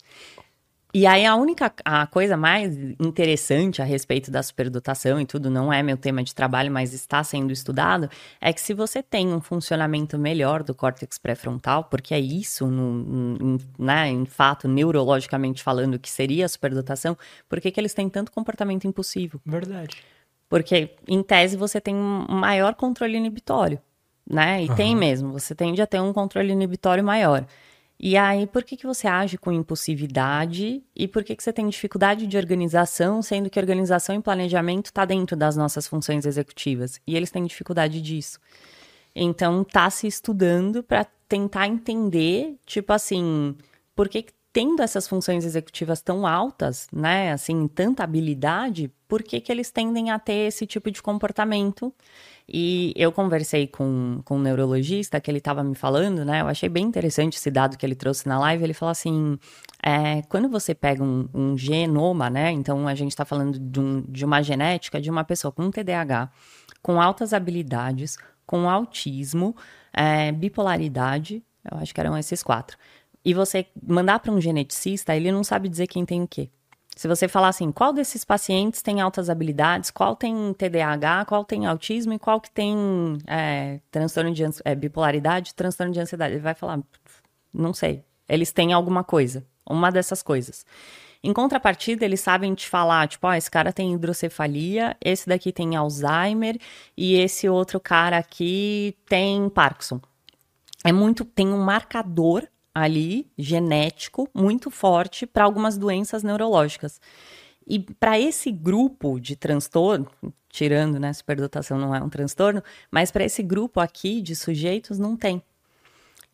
E aí a única a coisa mais interessante a respeito da superdotação e tudo, não é meu tema de trabalho, mas está sendo estudado, é que se você tem um funcionamento melhor do córtex pré-frontal, porque é isso, no, no, né, em fato, neurologicamente falando, que seria a superdotação, por que, que eles têm tanto comportamento impulsivo? Verdade. Porque, em tese, você tem um maior controle inibitório, né? E uhum. tem mesmo, você tende a ter um controle inibitório maior. E aí, por que, que você age com impulsividade e por que, que você tem dificuldade de organização, sendo que organização e planejamento está dentro das nossas funções executivas? E eles têm dificuldade disso. Então, tá se estudando para tentar entender, tipo assim, por que, que tendo essas funções executivas tão altas, né, assim, tanta habilidade, por que, que eles tendem a ter esse tipo de comportamento? E eu conversei com, com um neurologista que ele estava me falando, né? Eu achei bem interessante esse dado que ele trouxe na live. Ele falou assim: é, quando você pega um, um, genoma, né? Então a gente está falando de, um, de uma genética de uma pessoa com TDAH, com altas habilidades, com autismo, é, bipolaridade, eu acho que eram esses quatro e você mandar para um geneticista, ele não sabe dizer quem tem o quê. Se você falar assim, qual desses pacientes tem altas habilidades, qual tem TDAH, qual tem autismo e qual que tem é, transtorno de é, bipolaridade, transtorno de ansiedade, ele vai falar, não sei. Eles têm alguma coisa, uma dessas coisas. Em contrapartida, eles sabem te falar, tipo, ó, oh, esse cara tem hidrocefalia, esse daqui tem Alzheimer e esse outro cara aqui tem Parkinson. É muito, tem um marcador ali genético muito forte para algumas doenças neurológicas. E para esse grupo de transtorno, tirando, né, superdotação não é um transtorno, mas para esse grupo aqui de sujeitos não tem.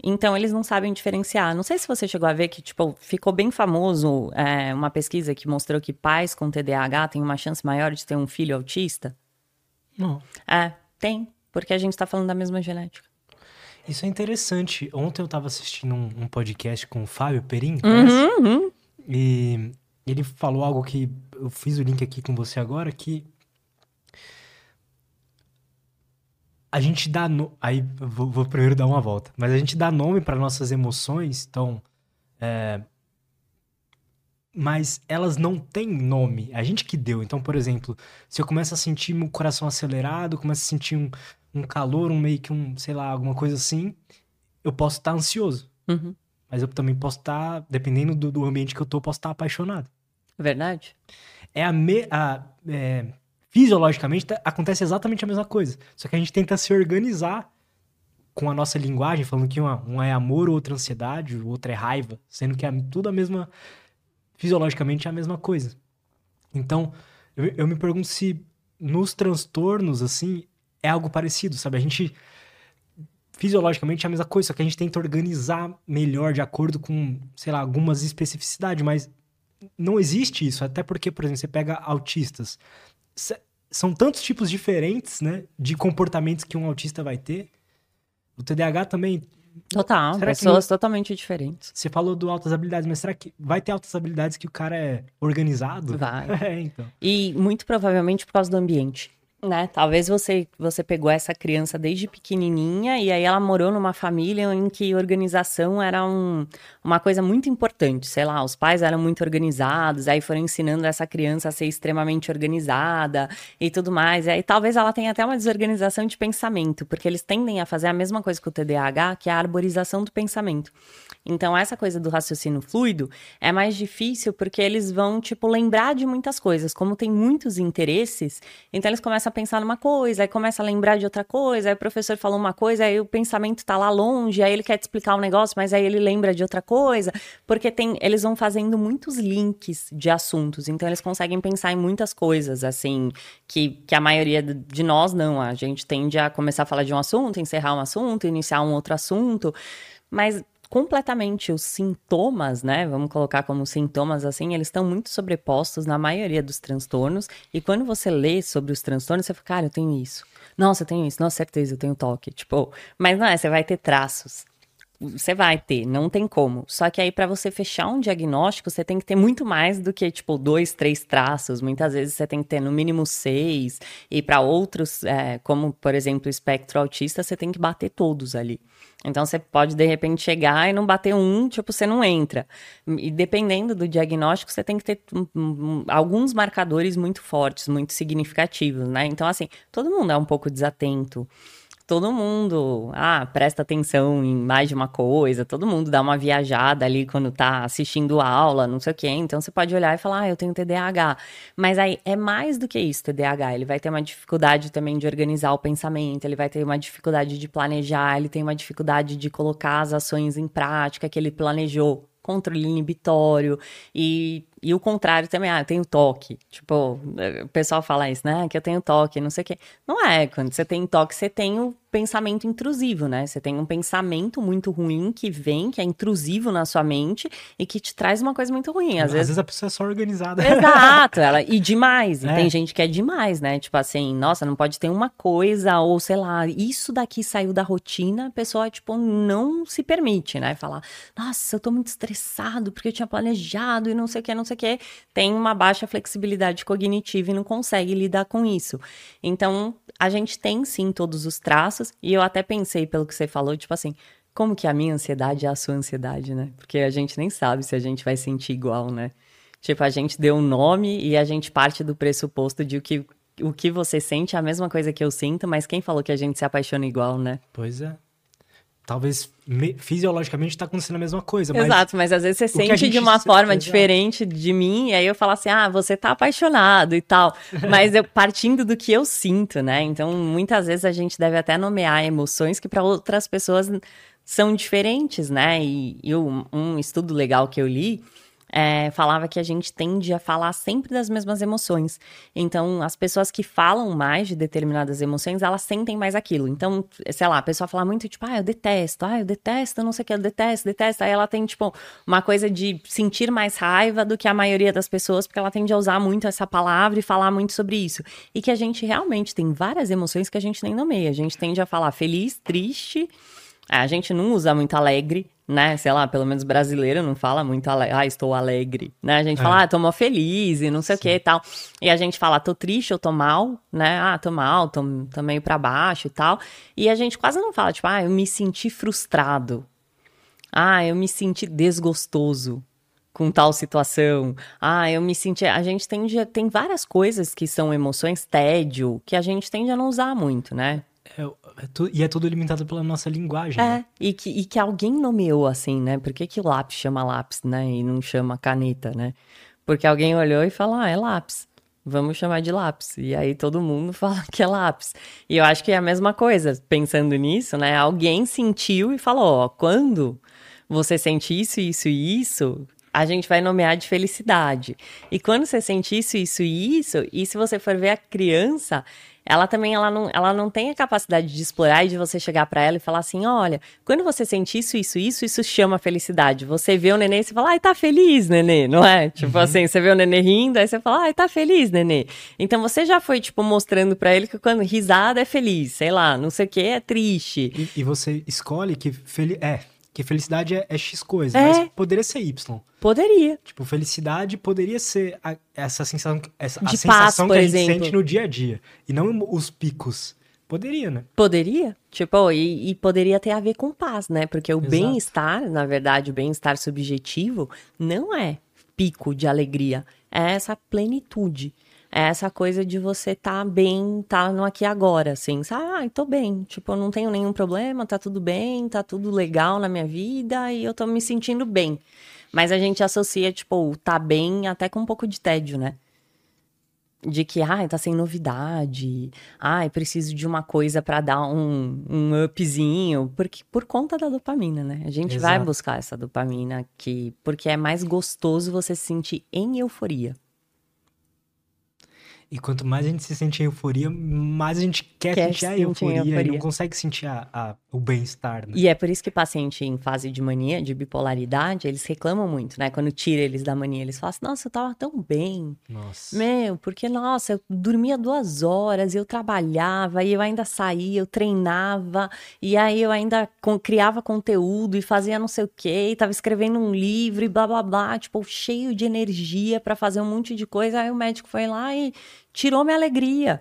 Então eles não sabem diferenciar. Não sei se você chegou a ver que tipo ficou bem famoso é, uma pesquisa que mostrou que pais com TDAH têm uma chance maior de ter um filho autista. Não. É, tem, porque a gente está falando da mesma genética. Isso é interessante. Ontem eu estava assistindo um, um, podcast com o Fábio Perim, uhum, uhum. E ele falou algo que eu fiz o link aqui com você agora, que a gente dá no... aí vou, vou, primeiro dar uma volta, mas a gente dá nome para nossas emoções, então é... mas elas não têm nome, a gente que deu. Então, por exemplo, se eu começo a sentir meu coração acelerado, começo a sentir um, um calor, um meio que um, sei lá, alguma coisa assim, eu posso estar ansioso. Uhum. Mas eu também posso estar, dependendo do, do, ambiente que eu tô, posso estar apaixonado. Verdade. É a, me, a é, fisiologicamente tá, acontece exatamente a mesma coisa. Só que a gente tenta se organizar com a nossa linguagem, falando que uma, um é amor, o outro é ansiedade, o outro é raiva, sendo que é tudo a mesma. Fisiologicamente é a mesma coisa. Então, eu, eu me pergunto se nos transtornos, assim, é algo parecido, sabe? A gente fisiologicamente é a mesma coisa, só que a gente tenta organizar melhor de acordo com, sei lá, algumas especificidades, mas não existe isso, até porque, por exemplo, você pega autistas. São tantos tipos diferentes, né, de comportamentos que um autista vai ter. O TDAH também. Total, será pessoas não... totalmente diferentes. Você falou do altas habilidades, mas será que vai ter altas habilidades que o cara é organizado? Vai. (laughs) É, então. E muito provavelmente por causa do ambiente. Né? Talvez você você pegou essa criança desde pequenininha e aí ela morou numa família em que organização era um, uma coisa muito importante, sei lá, os pais eram muito organizados, aí foram ensinando essa criança a ser extremamente organizada e tudo mais. E aí talvez ela tenha até uma desorganização de pensamento, porque eles tendem a fazer a mesma coisa que o TDAH, que é a arborização do pensamento. Então, essa coisa do raciocínio fluido é mais difícil porque eles vão, tipo, lembrar de muitas coisas. Como tem muitos interesses, então eles começam a pensar numa coisa, aí começa a lembrar de outra coisa, aí o professor falou uma coisa, aí o pensamento tá lá longe, aí ele quer te explicar um negócio, mas aí ele lembra de outra coisa, porque tem, eles vão fazendo muitos links de assuntos, então eles conseguem pensar em muitas coisas, assim, que, que a maioria de nós não. A gente tende a começar a falar de um assunto, encerrar um assunto, iniciar um outro assunto, mas completamente os sintomas, né? Vamos colocar como sintomas assim, eles estão muito sobrepostos na maioria dos transtornos. E quando você lê sobre os transtornos, você fala, cara, eu tenho isso. Nossa, eu tenho isso. Nossa, certeza, eu tenho toque. Tipo, mas não é, você vai ter traços. Você vai ter, não tem como. Só que aí, para você fechar um diagnóstico, você tem que ter muito mais do que, tipo, dois, três traços. Muitas vezes você tem que ter no mínimo seis. E para outros, é, como, por exemplo, o espectro autista, você tem que bater todos ali. Então você pode de repente chegar e não bater um, tipo, você não entra. E dependendo do diagnóstico, você tem que ter um, um, alguns marcadores muito fortes, muito significativos, né? Então, assim, todo mundo é um pouco desatento todo mundo, ah, presta atenção em mais de uma coisa, todo mundo dá uma viajada ali quando tá assistindo aula, não sei o quê. Então você pode olhar e falar, ah, eu tenho TDAH. Mas aí é mais do que isso, TDAH. Ele vai ter uma dificuldade também de organizar o pensamento, ele vai ter uma dificuldade de planejar, ele tem uma dificuldade de colocar as ações em prática que ele planejou controle inibitório e, e o contrário também, ah, eu tenho toque. Tipo, o pessoal fala isso, né? Que eu tenho toque, não sei o quê. Não é, quando você tem toque, você tem o pensamento intrusivo, né? Você tem um pensamento muito ruim que vem, que é intrusivo na sua mente e que te traz uma coisa muito ruim. Às, Às vezes... vezes a pessoa é só organizada. Exato, ela e demais. E (laughs) É. tem gente que é demais, né? Tipo assim, nossa, não pode ter uma coisa ou sei lá, isso daqui saiu da rotina, a pessoa tipo não se permite, né? Falar, nossa, eu tô muito estressado porque eu tinha planejado e não sei o que, não sei o que. Tem uma baixa flexibilidade cognitiva e não consegue lidar com isso. Então, a gente tem sim todos os traços e eu até pensei pelo que você falou, tipo assim, como que a minha ansiedade é a sua ansiedade, né? Porque a gente nem sabe se a gente vai sentir igual, né? Tipo, a gente deu um nome e a gente parte do pressuposto de o que, o que você sente é a mesma coisa que eu sinto, mas quem falou que a gente se apaixona igual, né? Pois é. Talvez me- fisiologicamente tá acontecendo a mesma coisa, mas Exato, mas às vezes você sente gente de uma forma exato. diferente de mim, e aí eu falo assim, ah, você tá apaixonado e tal. (laughs) Mas eu partindo do que eu sinto, né? Então, muitas vezes a gente deve até nomear emoções que para outras pessoas são diferentes, né? E, e um, um estudo legal que eu li é, falava que a gente tende a falar sempre das mesmas emoções. Então, as pessoas que falam mais de determinadas emoções, elas sentem mais aquilo. Então, sei lá, a pessoa fala muito, tipo, ah, eu detesto, ah, eu detesto, não sei o que, eu detesto, detesto. Aí ela tem, tipo, uma coisa de sentir mais raiva do que a maioria das pessoas, porque ela tende a usar muito essa palavra e falar muito sobre isso. E que a gente realmente tem várias emoções que a gente nem nomeia. A gente tende a falar feliz, triste. A gente não usa muito alegre, né? Sei lá, pelo menos brasileiro não fala muito. Ah, estou alegre, né? A gente É. fala, ah, tô mó feliz e não sei o que e tal. E a gente fala, tô triste, eu tô mal, né? Ah, tô mal, tô, tô meio pra baixo e tal. E a gente quase não fala, tipo, ah, eu me senti frustrado. Ah, eu me senti desgostoso com tal situação. Ah, eu me senti. A gente tende a... tem várias coisas que são emoções, tédio, que a gente tende a não usar muito, né? É, é tu- e é tudo limitado pela nossa linguagem. né? É, e que, e que alguém nomeou assim, né? Por que, que o lápis chama lápis, né? E não chama caneta, né? Porque alguém olhou e falou, ah, é lápis. Vamos chamar de lápis. E aí todo mundo (laughs) fala que é lápis. E eu acho que é a mesma coisa, pensando nisso, né? Alguém sentiu e falou, ó, quando você sente isso, isso e isso, a gente vai nomear de felicidade. E quando você sente isso, isso e isso, e se você for ver a criança, ela também ela não, ela não tem a capacidade de explorar e de você chegar pra ela e falar assim: olha, quando você sente isso, isso, isso, isso chama felicidade. Você vê o nenê e você fala, ai, tá feliz, nenê, não é? Tipo assim, você vê o nenê rindo, aí você fala, ai, tá feliz, nenê. Então você já foi, tipo, mostrando pra ele que quando risada é feliz, sei lá, não sei o que é triste. E, e você escolhe que feliz. É. Que felicidade é, é X coisa, É. mas poderia ser Y. Poderia. Tipo, felicidade poderia ser a- essa sensação, essa, a De sensação paz, que por a gente exemplo. sente no dia a dia. E não os picos. Poderia, né? Poderia, tipo, e, e poderia ter a ver com paz, né? Porque o bem-estar, na verdade, o bem-estar subjetivo não é pico de alegria, é essa plenitude. É essa coisa de você tá bem, tá no aqui agora, assim, sabe? Ah, tô bem, tipo, eu não tenho nenhum problema, tá tudo bem, tá tudo legal na minha vida e eu tô me sentindo bem. Mas a gente associa, tipo, o tá bem até com um pouco de tédio, né? de que, ai, tá sem novidade, ai, preciso de uma coisa pra dar um, um upzinho, porque por conta da dopamina, né? A gente vai Exato. buscar essa dopamina que, porque é mais gostoso você se sentir em euforia. E quanto mais a gente se sente em euforia, mais a gente quer, Quer sentir a sentir euforia, e euforia. não consegue sentir a- a- o bem-estar, né? E é por isso que paciente em fase de mania, de bipolaridade, eles reclamam muito, né? Quando tira eles da mania, eles falam assim, nossa, eu tava tão bem, Nossa. Meu, porque, nossa, eu dormia duas horas, eu trabalhava, e eu ainda saía, eu treinava, e aí eu ainda criava conteúdo e fazia não sei o quê, e tava escrevendo um livro e blá blá blá, tipo, cheio de energia pra fazer um monte de coisa. Aí o médico foi lá e tirou minha alegria.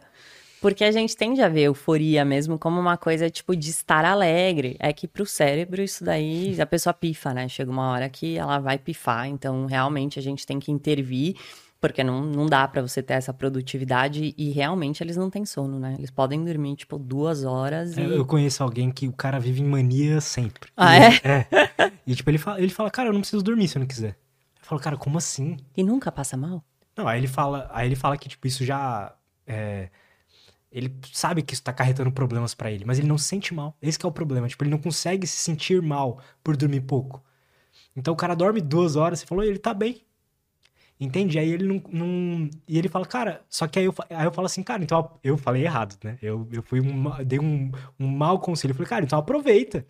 Porque a gente tende a ver euforia mesmo como uma coisa, tipo, de estar alegre. É que pro cérebro isso daí, a pessoa pifa, né? Chega uma hora que ela vai pifar, então realmente a gente tem que intervir, porque não, não dá pra você ter essa produtividade e realmente eles não têm sono, né? Eles podem dormir, tipo, duas horas e... É, Eu conheço alguém que o cara vive em mania sempre. Ah, E- é? É. E tipo, ele fala, ele fala, cara, eu não preciso dormir se eu não quiser. Eu falo, cara, como assim? E nunca passa mal? Não, aí ele fala, aí ele fala que, tipo, isso já. é, ele sabe que isso tá acarretando problemas pra ele, mas ele não se sente mal. Esse que é o problema. Tipo, ele não consegue se sentir mal por dormir pouco. Então o cara dorme duas horas, você falou, ele tá bem. Entende? Aí ele não, não- E ele fala, cara, só que aí eu, aí eu falo assim, cara, então eu falei errado, né? Eu, eu fui um, dei um, um mau conselho. Eu falei, cara, então aproveita,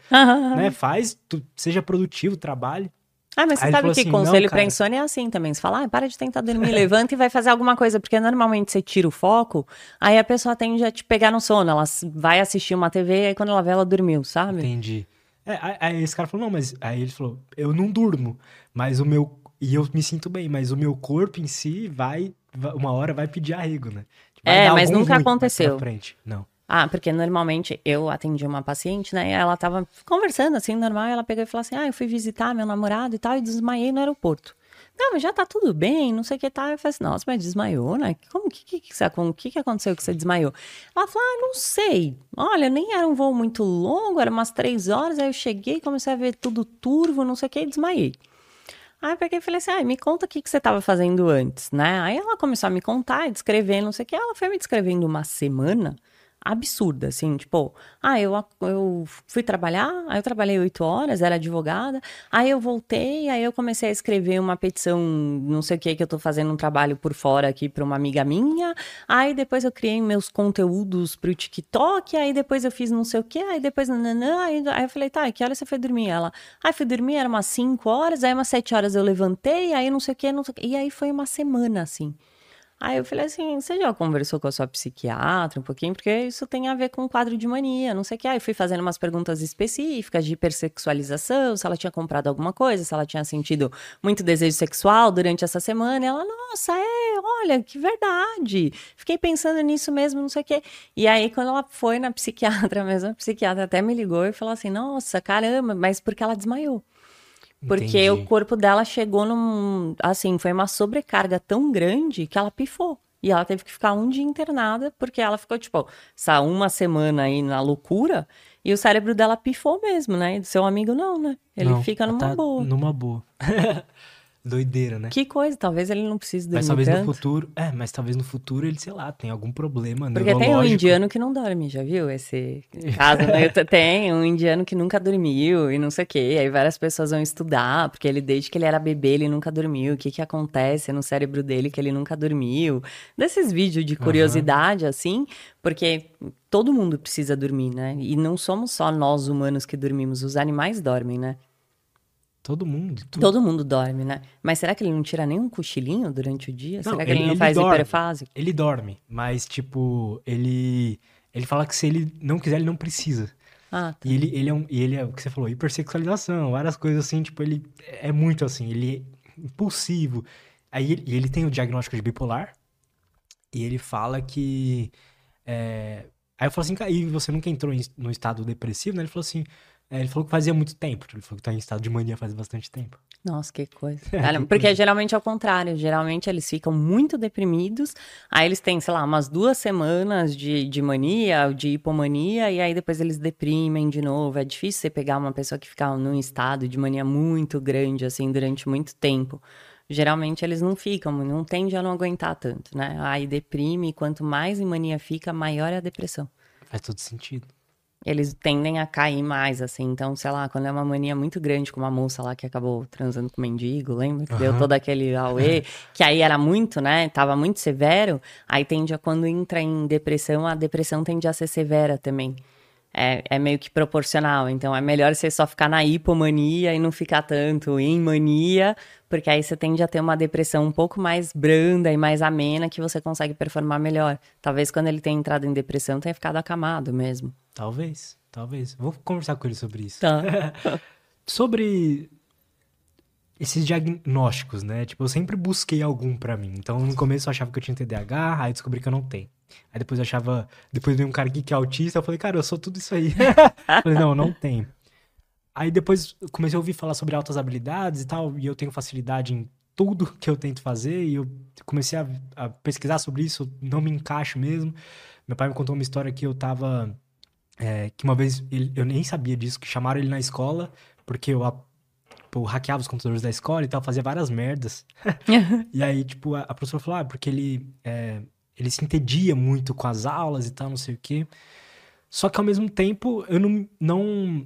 né? Faz, tu- seja produtivo, trabalhe. Ah, mas você sabe que assim, conselho pra cara. insônia é assim também. Você fala, ah, para de tentar dormir, levanta e vai fazer alguma coisa. Porque normalmente você tira o foco, aí a pessoa tende a te pegar no sono. Ela vai assistir uma TV e aí quando ela vê, ela dormiu, sabe? Entendi. É, aí, esse cara falou, não, mas. Aí ele falou, eu não durmo, mas o meu. E eu me sinto bem, mas o meu corpo em si vai. uma hora vai pedir arrego, né? Vai É, mas nunca aconteceu. frente. Não. Ah, porque normalmente eu atendi uma paciente, né? Ela tava conversando assim, normal, ela pegou e falou assim: Ah, eu fui visitar meu namorado e tal, e desmaiei no aeroporto. Não, mas já tá tudo bem, não sei o que tá. Eu falei assim, nossa, mas desmaiou, né? Como que que, que, você- com- que que aconteceu que você desmaiou? Ela falou, ah, não sei. Olha, nem era um voo muito longo, era umas três horas, aí eu cheguei, comecei a ver tudo turvo, não sei o que, e desmaiei. Aí eu peguei e falei assim, ah, me conta o que, que você estava fazendo antes, né? Aí ela começou a me contar, descrever, não sei o que. Ela foi me descrevendo uma semana absurda, assim, tipo, ah, eu, eu fui trabalhar, aí eu trabalhei oito horas, era advogada, aí eu voltei, aí eu comecei a escrever uma petição, não sei o que, que eu tô fazendo um trabalho por fora aqui para uma amiga minha, aí depois eu criei meus conteúdos pro TikTok, aí depois eu fiz não sei o que, aí depois nananã, aí, aí eu falei, tá, que hora você foi dormir? Ela, aí fui dormir, era umas cinco horas, aí umas sete horas eu levantei, aí não sei o que, não sei o que, e aí foi uma semana, assim. Aí eu falei assim, você já conversou com a sua psiquiatra um pouquinho? Porque isso tem a ver com quadro de mania, não sei o que. Aí fui fazendo umas perguntas específicas de hipersexualização, se ela tinha comprado alguma coisa, se ela tinha sentido muito desejo sexual durante essa semana. E ela, nossa, é, olha, que verdade. Fiquei pensando nisso mesmo, não sei o quê. E aí, quando ela foi na psiquiatra mesmo, a psiquiatra até me ligou e falou assim, nossa, caramba, mas porque ela desmaiou. Porque Entendi. o corpo dela chegou num. Assim, foi uma sobrecarga tão grande que ela pifou. E ela teve que ficar um dia internada, porque ela ficou, tipo, essa uma semana aí na loucura, e o cérebro dela pifou mesmo, né? E do seu amigo não, né? Ele Não, fica numa tá boa. Numa boa. (laughs) Doideira, né? Que coisa, talvez ele não precise dormir Mas talvez tanto. no futuro. É, mas talvez no futuro ele, sei lá, tem algum problema Porque tem um indiano que não dorme, já viu esse caso? (laughs) né? Tem um indiano que nunca dormiu e não sei o quê. Aí várias pessoas vão estudar, porque ele, desde que ele era bebê, ele nunca dormiu. O que que acontece no cérebro dele que ele nunca dormiu? Desses vídeos de curiosidade, assim, porque todo mundo precisa dormir, né? E não somos só nós humanos que dormimos, os animais dormem, né? Todo mundo. tudo. Todo mundo dorme, né? Mas será que ele não tira nem um cochilinho durante o dia? Não, será que ele, ele- não faz dorme. hiperfásico? Ele dorme, mas, tipo, ele. Ele fala que se ele não quiser, ele não precisa. Ah, tá. E ele, ele, é um, ele é o que você falou, hipersexualização, várias coisas assim, tipo, ele é muito assim, ele é impulsivo. Aí ele, ele tem o diagnóstico de bipolar, e ele fala que. é, Aí eu falo assim, "Cara, e você nunca entrou no estado depressivo, né? Ele falou assim. É, ele falou que fazia muito tempo. Ele falou que tá em estado de mania faz bastante tempo. Nossa, que coisa. (laughs) É, Porque geralmente é o contrário. Geralmente eles ficam muito deprimidos, aí eles têm, sei lá, umas duas semanas de, de mania, de hipomania, e aí depois eles deprimem de novo. É difícil você pegar uma pessoa que fica num estado de mania muito grande, assim, durante muito tempo. Geralmente eles não ficam, não tende a não aguentar tanto, né? Aí deprime, e quanto mais em mania fica, maior é a depressão. Faz todo sentido. Eles tendem a cair mais, assim. Então, sei lá, quando é uma mania muito grande, como a moça lá que acabou transando com o mendigo, lembra? Que deu Aham. todo aquele auê, que aí era muito, né? Tava muito severo. Aí tende a, quando entra em depressão, a depressão tende a ser severa também. É, é meio que proporcional. Então, é melhor você só ficar na hipomania e não ficar tanto em mania, porque aí você tende a ter uma depressão um pouco mais branda e mais amena que você consegue performar melhor. Talvez quando ele tenha entrado em depressão tenha ficado acamado mesmo. Talvez, talvez. Vou conversar com ele sobre isso. Tá. (laughs) Sobre esses diagnósticos, né? Tipo, eu sempre busquei algum pra mim. Então, no começo eu achava que eu tinha TDAH, aí descobri que eu não tenho. Aí depois eu achava. Depois veio um cara aqui que é autista, eu falei, cara, eu sou tudo isso aí. (laughs) falei, não, não tenho. Aí depois comecei a ouvir falar sobre altas habilidades e tal, e eu tenho facilidade em tudo que eu tento fazer, e eu comecei a, a pesquisar sobre isso, não me encaixo mesmo. Meu pai me contou uma história que eu tava. é, que uma vez ele- eu nem sabia disso, que chamaram ele na escola, porque eu, tipo, hackeava os computadores da escola e tal, fazia várias merdas. (laughs) E aí, tipo, a, a professora falou, ah, porque ele, é, ele se entendia muito com as aulas e tal, não sei o quê. Só que ao mesmo tempo, eu não, não.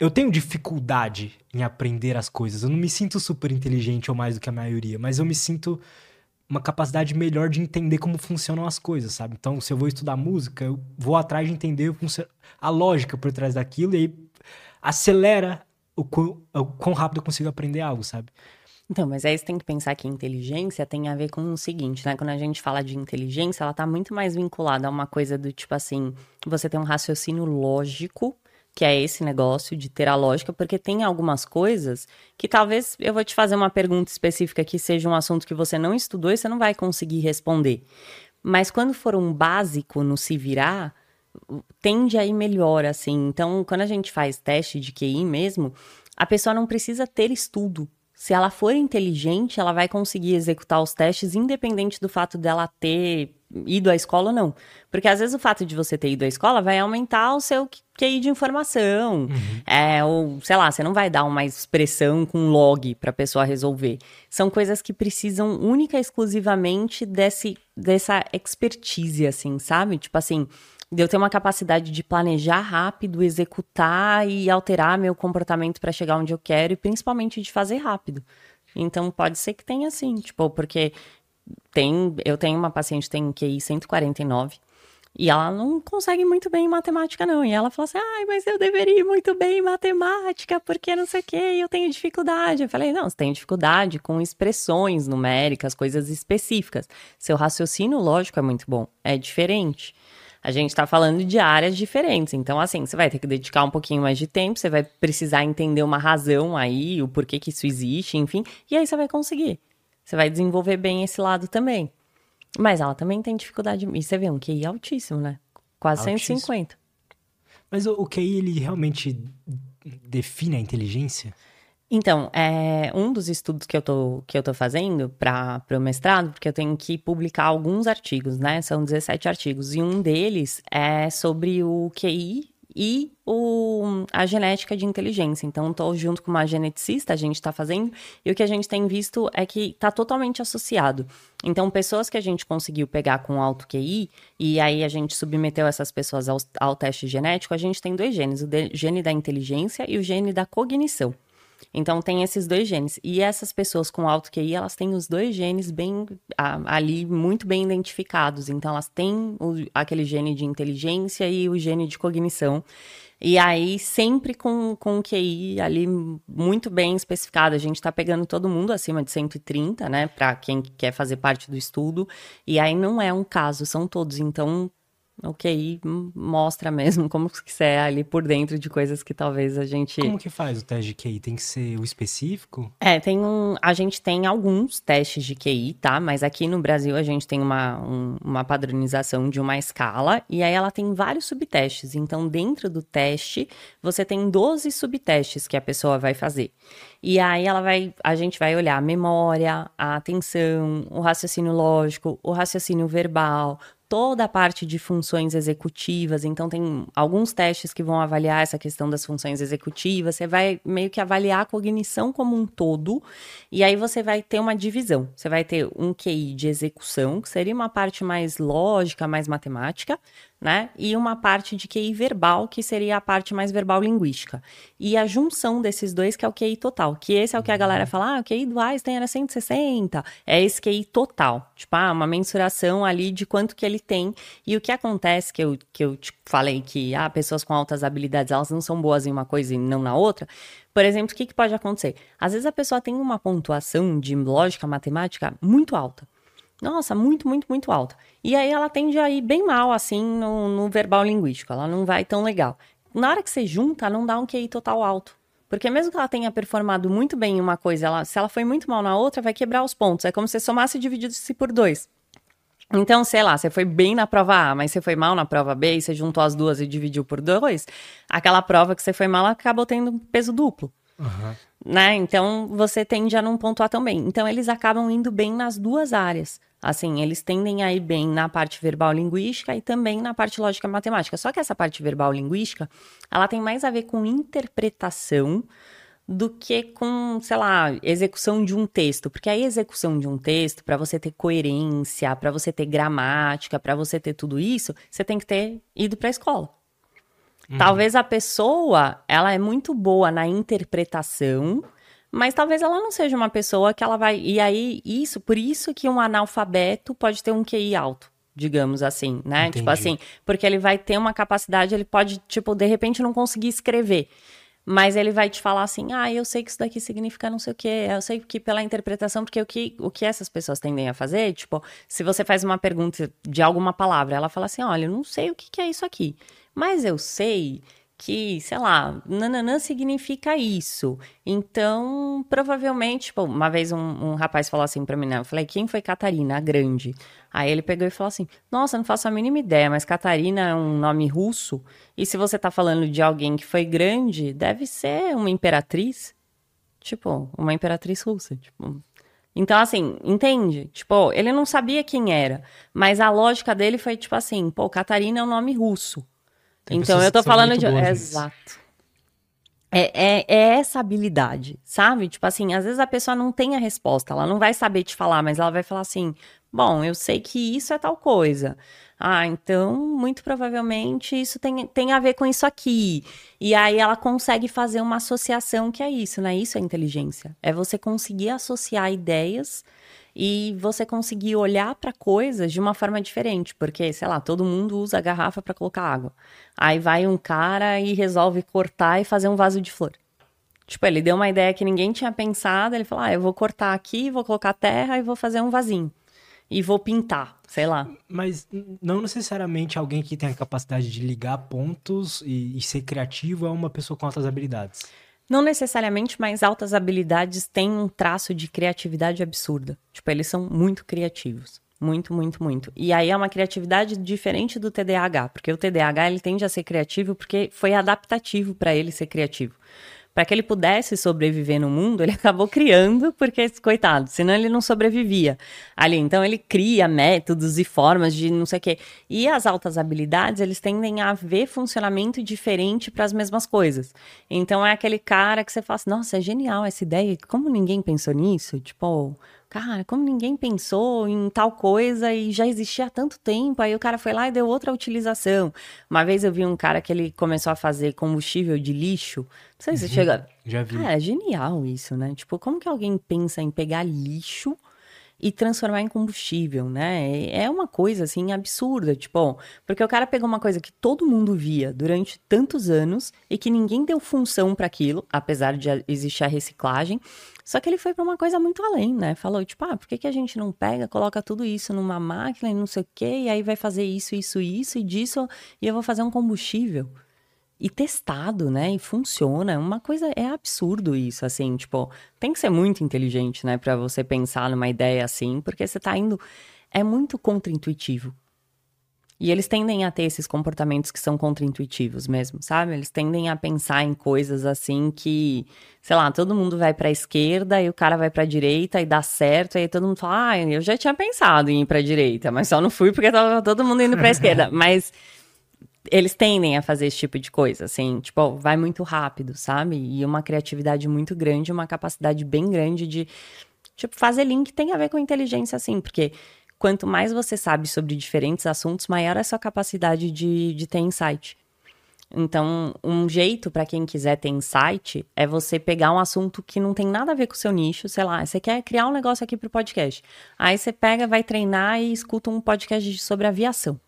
Eu tenho dificuldade em aprender as coisas. Eu não me sinto super inteligente ou mais do que a maioria, mas eu me sinto uma capacidade melhor de entender como funcionam as coisas, sabe? Então, se eu vou estudar música, eu vou atrás de entender a lógica por trás daquilo e aí acelera o quão, o quão rápido eu consigo aprender algo, sabe? Então, mas aí você tem que pensar que inteligência tem a ver com o seguinte, né? Quando a gente fala de inteligência, ela tá muito mais vinculada a uma coisa do tipo assim, você tem um raciocínio lógico, que é esse negócio de ter a lógica, porque tem algumas coisas que talvez eu vou te fazer uma pergunta específica que seja um assunto que você não estudou e você não vai conseguir responder. Mas quando for um básico no se virar, tende a ir melhor, assim. Então, quando a gente faz teste de QI mesmo, a pessoa não precisa ter estudo. Se ela for inteligente, ela vai conseguir executar os testes, independente do fato dela ter ido à escola ou não. Porque às vezes o fato de você ter ido à escola vai aumentar o seu QI de informação. É, ou, sei lá, você não vai dar uma expressão com log para a pessoa resolver. São coisas que precisam única e exclusivamente desse, dessa expertise, assim, sabe? Tipo assim, de eu ter uma capacidade de planejar rápido, executar e alterar meu comportamento para chegar onde eu quero e principalmente de fazer rápido. Então pode ser que tenha assim, tipo, porque tem, eu tenho uma paciente que tem QI 149 e ela não consegue muito bem em matemática não. E ela fala assim: "Ai, mas eu deveria ir muito bem em matemática, porque não sei o quê, eu tenho dificuldade". Eu falei: "Não, você tem dificuldade com expressões numéricas, coisas específicas. Seu raciocínio lógico é muito bom, é diferente". A gente está falando de áreas diferentes. Então, assim, você vai ter que dedicar um pouquinho mais de tempo, você vai precisar entender uma razão aí, o porquê que isso existe, enfim, e aí você vai conseguir. Você vai desenvolver bem esse lado também. Mas ela também tem dificuldade. E você vê um QI altíssimo, né? Quase Altíssimo. 150. Mas o, o QI, ele realmente define a inteligência? Então, é um dos estudos que eu tô, que eu tô fazendo para o mestrado, porque eu tenho que publicar alguns artigos, né? São 17 artigos. E um deles é sobre o QI e o, a genética de inteligência. Então, estou junto com uma geneticista, a gente está fazendo, e o que a gente tem visto é que está totalmente associado. Então, pessoas que a gente conseguiu pegar com alto QI, e aí a gente submeteu essas pessoas ao, ao teste genético, a gente tem dois genes, o de- gene da inteligência e o gene da cognição. Então tem esses dois genes. E essas pessoas com alto QI, elas têm os dois genes bem ali muito bem identificados. Então elas têm o- aquele gene de inteligência e o gene de cognição. E aí, sempre com, com o QI ali muito bem especificado. A gente tá pegando todo mundo acima de 130, né? Pra quem quer fazer parte do estudo. E aí não é um caso, são todos. Então, o QI mostra mesmo como que você é ali por dentro de coisas que talvez a gente. Como que faz o teste de QI? Tem que ser o específico? É, tem um. A gente tem alguns testes de QI, tá? Mas aqui no Brasil a gente tem uma, um, uma padronização de uma escala e aí ela tem vários subtestes. Então, dentro do teste, você tem 12 subtestes que a pessoa vai fazer. E aí ela vai, a gente vai olhar a memória, a atenção, o raciocínio lógico, o raciocínio verbal, toda a parte de funções executivas. Então, tem alguns testes que vão avaliar essa questão das funções executivas. Você vai meio que avaliar a cognição como um todo. E aí você vai ter uma divisão. Você vai ter um QI de execução, que seria uma parte mais lógica, mais matemática né? E uma parte de QI verbal, que seria a parte mais verbal linguística. E a junção desses dois, que é o QI total. Que esse é o que a galera fala, ah, o QI do Einstein era 160. É esse QI total. Tipo, ah, uma mensuração ali de quanto que ele tem. E o que acontece, que eu, que eu falei que ah, pessoas com altas habilidades, elas não são boas em uma coisa e não na outra. Por exemplo, o que, que pode acontecer? Às vezes a pessoa tem uma pontuação de lógica matemática muito alta. Nossa, muito, muito, muito alta. E aí ela tende a ir bem mal, assim, no, no verbal linguístico. Ela não vai tão legal. Na hora que você junta, não dá um QI total alto. Porque mesmo que ela tenha performado muito bem em uma coisa, ela, se ela foi muito mal na outra, vai quebrar os pontos. É como se somasse e dividisse por dois. Então, sei lá, você foi bem na prova A, mas você foi mal na prova B e você juntou as duas e dividiu por dois, aquela prova que você foi mal acabou tendo peso duplo. Uhum. Né? Então, você tende a não pontuar tão bem. Então, eles acabam indo bem nas duas áreas. Assim, eles tendem a ir bem na parte verbal linguística e também na parte lógica matemática. Só que essa parte verbal linguística, ela tem mais a ver com interpretação do que com, sei lá, execução de um texto, porque a execução de um texto, para você ter coerência, para você ter gramática, para você ter tudo isso, você tem que ter ido para a escola. Uhum. Talvez a pessoa, ela é muito boa na interpretação, mas talvez ela não seja uma pessoa que ela vai. E aí, isso, por isso que um analfabeto pode ter um QI alto, digamos assim, né? Tipo Entendi. Tipo assim, porque ele vai ter uma capacidade, ele pode, tipo, de repente não conseguir escrever. Mas ele vai te falar assim: ah, eu sei que isso daqui significa não sei o quê, eu sei que pela interpretação, porque o que, o que essas pessoas tendem a fazer, tipo, se você faz uma pergunta de alguma palavra, ela fala assim: olha, eu não sei o que, que é isso aqui, mas eu sei que, sei lá, nananã significa isso. Então, provavelmente, tipo, uma vez um, um rapaz falou assim pra mim, né? Eu falei, quem foi Catarina, a grande? Aí ele pegou e falou assim, nossa, não faço a mínima ideia, mas Catarina é um nome russo, e se você tá falando de alguém que foi grande, deve ser uma imperatriz. Tipo, uma imperatriz russa, tipo... Então, assim, entende? Tipo, ele não sabia quem era, mas a lógica dele foi tipo assim, pô, Catarina é um nome russo. Tem então eu tô falando de. Exato. É, é, é, essa habilidade, sabe? Tipo assim, às vezes a pessoa não tem a resposta, ela não vai saber te falar, mas ela vai falar assim: bom, eu sei que isso é tal coisa. Ah, então, muito provavelmente isso tem, tem a ver com isso aqui. E aí ela consegue fazer uma associação que é isso, né? Isso é inteligência. É você conseguir associar ideias e você conseguir olhar para coisas de uma forma diferente, porque, sei lá, todo mundo usa a garrafa para colocar água. Aí vai um cara e resolve cortar e fazer um vaso de flor. Tipo, ele deu uma ideia que ninguém tinha pensado, ele falou: "Ah, eu vou cortar aqui, vou colocar terra e vou fazer um vasinho" e vou pintar, sei lá. Mas não necessariamente alguém que tem a capacidade de ligar pontos e, e ser criativo é uma pessoa com altas habilidades. Não necessariamente, mas altas habilidades têm um traço de criatividade absurda. Tipo, eles são muito criativos. Muito, muito, muito. E aí é uma criatividade diferente do TDAH, porque o TDAH ele tende a ser criativo porque foi adaptativo para ele ser criativo para que ele pudesse sobreviver no mundo, ele (laughs) acabou criando, porque, coitado, senão ele não sobrevivia ali. Então, ele cria métodos e formas de não sei o quê. E as altas habilidades, eles tendem a ver funcionamento diferente para as mesmas coisas. Então, é aquele cara que você fala assim, nossa, é genial essa ideia, como ninguém pensou nisso? Tipo, cara, como ninguém pensou em tal coisa e já existia há tanto tempo, aí o cara foi lá e deu outra utilização. Uma vez eu vi um cara que ele começou a fazer combustível de lixo. Não sei se você uhum, chega. Já vi. é genial isso, né? Tipo, como que alguém pensa em pegar lixo e transformar em combustível, né? É uma coisa assim absurda, tipo, porque o cara pegou uma coisa que todo mundo via durante tantos anos e que ninguém deu função para aquilo, apesar de existir a reciclagem. Só que ele foi para uma coisa muito além, né? Falou, tipo, ah, por que, que a gente não pega, coloca tudo isso numa máquina e não sei o quê, e aí vai fazer isso, isso, isso, e disso, e eu vou fazer um combustível e testado, né? E funciona. É uma coisa é absurdo isso, assim, tipo, tem que ser muito inteligente, né, para você pensar numa ideia assim, porque você tá indo é muito contraintuitivo. E eles tendem a ter esses comportamentos que são contraintuitivos mesmo, sabe? Eles tendem a pensar em coisas assim que, sei lá, todo mundo vai para a esquerda e o cara vai para a direita e dá certo, e aí todo mundo fala: "Ah, eu já tinha pensado em ir para a direita, mas só não fui porque tava todo mundo indo para a (laughs) esquerda". Mas eles tendem a fazer esse tipo de coisa, assim, tipo, vai muito rápido, sabe? E uma criatividade muito grande, uma capacidade bem grande de, tipo, fazer link tem a ver com inteligência, assim, porque quanto mais você sabe sobre diferentes assuntos, maior é a sua capacidade de, de ter insight. Então, um jeito para quem quiser ter insight é você pegar um assunto que não tem nada a ver com o seu nicho, sei lá, você quer criar um negócio aqui pro podcast. Aí você pega, vai treinar e escuta um podcast sobre aviação.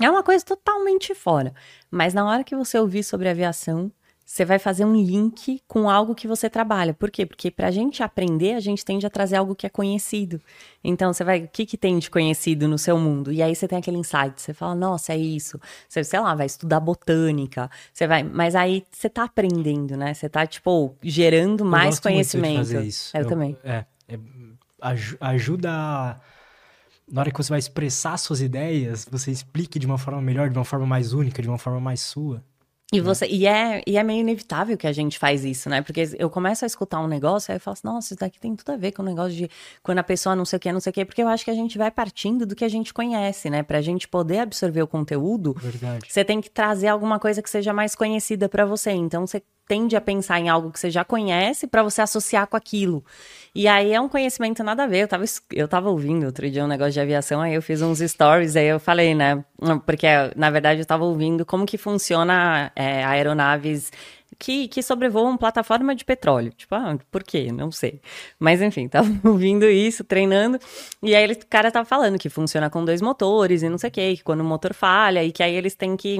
É uma coisa totalmente fora. Mas na hora que você ouvir sobre aviação, você vai fazer um link com algo que você trabalha. Por quê? Porque para a gente aprender, a gente tende a trazer algo que é conhecido. Então, você vai, o que, que tem de conhecido no seu mundo? E aí você tem aquele insight, você fala, nossa, é isso. Você, sei lá, vai estudar botânica, você vai, mas aí você tá aprendendo, né? Você tá, tipo, gerando Eu mais gosto conhecimento. Muito de fazer isso. Eu, Eu também. É, é aj ajuda a na hora que você vai expressar suas ideias, você explique de uma forma melhor, de uma forma mais única, de uma forma mais sua. E, você, e, é, e é meio inevitável que a gente faz isso, né? Porque eu começo a escutar um negócio, aí eu falo assim, nossa, isso daqui tem tudo a ver com o negócio de quando a pessoa não sei o que, não sei o que, porque eu acho que a gente vai partindo do que a gente conhece, né? Pra gente poder absorver o conteúdo, Verdade. você tem que trazer alguma coisa que seja mais conhecida para você. Então, você tende a pensar em algo que você já conhece para você associar com aquilo. E aí é um conhecimento nada a ver. Eu tava, eu tava ouvindo outro dia um negócio de aviação, aí eu fiz uns stories, aí eu falei, né? Porque, na verdade, eu tava ouvindo como que funciona é, aeronaves que, que sobrevoam plataforma de petróleo. Tipo, ah, por quê? Não sei. Mas enfim, (laughs) tava ouvindo isso, treinando. E aí ele, o cara tava falando que funciona com dois motores e não sei o quê, que quando o motor falha, e que aí eles têm que,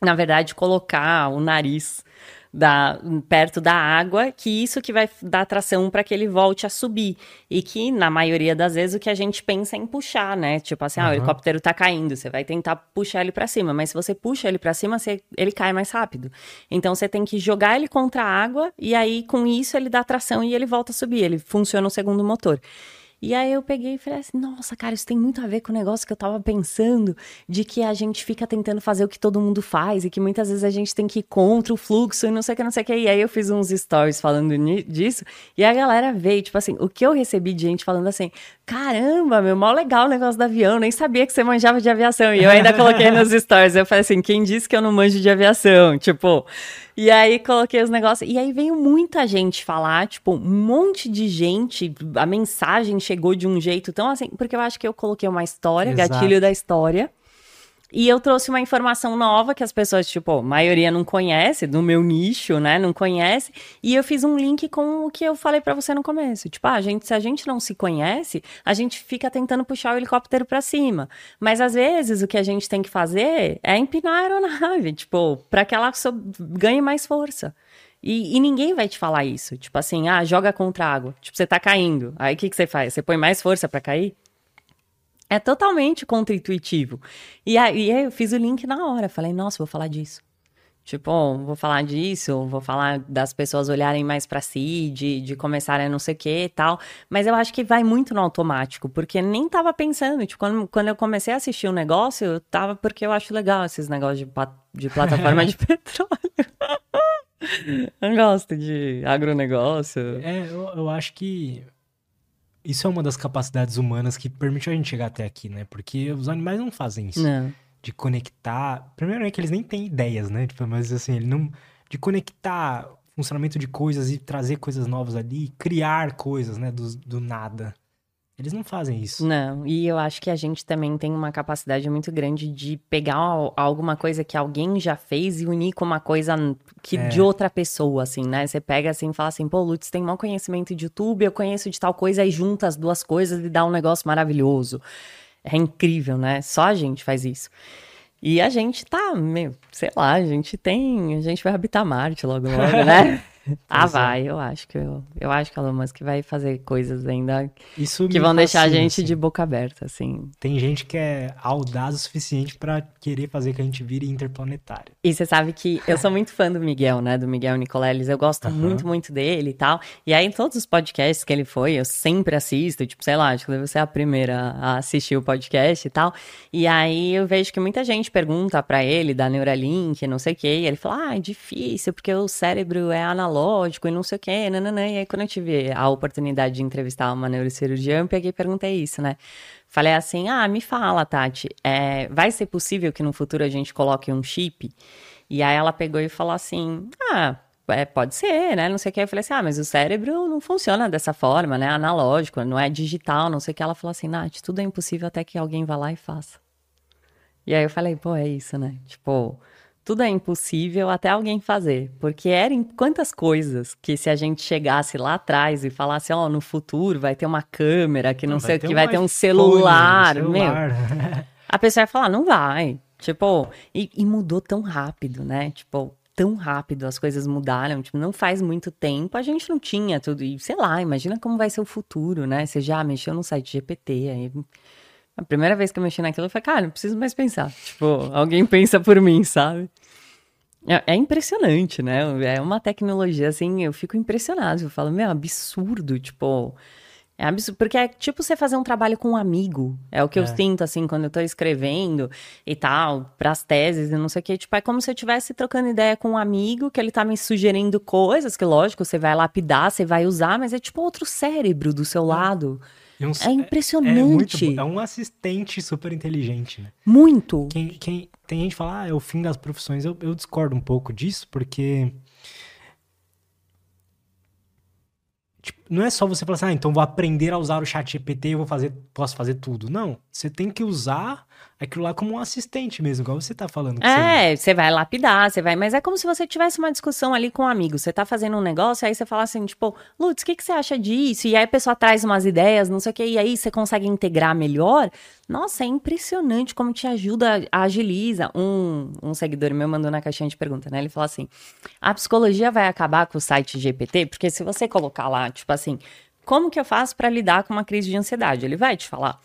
na verdade, colocar o nariz da, perto da água, que isso que vai dar tração para que ele volte a subir. E que, na maioria das vezes, o que a gente pensa é em puxar, né? Tipo assim, uhum. ah, o helicóptero tá caindo, você vai tentar puxar ele para cima, mas se você puxa ele para cima, você, ele cai mais rápido. Então você tem que jogar ele contra a água e aí com isso ele dá tração e ele volta a subir, ele funciona o segundo motor. E aí eu peguei e falei assim: nossa, cara, isso tem muito a ver com o negócio que eu tava pensando, de que a gente fica tentando fazer o que todo mundo faz e que muitas vezes a gente tem que ir contra o fluxo e não sei o que, não sei o que. E aí eu fiz uns stories falando disso e a galera veio, tipo assim, o que eu recebi de gente falando assim: caramba, meu, mal legal o negócio do avião, nem sabia que você manjava de aviação. E eu ainda coloquei nos (laughs) stories, eu falei assim: quem disse que eu não manjo de aviação? Tipo. E aí coloquei os negócios. E aí veio muita gente falar, tipo, um monte de gente. A mensagem chegou de um jeito tão assim. Porque eu acho que eu coloquei uma história, Exato. gatilho da história. E eu trouxe uma informação nova que as pessoas, tipo, a maioria não conhece, do meu nicho, né? Não conhece. E eu fiz um link com o que eu falei para você no começo. Tipo, ah, a gente, se a gente não se conhece, a gente fica tentando puxar o helicóptero para cima. Mas às vezes o que a gente tem que fazer é empinar a aeronave, (laughs) tipo, para que ela ganhe mais força. E, e, ninguém vai te falar isso. Tipo assim, ah, joga contra a água. Tipo, você tá caindo. Aí o que, que você faz? Você põe mais força para cair? É totalmente contra-intuitivo. E aí eu fiz o link na hora. Falei, nossa, vou falar disso. Tipo, oh, vou falar disso, vou falar das pessoas olharem mais para si, de, de começarem a não sei o que e tal. Mas eu acho que vai muito no automático, porque nem tava pensando. Tipo, quando, quando eu comecei a assistir o um negócio, eu tava porque eu acho legal esses negócios de, de plataforma (laughs) de petróleo. (laughs) eu gosto de agronegócio. É, eu, eu acho que isso é uma das capacidades humanas que permite a gente chegar até aqui, né? Porque os animais não fazem isso. Não. De conectar. Primeiro é que eles nem têm ideias, né? Tipo, mas assim, ele não. De conectar funcionamento de coisas e trazer coisas novas ali, criar coisas, né? Do, do nada. Eles não fazem isso. Não, e eu acho que a gente também tem uma capacidade muito grande de pegar al- alguma coisa que alguém já fez e unir com uma coisa que É. de outra pessoa, assim, né? Você pega assim e fala assim, pô, Lutz tem mau conhecimento de YouTube, eu conheço de tal coisa, e junta as duas coisas e dá um negócio maravilhoso. É incrível, né? Só a gente faz isso. E a gente tá, meu, sei lá, a gente tem. A gente vai habitar Marte logo, logo, né? (laughs) (laughs) ah, é. vai, eu acho que eu, eu acho que a Elon Musk vai fazer coisas ainda Isso que vão deixar a gente assim. de boca aberta, assim. Tem gente que é audaz o suficiente pra querer fazer que a gente vire interplanetário. E você sabe que eu sou muito fã do Miguel, né? Do Miguel Nicoleles. Eu gosto Aham. muito, muito dele e tal. E aí, em todos os podcasts que ele foi, eu sempre assisto. Tipo, sei lá, acho que deve ser a primeira a assistir o podcast e tal. E aí, eu vejo que muita gente pergunta pra ele da Neuralink, não sei o quê. E ele fala, ah, é difícil, porque o cérebro é analógico e não sei o quê. Nananã. E aí, quando eu tive a oportunidade de entrevistar uma neurocirurgiã, eu peguei e perguntei isso, né? Falei assim: ah, me fala, Tati, é, vai ser possível que no futuro a gente coloque um chip? E aí ela pegou e falou assim: ah. é, pode ser, né? Não sei o que. Eu falei assim: ah, mas o cérebro não funciona dessa forma, né? Analógico, não é digital, não sei o que. Ela falou assim: Nath, tudo é impossível até que alguém vá lá e faça. E aí eu falei: pô, é isso, né? Tipo, tudo é impossível até alguém fazer. Porque eram quantas coisas que se a gente chegasse lá atrás e falasse: ó, no futuro vai ter uma câmera, que não, sei o que, vai ter um iPhone, celular, meu. celular. (laughs) A pessoa ia falar, não vai. Tipo, e, e mudou tão rápido, né? Tipo, tão rápido as coisas mudaram. Tipo, não faz muito tempo, a gente não tinha tudo. E sei lá, imagina como vai ser o futuro, né? Você já mexeu no site GPT, aí. A primeira vez que eu mexi naquilo, eu falei, cara, não preciso mais pensar. Tipo, alguém (laughs) pensa por mim, sabe? É, é impressionante, né? É uma tecnologia, assim, eu fico impressionado. Eu falo, meu, absurdo, tipo. É absurdo, porque é tipo você fazer um trabalho com um amigo. É o que eu É. sinto, assim, quando eu tô escrevendo e tal, pras teses e não sei o quê. Tipo, é como se eu estivesse trocando ideia com um amigo, que ele tá me sugerindo coisas que, lógico, você vai lapidar, você vai usar, mas é tipo outro cérebro do seu lado. E um- É É impressionante. muito bom. É um assistente super inteligente, né? muito. Quem, quem, tem gente que fala, ah, é o fim das profissões. Eu, eu discordo um pouco disso, porque. Tipo, não é só você falar assim, ah, então vou aprender a usar o chat GPT e eu vou fazer, posso fazer tudo. Não. Você tem que usar aquilo lá como um assistente mesmo, igual você tá falando. que você- É, você vai lapidar, você vai. Mas é como se você tivesse uma discussão ali com um amigo. Você tá fazendo um negócio, aí você fala assim, tipo, Lutz, o que, que você acha disso? E aí a pessoa traz umas ideias, não sei o quê, e aí você consegue integrar melhor. Nossa, é impressionante como te ajuda, agiliza. Um, um seguidor meu mandou na caixinha de pergunta, né? Ele falou assim: a psicologia vai acabar com o site GPT? Porque se você colocar lá, tipo assim, como que eu faço pra lidar com uma crise de ansiedade? Ele vai te falar.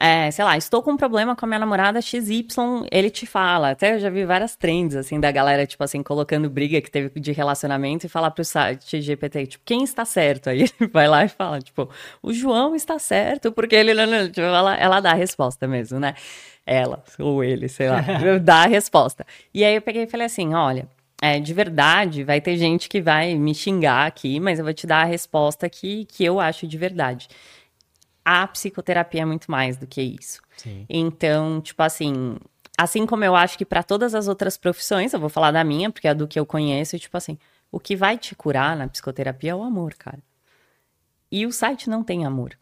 É, sei lá, estou com um problema com a minha namorada XY, ele te fala. Até eu já vi várias trends, assim, da galera, tipo assim, colocando briga que teve de relacionamento e falar pro site GPT, tipo, quem está certo? Aí ele (laughs) vai lá e fala, tipo, o João está certo, porque ele, não, não, tipo, ela, ela dá a resposta mesmo, né? Ela, ou ele, sei lá, (laughs) dá a resposta. E aí eu peguei e falei assim, olha, é, de verdade, vai ter gente que vai me xingar aqui, mas eu vou te dar a resposta que, que eu acho de verdade a psicoterapia é muito mais do que isso. Sim. Então, tipo assim, assim como eu acho que para todas as outras profissões, eu vou falar da minha, porque é do que eu conheço, tipo assim, o que vai te curar na psicoterapia é o amor, cara. E o site não tem amor.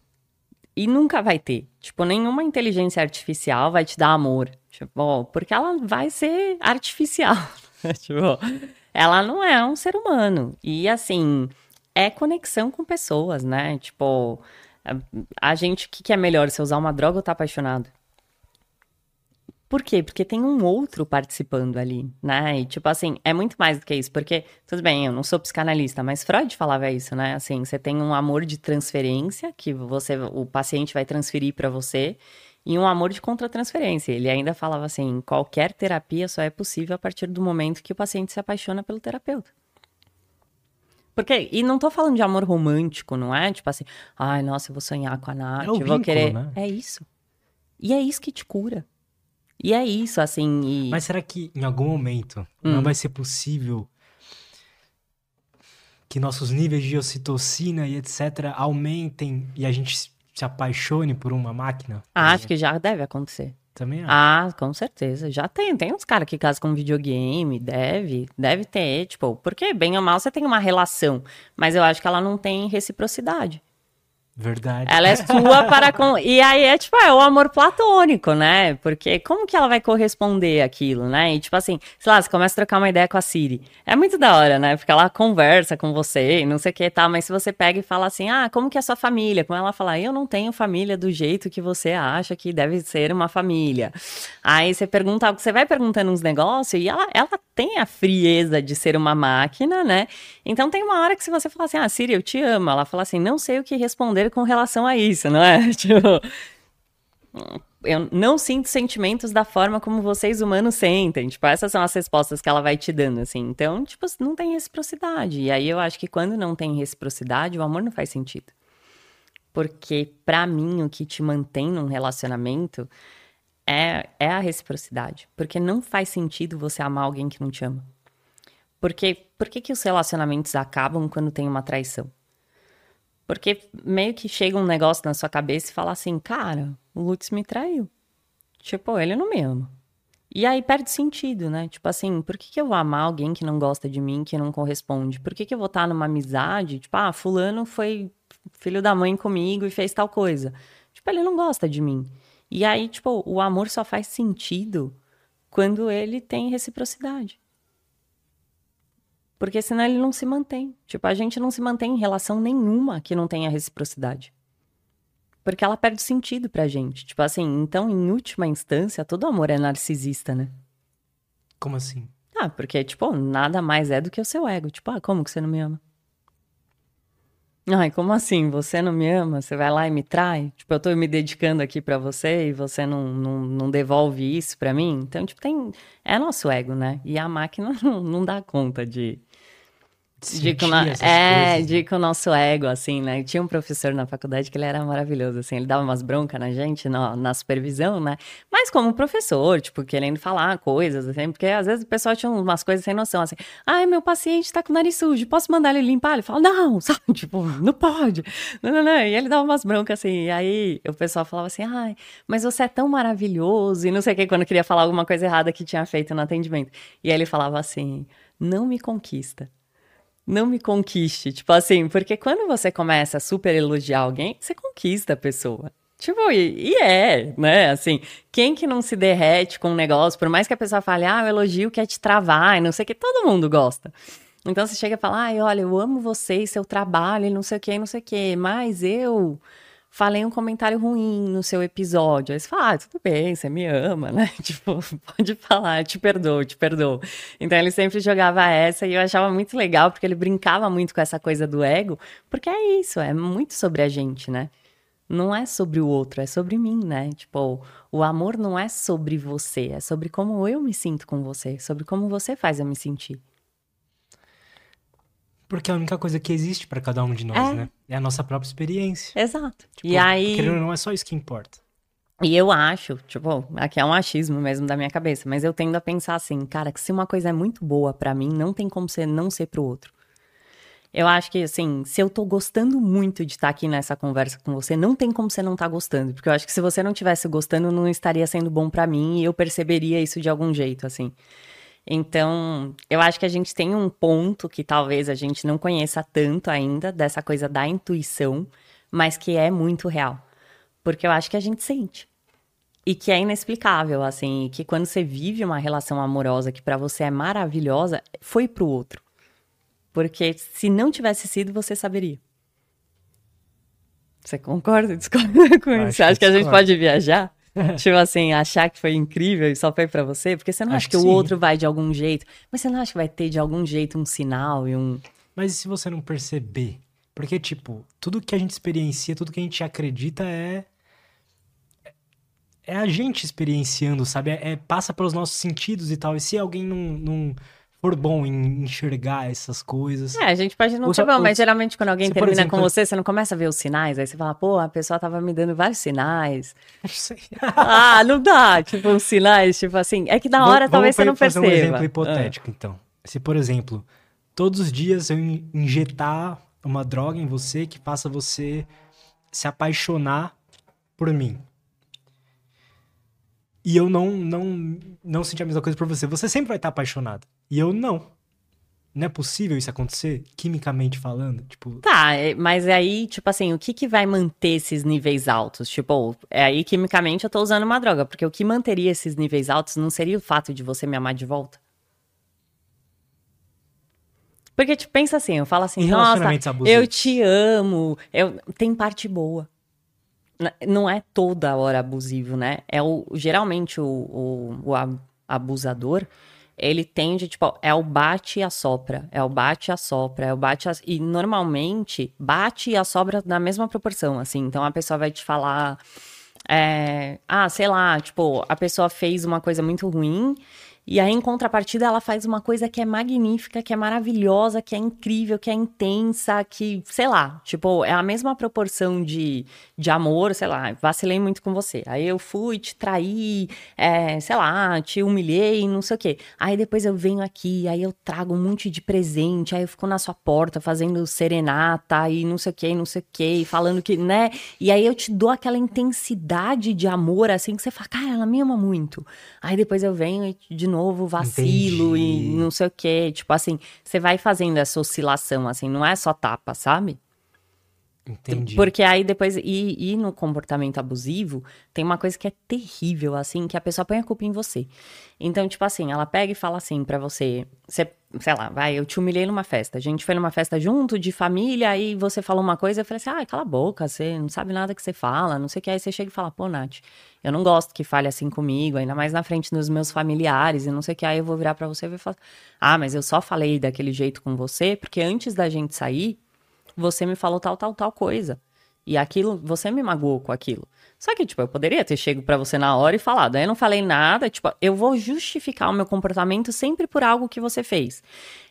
E nunca vai ter. Tipo, nenhuma inteligência artificial vai te dar amor. Tipo, porque ela vai ser artificial. (laughs) (laughs) tipo, ela não é um ser humano. E assim, é conexão com pessoas, né? Tipo, a, gente, o que, que é melhor, você usar uma droga ou tá apaixonado? Por quê? Porque tem um outro participando ali, né? E, tipo assim, é muito mais do que isso. Porque, tudo bem, eu não sou psicanalista, mas Freud falava isso, né? Assim, você tem um amor de transferência, que você, o paciente vai transferir para você, e um amor de contratransferência. Ele ainda falava assim: qualquer terapia só é possível a partir do momento que o paciente se apaixona pelo terapeuta. Porque, e não tô falando de amor romântico, não é? Tipo assim, ai, nossa, eu vou sonhar com a Nath, É vou vínculo, querer. né? É isso. E é isso que te cura. E é isso, assim. E... Mas será que em algum momento Hum. não vai ser possível que nossos níveis de ocitocina e etc. aumentem e a gente se- apaixone por uma máquina? Ah, acho que já deve acontecer. Também acho. Ah, com certeza. Já tem. Tem uns caras que casam com videogame, deve, deve ter, tipo, porque bem ou mal você tem uma relação, mas eu acho que ela não tem reciprocidade. Verdade. Ela é (laughs) sua para com. E aí é tipo, é o amor platônico, né? Porque como que ela vai corresponder aquilo, né? E tipo assim, sei lá, você começa a trocar uma ideia com a Siri. É muito da hora, né? Porque ela conversa com você e não sei o que e tal. Mas se você pega e fala assim, ah, como que é a sua família? Como ela fala, eu não tenho família do jeito que você acha que deve ser uma família. Aí você pergunta algo, você vai perguntando uns negócios e ela, ela tem a frieza de ser uma máquina, né? Então tem uma hora que se você falar assim, ah, Siri, eu te amo. Ela fala assim, não sei o que responder com relação a isso, não é? (laughs) Tipo, eu não sinto sentimentos da forma como vocês humanos sentem. Tipo, essas são as respostas que ela vai te dando, assim. Então, tipo, não tem reciprocidade. E aí eu acho que quando não tem reciprocidade, o amor não faz sentido. Porque, para mim, o que te mantém num relacionamento é, é a reciprocidade. Porque não faz sentido você amar alguém que não te ama. Porque por que, que os relacionamentos acabam quando tem uma traição? Porque meio que chega um negócio na sua cabeça e fala assim, cara, o Lutz me traiu. Tipo, ele não me ama. E aí perde sentido, né? Tipo assim, por que, que eu vou amar alguém que não gosta de mim, que não corresponde? Por que, que eu vou estar numa amizade? Tipo, ah, fulano foi filho da mãe comigo e fez tal coisa. Tipo, ele não gosta de mim. E aí, tipo, o amor só faz sentido quando ele tem reciprocidade. Porque senão ele não se mantém. Tipo, a gente não se mantém em relação nenhuma que não tenha reciprocidade. Porque ela perde sentido pra gente. Tipo assim, então, em última instância, todo amor é narcisista, né? Como assim? Ah, porque, tipo, nada mais é do que o seu ego. Tipo, ah, como que você não me ama? Ai, como assim? Você não me ama? Você vai lá e me trai? Tipo, eu tô me dedicando aqui para você e você não, não, não devolve isso para mim? Então, tipo, tem. É nosso ego, né? E a máquina (laughs) não, não dá conta de, de que, no... é, de que o nosso ego, assim, né? Tinha um professor na faculdade que ele era maravilhoso, assim, ele dava umas broncas na gente no, na supervisão, né? Mas como professor, tipo, querendo falar coisas, assim, porque às vezes o pessoal tinha umas coisas sem noção, assim, ai, meu paciente tá com o nariz sujo, posso mandar ele limpar? Ele fala, não, (laughs) sabe? Tipo, não pode. Não, não, não. E ele dava umas broncas, assim, e aí o pessoal falava assim, ai, mas você é tão maravilhoso, e não sei o que, quando queria falar alguma coisa errada que tinha feito no atendimento. E aí ele falava assim, não me conquista não me conquiste. Tipo assim, porque quando você começa a super elogiar alguém, você conquista a pessoa. Tipo, e, e, é, né? Assim, quem que não se derrete com um negócio, por mais que a pessoa fale, ah, o elogio quer te travar, e não sei o que, todo mundo gosta. Então você chega e fala, ai, olha, eu amo você e seu trabalho, e não sei o que, não sei o que, mas eu falei um comentário ruim no seu episódio. Aí você fala, ah, tudo bem, você me ama, (laughs) né? Tipo, pode falar, te perdoo, te perdoo. Então ele sempre jogava essa e eu achava muito legal, porque ele brincava muito com essa coisa do ego, porque é isso, é muito sobre a gente, né? Não é sobre o outro, é sobre mim, né? Tipo, o amor não é sobre você, é sobre como eu me sinto com você, sobre como você faz eu me sentir. Porque é a única coisa que existe para cada um de nós, é. né? É a nossa própria experiência. Exato. Tipo, e aí. Querendo não, é só isso que importa. E eu acho, tipo, aqui é um achismo mesmo da minha cabeça, mas eu tendo a pensar assim, cara, que se uma coisa é muito boa para mim, não tem como ser não ser pro outro. Eu acho que, assim, se eu tô gostando muito de estar tá aqui nessa conversa com você, não tem como você não estar tá gostando. Porque eu acho que se você não tivesse gostando, não estaria sendo bom para mim e eu perceberia isso de algum jeito, assim. Então, eu acho que a gente tem um ponto que talvez a gente não conheça tanto ainda, dessa coisa da intuição, mas que é muito real. Porque eu acho que a gente sente. E que é inexplicável, assim, que quando você vive uma relação amorosa que para você é maravilhosa, foi pro outro. Porque se não tivesse sido, você saberia. Você concorda? Discorda (laughs) com isso? Você acha que, que a gente pode viajar? (laughs) tipo assim, achar que foi incrível e só foi para você? Porque você não acha que, que o outro vai de algum jeito, mas você não acha que vai ter de algum jeito um sinal e um. Mas e se você não perceber? Porque, tipo, tudo que a gente experiencia, tudo que a gente acredita é. É a gente experienciando, sabe? É, é passa pelos nossos sentidos e tal. E se alguém não, não for bom em enxergar essas coisas. É, a gente pode não ser bom, mas geralmente quando alguém termina exemplo, com você, você não começa a ver os sinais, aí você fala, pô, a pessoa tava me dando vários sinais. (laughs) ah, não dá, tipo, uns sinais, tipo assim, é que na hora talvez você não perceba. Vamos fazer um exemplo hipotético, ah. então. Se, por exemplo, todos os dias eu injetar uma droga em você que faça você se apaixonar por mim e eu não não não sentir a mesma coisa por você, você sempre vai estar apaixonado. E eu não. Não é possível isso acontecer, quimicamente falando? Tipo, Tá, é- mas aí, tipo assim, o que que vai manter esses níveis altos? Tipo, é aí quimicamente eu tô usando uma droga, porque o que manteria esses níveis altos não seria o fato de você me amar de volta? Porque, tipo, pensa assim, eu falo assim, nossa, abusivos. eu te amo, eu... tem parte boa. Não é toda hora abusivo, né? É o, geralmente o, o, o ab- abusador, ele tende, tipo, é o bate e assopra, é o bate e assopra, é o bate e as- e normalmente bate e assopra na mesma proporção, assim. Então a pessoa vai te falar, é, ah, sei lá, tipo, a pessoa fez uma coisa muito ruim e aí em contrapartida ela faz uma coisa que é magnífica, que é maravilhosa, que é incrível, que é intensa, que, sei lá, tipo, é a mesma proporção de, de amor, sei lá, vacilei muito com você. Aí eu fui, te traí, é, sei lá, te humilhei, não sei o quê. Aí depois eu venho aqui, aí eu trago um monte de presente, aí eu fico na sua porta fazendo serenata e não sei o quê, não sei o quê, falando que, né? E aí eu te dou aquela intensidade de amor, assim, que você fala, cara, ela me ama muito. Aí depois eu venho e de novo vacilo Entendi. e não sei o quê. Tipo assim, você vai fazendo essa oscilação, assim, não é só tapa, sabe? Entendi. Porque aí depois, e, e no comportamento abusivo, tem uma coisa que é terrível, assim, que a pessoa põe a culpa em você. Então, tipo assim, ela pega e fala assim pra você, você, sei lá, vai, eu te humilhei numa festa. A gente foi numa festa junto, de família, aí você falou uma coisa, eu falei assim, ah, cala a boca, você não sabe nada que você fala, não sei o que. Aí você chega e fala, pô, Nath, eu não gosto que fale assim comigo, ainda mais na frente dos meus familiares e não sei o que. Aí eu vou virar pra você e vou falar, ah, mas eu só falei daquele jeito com você, porque antes da gente sair, você me falou tal, tal, tal coisa. E aquilo, você me magoou com aquilo. Só que, tipo, eu poderia ter chego pra você na hora e falado, eu não falei nada, tipo, eu vou justificar o meu comportamento sempre por algo que você fez.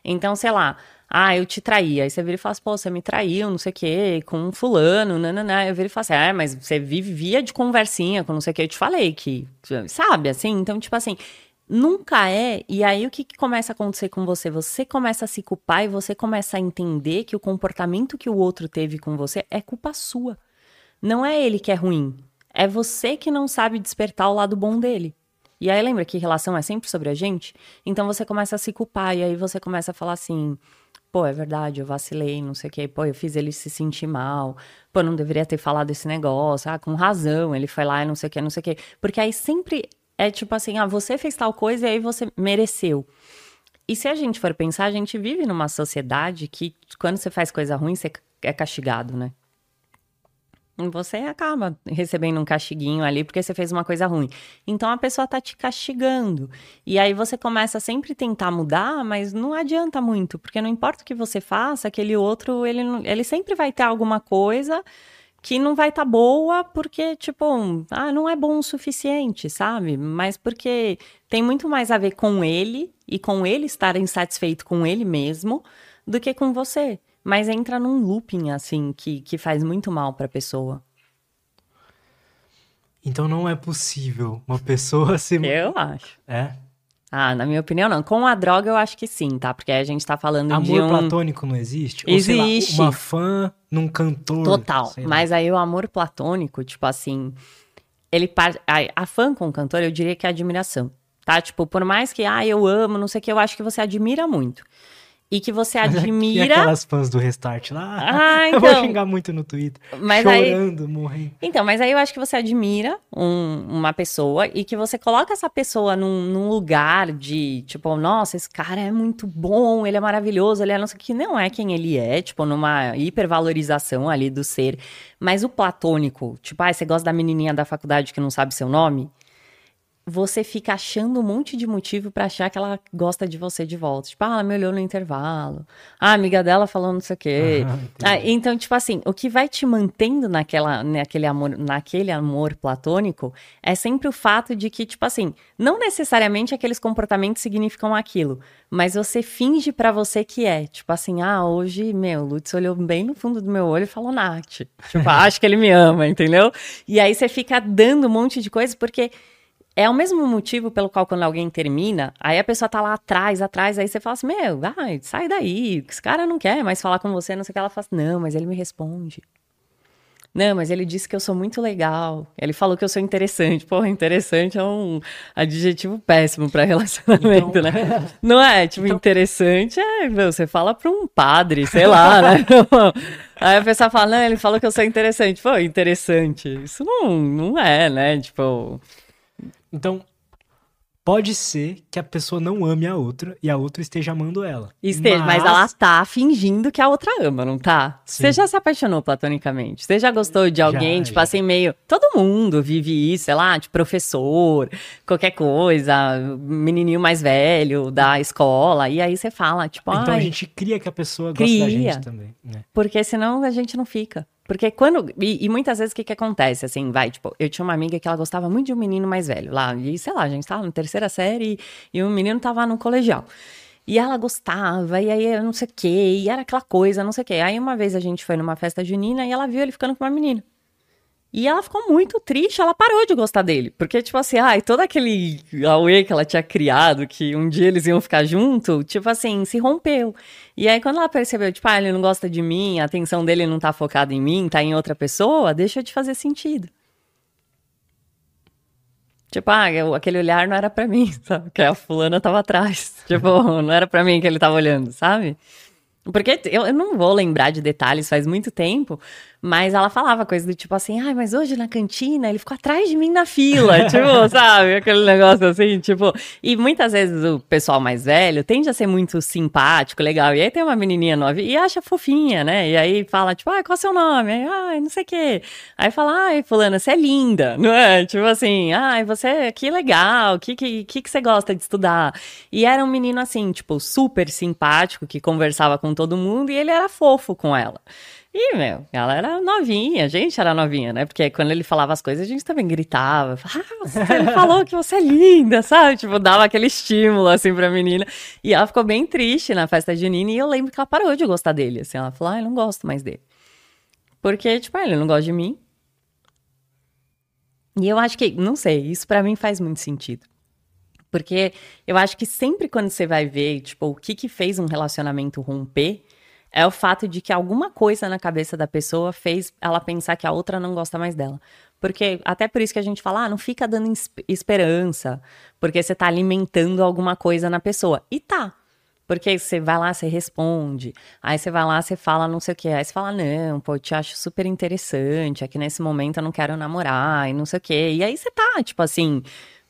Então, sei lá, ah, eu te traí. Aí você vira e fala assim, pô, você me traiu, não sei o quê, com um fulano, nananã. Eu viro e falo assim, ah, mas você vivia de conversinha com não sei o quê. Eu te falei que, sabe, assim? Então, tipo assim, Nunca é, e aí o que, que começa a acontecer com você? Você começa a se culpar e você começa a entender que o comportamento que o outro teve com você é culpa sua. Não é ele que é ruim, é você que não sabe despertar o lado bom dele. E aí lembra que relação é sempre sobre a gente? Então você começa a se culpar e aí você começa a falar assim: pô, é verdade, eu vacilei, não sei o quê, pô, eu fiz ele se sentir mal, pô, não deveria ter falado esse negócio, ah, com razão, ele foi lá e não sei o quê, não sei o quê. Porque aí sempre é tipo assim, ah, você fez tal coisa e aí você mereceu. E se a gente for pensar, a gente vive numa sociedade que quando você faz coisa ruim, você é castigado, né? Você acaba recebendo um castiguinho ali porque você fez uma coisa ruim. Então a pessoa tá te castigando. E aí você começa a sempre tentar mudar, mas não adianta muito, porque não importa o que você faça, aquele outro, ele, ele sempre vai ter alguma coisa que não vai estar boa porque, tipo, ah, não é bom o suficiente, sabe? Mas porque tem muito mais a ver com ele e com ele estar insatisfeito com ele mesmo do que com você. Mas entra num looping, assim, que, que faz muito mal pra pessoa. Então não é possível uma pessoa (laughs) se. Eu acho. É. Ah, na minha opinião, não. Com a droga, eu acho que sim, tá? Porque a gente tá falando de Amor um... platônico não existe? Ou, sei lá, Existe. uma fã num cantor. Total. Mas aí o amor platônico, tipo assim, ele par... a, a fã com o cantor, eu diria que é admiração. Tá? Tipo, por mais que, ah, eu amo, não sei o que, eu acho que você admira muito. E que você E admira. aquelas fãs do Restart lá. Ah, (laughs) Eu vou então. xingar muito no Twitter. Mas aí. chorando, morrendo. Então, mas aí eu acho que você admira um- uma pessoa e que você coloca essa pessoa num, num lugar de, tipo, nossa, esse cara é muito bom, ele é maravilhoso, ele é não sei que, não é quem ele é, tipo, numa hipervalorização ali do ser. Mas o platônico, tipo, ah, você gosta da menininha da faculdade que não sabe seu nome? Você fica achando um monte de motivo pra achar que ela gosta de você de volta. Tipo, ah, ela me olhou no intervalo. Ah, a amiga dela falou não sei o quê. Ah. Ah, então, tipo assim, o que vai te mantendo naquela, naquele, amor, naquele amor platônico é sempre o fato de que, tipo assim, não necessariamente aqueles comportamentos significam aquilo, mas você finge pra você que é. Tipo assim, ah, hoje, meu, o Lutz olhou bem no fundo do meu olho e falou Nath. Tipo, acho que ele me ama, entendeu? E aí você fica dando um monte de coisa porque. É o mesmo motivo pelo qual quando alguém termina, aí a pessoa tá lá atrás, atrás, aí você fala assim, meu, ai, sai daí, esse cara não quer mais falar com você, não sei o que, ela fala assim, não, mas ele me responde. Não, mas ele disse que eu sou muito legal. Ele falou que eu sou interessante. Porra, interessante é um adjetivo péssimo para relacionamento, então... né? Não é? Tipo, então... interessante é, você fala para um padre, sei lá, né? (laughs) Aí a pessoa fala, não, ele falou que eu sou interessante. Pô, interessante. Isso não, não é, né? Tipo. Então, Pode ser que a pessoa não ame a outra e a outra esteja amando ela. Esteja, mas, mas ela tá fingindo que a outra ama, não tá? Sim. Você já se apaixonou platonicamente? Você já gostou de alguém, já, tipo já. assim, meio. Todo mundo vive isso, sei lá, de professor, qualquer coisa, menininho mais velho da escola. E aí você fala, tipo. Então a gente cria que a pessoa gosta cria, da gente também. Né? Porque senão a gente não fica. Porque quando. E, e, muitas vezes o que, que acontece? Assim, vai, tipo, eu tinha uma amiga que ela gostava muito de um menino mais velho lá. E sei lá, a gente tava na terceira série e, o menino tava no colegial. E ela gostava, e aí não sei o quê, e era aquela coisa, não sei o quê. Aí uma vez a gente foi numa festa junina e ela viu ele ficando com uma menina. E ela ficou muito triste, ela parou de gostar dele. Porque, tipo assim, ai, todo aquele Aue que ela tinha criado, que um dia eles iam ficar junto, tipo assim, se rompeu. E aí, quando ela percebeu, tipo, ah, ele não gosta de mim, a atenção dele não tá focada em mim, tá em outra pessoa, deixou de fazer sentido. Tipo, ah, aquele olhar não era para mim, (laughs) sabe? Que a fulana tava atrás. (laughs) Tipo, não era para mim que ele tava olhando, sabe? Porque eu, eu não vou lembrar de detalhes, faz muito tempo, mas ela falava coisa do tipo assim, ai, mas hoje na cantina ele ficou atrás de mim na fila, (laughs) tipo, sabe? Aquele negócio assim, tipo. E muitas vezes o pessoal mais velho tende a ser muito simpático, legal. E aí tem uma menininha nova e acha fofinha, né? E aí fala, tipo, ah, qual é o seu nome? Aí, ai, não sei o quê. Aí fala, ai, fulana, você é linda, (laughs) não é? Tipo assim, ai, você, que legal, que, que, que, que você gosta de estudar? E era um menino assim, tipo, super simpático, que conversava com todo mundo e ele era fofo com ela. E, meu, ela era novinha, a gente era novinha, né? Porque quando ele falava as coisas, a gente também gritava. Ah, ele (laughs) falou que você é linda, sabe? Tipo, dava aquele estímulo, assim, pra menina. E ela ficou bem triste na festa de Nina e eu lembro que ela parou de gostar dele, assim. Ela falou, ah, eu não gosto mais dele. Porque, tipo, ele não gosta de mim. E eu acho que, não sei, isso para mim faz muito sentido. Porque eu acho que sempre quando você vai ver, tipo, o que que fez um relacionamento romper é o fato de que alguma coisa na cabeça da pessoa fez ela pensar que a outra não gosta mais dela. Porque até por isso que a gente fala, ah, não fica dando esperança, porque você tá alimentando alguma coisa na pessoa. E tá. Porque você vai lá, você responde, aí você vai lá, você fala não sei o que, aí você fala, não, pô, eu te acho super interessante, é que nesse momento eu não quero namorar, e não sei o que. E aí você tá, tipo assim,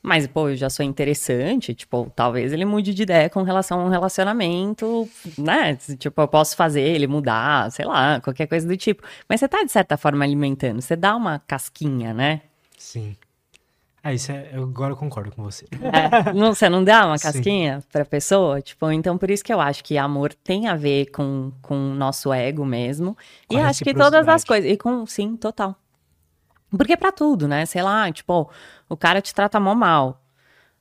mas, pô, eu já sou interessante, tipo, talvez ele mude de ideia com relação a um relacionamento, né? Tipo, eu posso fazer ele mudar, sei lá, qualquer coisa do tipo. Mas você tá, de certa forma, alimentando, você dá uma casquinha, né? Sim. Ah, isso é, eu agora eu concordo com você. É, não, você não dá uma casquinha sim. pra pessoa? Tipo, então por isso que eu acho que amor tem a ver com o nosso ego mesmo. Com e acho que todas as coisas. E com, sim, total. Porque é pra tudo, né? Sei lá, tipo, o cara te trata mó mal.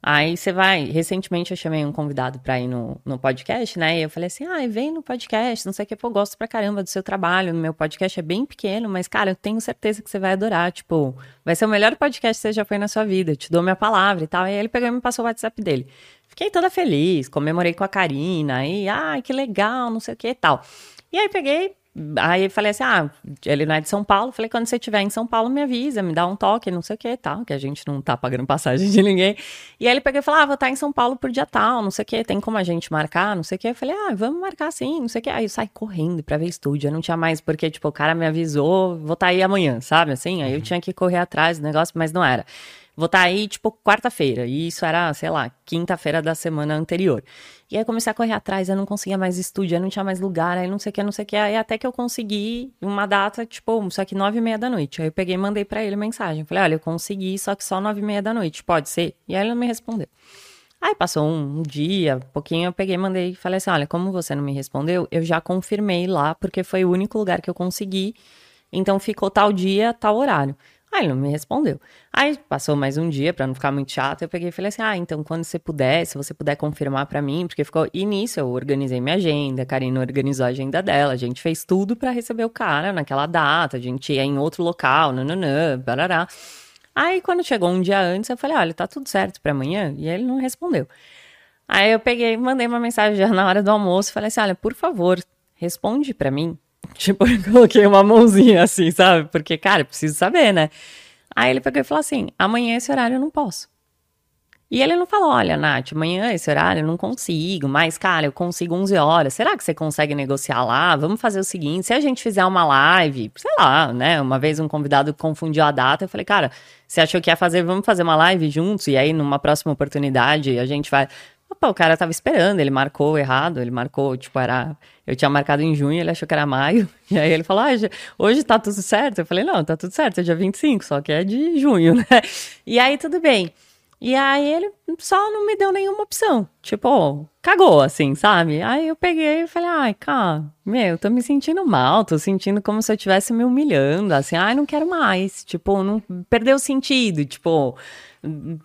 Aí você vai. Recentemente eu chamei um convidado pra ir no, no podcast, né? E eu falei assim: ah, vem no podcast, não sei o que, pô, eu gosto pra caramba do seu trabalho. Meu podcast é bem pequeno, mas, cara, eu tenho certeza que você vai adorar. Tipo, vai ser o melhor podcast que você já foi na sua vida. Eu te dou minha palavra e tal. Aí ele pegou e me passou o WhatsApp dele. Fiquei toda feliz, comemorei com a Karina, aí, ai, que legal, não sei o que e tal. E aí peguei, Aí falei assim: ah, ele não é de São Paulo. Falei: quando você estiver em São Paulo, me avisa, me dá um toque, não sei o que tal, que a gente não tá pagando passagem de ninguém. E aí ele pegou e falou: ah, vou estar em São Paulo por dia tal, não sei o que, tem como a gente marcar, não sei o que. Eu falei: ah, vamos marcar sim, não sei o que. Aí eu saí correndo pra ver estúdio. Eu não tinha mais, porque, tipo, o cara me avisou, vou estar aí amanhã, sabe? Assim, aí eu uhum. tinha que correr atrás do negócio, mas não era. Vou estar aí, tipo, quarta-feira. E isso era, sei lá, quinta-feira da semana anterior. E aí eu comecei a correr atrás, eu não conseguia mais estúdio, eu não tinha mais lugar, aí não sei o que, não sei o que. Aí até que eu consegui uma data, tipo, só que nove e meia da noite. Aí eu peguei e mandei para ele mensagem. Falei, olha, eu consegui, só que só nove e meia da noite, pode ser? E aí ele não me respondeu. Aí passou um, um dia, um pouquinho, eu peguei mandei e falei assim: olha, como você não me respondeu, eu já confirmei lá, porque foi o único lugar que eu consegui. Então ficou tal dia, tal horário. Aí ele não me respondeu. Aí passou mais um dia, para não ficar muito chato, eu peguei e falei assim: ah, então quando você puder, se você puder confirmar para mim, porque ficou. início eu organizei minha agenda, a Karina organizou a agenda dela, a gente fez tudo para receber o cara naquela data, a gente ia em outro local, nananã, barará. Aí quando chegou um dia antes, eu falei: olha, tá tudo certo para amanhã? E ele não respondeu. Aí eu peguei, mandei uma mensagem já na hora do almoço, falei assim: olha, por favor, responde para mim Tipo, (laughs) eu coloquei uma mãozinha assim, sabe? Porque, cara, eu preciso saber, né? Aí ele pegou e falou assim: amanhã esse horário eu não posso. E ele não falou: olha, Nath, amanhã esse horário eu não consigo, mas, cara, eu consigo 11 horas. Será que você consegue negociar lá? Vamos fazer o seguinte: se a gente fizer uma live, sei lá, né? Uma vez um convidado confundiu a data, eu falei, cara, você achou que ia fazer? Vamos fazer uma live juntos? E aí, numa próxima oportunidade, a gente vai. Opa, o cara tava esperando, ele marcou errado, ele marcou, tipo, era. Eu tinha marcado em junho, ele achou que era maio. (laughs) E aí ele falou: ah, hoje tá tudo certo? Eu falei: não, tá tudo certo, é dia 25, só que é de junho, (laughs) né? E aí tudo bem. E aí ele só não me deu nenhuma opção. Tipo, cagou, assim, sabe? Aí eu peguei e falei, ai, cara, meu, tô me sentindo mal, tô sentindo como se eu estivesse me humilhando, assim, ai, não quero mais. Tipo, não perdeu o sentido, tipo,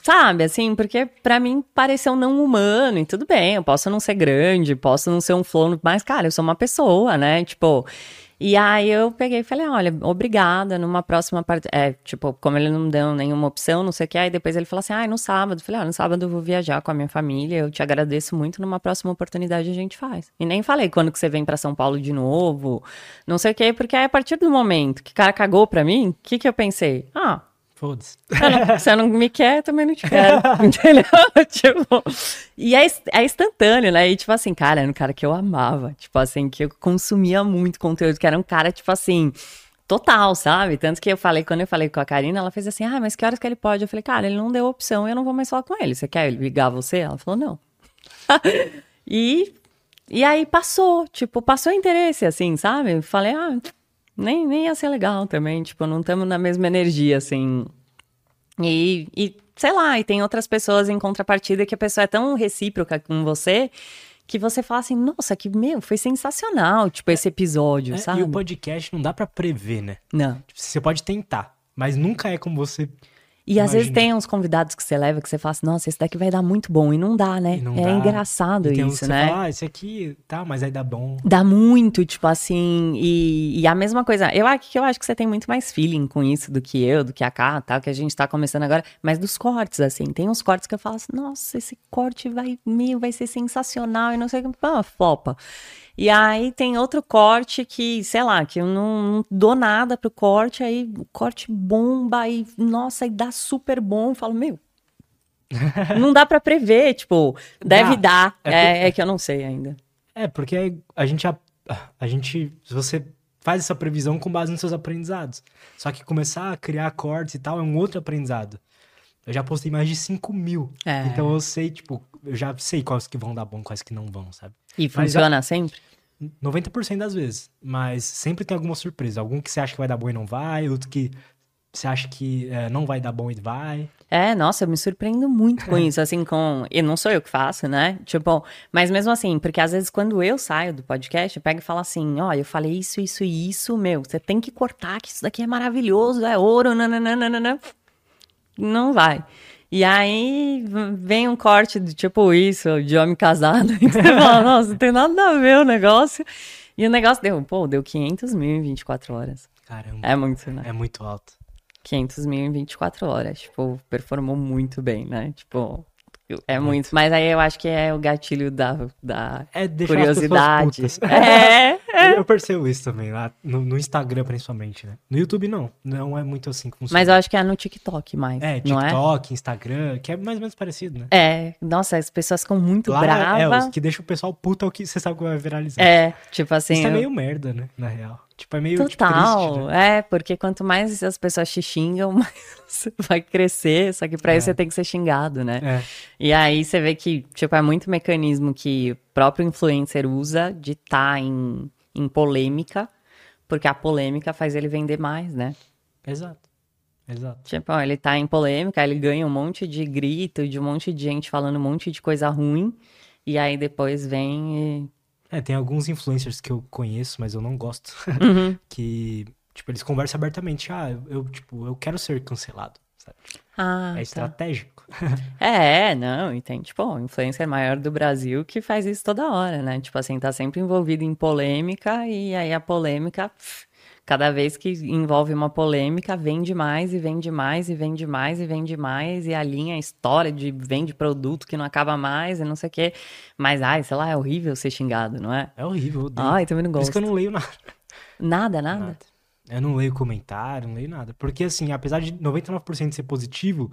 sabe, assim, porque para mim pareceu não humano, e tudo bem, eu posso não ser grande, posso não ser um flow, mas, cara, eu sou uma pessoa, né? Tipo, e aí eu peguei e falei, olha, obrigada, numa próxima parte. É, tipo, como ele não deu nenhuma opção, não sei o que, aí depois ele falou assim, ah, no sábado. Eu falei, ah, no sábado eu vou viajar com a minha família, eu te agradeço muito, numa próxima oportunidade a gente faz. E nem falei quando que você vem para São Paulo de novo, não sei o que, porque aí a partir do momento que o cara cagou pra mim, o que que eu pensei? Ah, Foda-se. Você não me quer, também não te quero. (laughs) entendeu? (laughs) tipo, e é, é instantâneo, né? E tipo assim, cara, era um cara que eu amava. Tipo assim, que eu consumia muito conteúdo, que era um cara, tipo assim, total, sabe? Tanto que eu falei, quando eu falei com a Karina, ela fez assim, ah, mas que horas que ele pode? Eu falei, cara, ele não deu opção, eu não vou mais falar com ele. Você quer ligar você? Ela falou, não. (laughs) e, e aí passou, tipo, passou interesse, assim, sabe? Eu falei, ah nem, nem ia ser legal também, tipo, não estamos na mesma energia, assim. E, e, sei lá, e tem outras pessoas em contrapartida que a pessoa é tão recíproca com você que você fala assim, nossa, que, meu, foi sensacional, tipo, esse episódio, é, sabe? E o podcast não dá para prever, né? Não. Tipo, você pode tentar, mas nunca é como você e às vezes tem uns convidados que você leva que você fala assim, nossa, esse daqui vai dar muito bom. E não dá, né? Não é dá. engraçado isso, né? Fala, ah, esse aqui tá, mas aí dá bom. Dá muito, tipo assim. E, e a mesma coisa, eu acho que eu acho que você tem muito mais feeling com isso do que eu, do que a Cá, tal, que a gente tá começando agora. Mas dos cortes, assim, tem uns cortes que eu falo assim, nossa, esse corte vai, meu, vai ser sensacional e não sei o que. Pô, flopa. E aí tem outro corte que, sei lá, que eu não, não dou nada pro corte, aí o corte bomba e, nossa, e dá super bom. Eu falo, meu, (laughs) não dá para prever, tipo, deve dá. dar. É, é, é, que eu não sei ainda. É, porque a gente, a, a gente, se você faz essa previsão com base nos seus aprendizados. Só que começar a criar cortes e tal é um outro aprendizado. Eu já postei mais de 5 mil. É. Então eu sei, tipo, eu já sei quais que vão dar bom, quais que não vão, sabe? E funciona sempre? 90% das vezes. Mas sempre tem alguma surpresa. Algum que você acha que vai dar bom e não vai, outro que você acha que é, não vai dar bom e vai. É, nossa, eu me surpreendo muito com (laughs) isso, assim, com. E não sou eu que faço, né? Tipo, mas mesmo assim, porque às vezes quando eu saio do podcast, eu pego e falo assim: olha, eu falei isso, isso e isso, meu, você tem que cortar, que isso daqui é maravilhoso, é ouro, nananana. Não vai. E aí vem um corte de tipo isso, de homem casado. (laughs) E você fala, nossa, não tem nada a ver o negócio. E o negócio deu, pô, deu 500 mil em 24 horas. Caramba. É muito, né? É muito alto. 500 mil em 24 horas. Tipo, performou muito bem, né? Tipo, é muito. Mas aí eu acho que é o gatilho da, da é curiosidade. É, (laughs) é, Eu percebo isso também, lá no, no, Instagram principalmente, né? No YouTube não. Não é muito assim que funciona. Mas eu acho que é no TikTok mais. É, TikTok, é? Instagram, que é mais ou menos parecido, né? É. Nossa, as pessoas ficam muito lá bravas. É, os que deixa o pessoal puto é o que você sabe que vai viralizar. É, tipo assim. Isso é eu... é meio merda, né? Na real. Tipo, é meio Total, tipo, triste, né? é, porque quanto mais as pessoas te xingam, (laughs) mais você vai crescer, só que pra é. isso você tem que ser xingado, né? É. E aí você vê que, tipo, é muito mecanismo que o próprio influencer usa de estar tá em, em polêmica, porque a polêmica faz ele vender mais, né? Exato. Exato. Tipo, ó, ele tá em polêmica, ele ganha um monte de grito, de um monte de gente falando um monte de coisa ruim, e aí depois vem e é, tem alguns influencers que eu conheço, mas eu não gosto. Uhum. (laughs) que, tipo, eles conversam abertamente. Ah, eu, tipo, eu quero ser cancelado, sabe? Ah, é tá. estratégico. (laughs) é, não, e tem, tipo, o influencer maior do Brasil que faz isso toda hora, né? Tipo assim, tá sempre envolvido em polêmica e aí a polêmica... Pff, cada vez que envolve uma polêmica, vende mais e vende mais e vende mais e vende mais e a linha, a história de vende produto que não acaba mais e não sei o quê. Mas, ai, sei lá, é horrível ser xingado, não é? É horrível, eu Ai, também não gosto. Por isso que eu não leio nada. Nada, nada? Nada. Eu não leio comentário, não leio nada. Porque, assim, apesar de 99% ser positivo,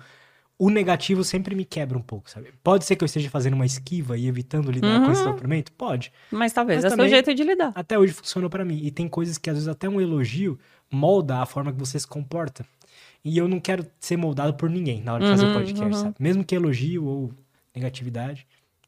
o negativo sempre me quebra um pouco, sabe? Pode ser que eu esteja fazendo uma esquiva e evitando lidar uhum. com esse uhum. sofrimento? Pode. Mas talvez Mas é o seu jeito de lidar. Até hoje funcionou para mim. E tem coisas que, às vezes, até um elogio molda a forma que você se comporta. E eu não quero ser moldado por ninguém na hora de uhum, fazer o uhum, podcast, uhum. sabe? Mesmo que elogio ou negatividade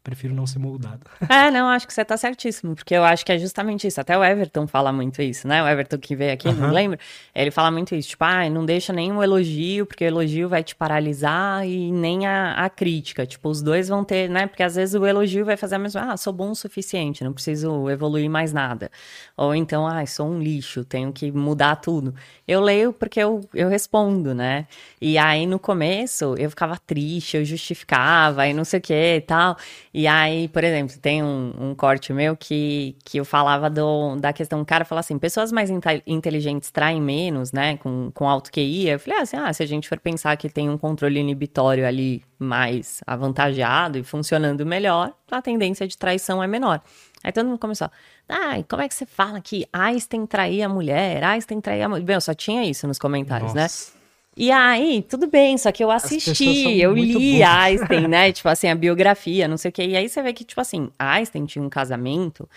prefiro não ser moldado. (laughs) É, não, acho que você tá certíssimo, porque eu acho que é justamente isso. Até o Everton fala muito isso, né? O Everton que veio aqui, uhum. não lembra? Ele fala muito isso, tipo, ah, não deixa nenhum elogio, porque o elogio vai te paralisar e nem a, a crítica. Tipo, os dois vão ter, né? Porque às vezes o elogio vai fazer a mesma, ah, sou bom o suficiente, não preciso evoluir mais nada. Ou então, ah, sou um lixo, tenho que mudar tudo. Eu leio porque eu, eu respondo, né? E aí no começo eu ficava triste, eu justificava e não sei o que e tal. E aí, por exemplo, tem um, um, corte meu que, que eu falava do, da questão, o cara fala assim, pessoas mais inteligentes traem menos, né, com, com alto QI. Eu falei assim, ah, se a gente for pensar que tem um controle inibitório ali mais avantajado e funcionando melhor, a tendência de traição é menor. Aí todo mundo começou, ai, como é que você fala que Einstein traía a mulher, Einstein traía a mulher? Bem, eu só tinha isso nos comentários, né? Nossa. né? E aí, tudo bem, só que eu assisti, eu li Einstein, né? (laughs) tipo assim, a biografia, não sei o quê. E aí você vê que, tipo assim, Einstein tinha um casamento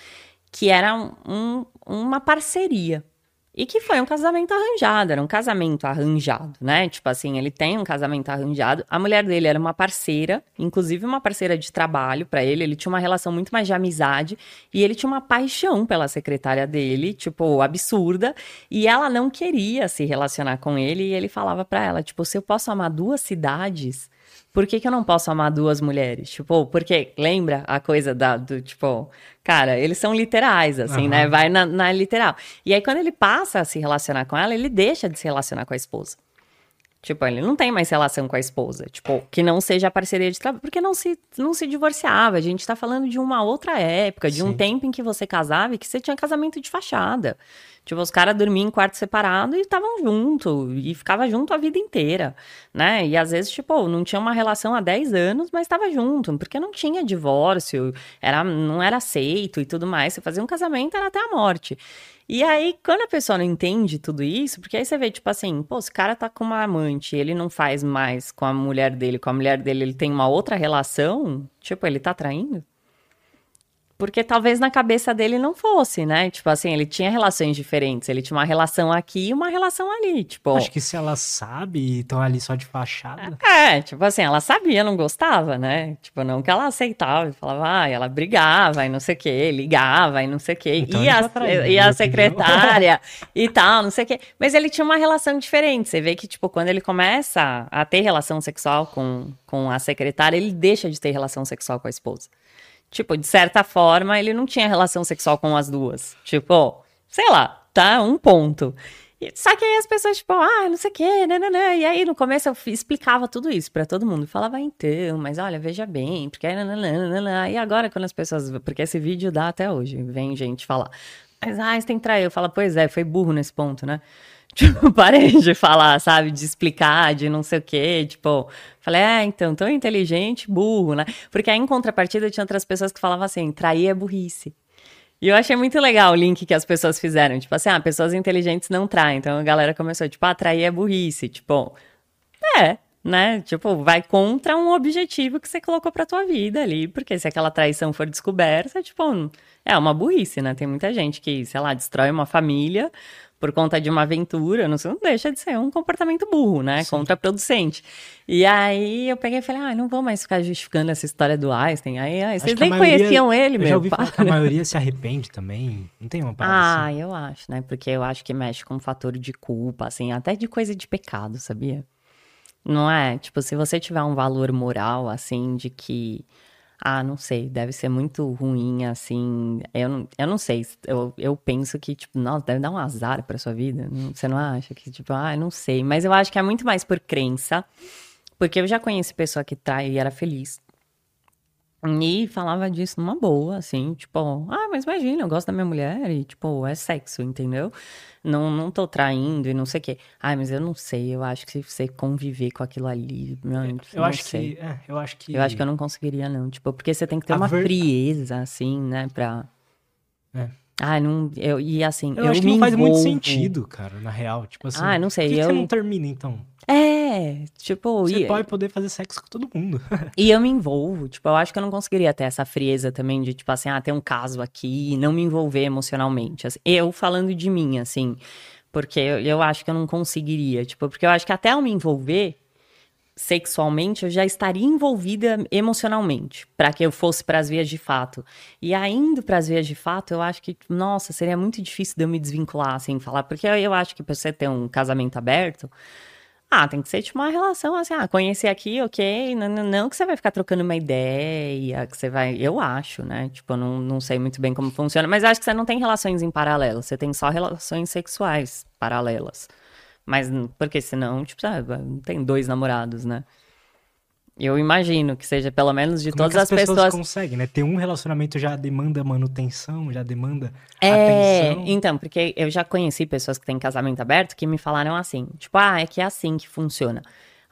que era um, uma parceria. E que foi um casamento arranjado, era um casamento arranjado, né? Tipo assim, ele tem um casamento arranjado. A mulher dele era uma parceira, inclusive uma parceira de trabalho para ele. Ele tinha uma relação muito mais de amizade e ele tinha uma paixão pela secretária dele, tipo, absurda. E ela não queria se relacionar com ele e ele falava para ela, tipo, se eu posso amar duas cidades, por que, que eu não posso amar duas mulheres? Tipo, porque lembra a coisa da, do, tipo, cara, eles são literais, assim, uhum. né? Vai na, na, literal. E aí, quando ele passa a se relacionar com ela, ele deixa de se relacionar com a esposa. Tipo, ele não tem mais relação com a esposa. Tipo, que não seja a parceria de trabalho. Porque não se, não se divorciava. A gente tá falando de uma outra época, de Sim. um tempo em que você casava e que você tinha casamento de fachada. Tipo, os caras dormiam em quarto separado e estavam junto, e ficava junto a vida inteira, né? E às vezes, tipo, não tinha uma relação há 10 anos, mas estava junto, porque não tinha divórcio, era, não era aceito e tudo mais. Você fazia um casamento, era até a morte. E aí, quando a pessoa não entende tudo isso, porque aí você vê, tipo assim, pô, esse cara tá com uma amante, ele não faz mais com a mulher dele, com a mulher dele, ele tem uma outra relação, tipo, ele tá traindo? Porque talvez na cabeça dele não fosse, né? Tipo assim, ele tinha relações diferentes. Ele tinha uma relação aqui e uma relação ali, tipo... Acho que se ela sabe e estão ali só de fachada... É, tipo assim, ela sabia, não gostava, né? Tipo, não que ela aceitava e falava, ah, ela brigava e não sei o quê, ligava e não sei o quê. Então e, a, tá e a secretária e tal, não sei o quê. Mas ele tinha uma relação diferente. Você vê que, tipo, quando ele começa a ter relação sexual com, com a secretária, ele deixa de ter relação sexual com a esposa. Tipo, de certa forma, ele não tinha relação sexual com as duas. Tipo, sei lá, tá? Um ponto. Só que aí as pessoas, tipo, ah, não sei o quê, nananã. E aí no começo eu explicava tudo isso para todo mundo. Falava, então, mas olha, veja bem, porque nananã. E agora quando as pessoas. Porque esse vídeo dá até hoje, vem gente falar. Mas, ah, trair. Eu falo, pois é, foi burro nesse ponto, né? (laughs) Tipo, parei de falar, sabe? De explicar, de não sei o quê. Tipo, falei, é, então, tão inteligente, burro, né? Porque aí, em contrapartida, tinha outras pessoas que falavam assim: trair é burrice. E eu achei muito legal o link que as pessoas fizeram. Tipo assim, ah, pessoas inteligentes não traem. Então a galera começou, tipo, ah, trair é burrice. Tipo, é, né? Tipo, vai contra um objetivo que você colocou pra tua vida ali. Porque se aquela traição for descoberta, tipo, é uma burrice, né? Tem muita gente que, sei lá, destrói uma família por conta de uma aventura, não, não deixa de ser um comportamento burro, né? Sim. Contraproducente. E aí eu peguei e falei, ah, não vou mais ficar justificando essa história do Einstein. Aí, aí vocês nem maioria, conheciam ele, meu. Eu já ouvi falar que a (laughs) maioria se arrepende também. Não tem uma parada Ah, assim. eu acho, né? Porque eu acho que mexe com um fator de culpa, assim, até de coisa de pecado, sabia? Não é? Tipo, se você tiver um valor moral, assim, de que ah, não sei, deve ser muito ruim, assim. Eu não, eu não sei. Eu, eu penso que, tipo, nossa, deve dar um azar pra sua vida. Você não acha que, tipo, ah, não sei. Mas eu acho que é muito mais por crença. Porque eu já conheci pessoa que trai e era feliz. E falava disso numa boa, assim, tipo, ah, mas imagina, eu gosto da minha mulher e, tipo, é sexo, entendeu? Não, não tô traindo e não sei o quê. Ah, mas eu não sei, eu acho que se você conviver com aquilo ali, não, eu acho sei. que, é, eu acho que... Eu acho que eu não conseguiria, não, tipo, porque você tem que ter uma ver... frieza, assim, né, pra... É. Ah, não, eu, e assim, Eu, eu, acho que não faz muito sentido, cara, na real. Tipo assim. Ah, não sei, Por que eu- você não termina, então? É, tipo, Você e, pode poder fazer sexo com todo mundo. (laughs) e eu me envolvo, tipo, eu acho que eu não conseguiria ter essa frieza também de, tipo assim, ah, tem um caso aqui e não me envolver emocionalmente. assim. eu falando de mim, assim, porque eu, eu acho que eu não conseguiria, tipo, porque eu acho que até eu me envolver sexualmente, eu já estaria envolvida emocionalmente, para que eu fosse para as vias de fato. E ainda para as vias de fato, eu acho que, nossa, seria muito difícil de eu me desvincular, assim, falar, porque eu, eu acho que pra você ter um casamento aberto, ah, tem que ser tipo uma relação assim, ah, conhecer aqui, ok, não, não, não que você vai ficar trocando uma ideia, que você vai, eu acho, né, tipo, eu não, não sei muito bem como funciona, mas acho que você não tem relações em paralelo, você tem só relações sexuais paralelas. Mas, porque senão, tipo, não tem dois namorados, né? Eu imagino que seja pelo menos de Como é todas que as pessoas. conseguem, né? Ter um relacionamento já demanda manutenção, já demanda É, atenção. então, porque eu já conheci pessoas que têm casamento aberto que me falaram assim, tipo, ah, é que é assim que funciona.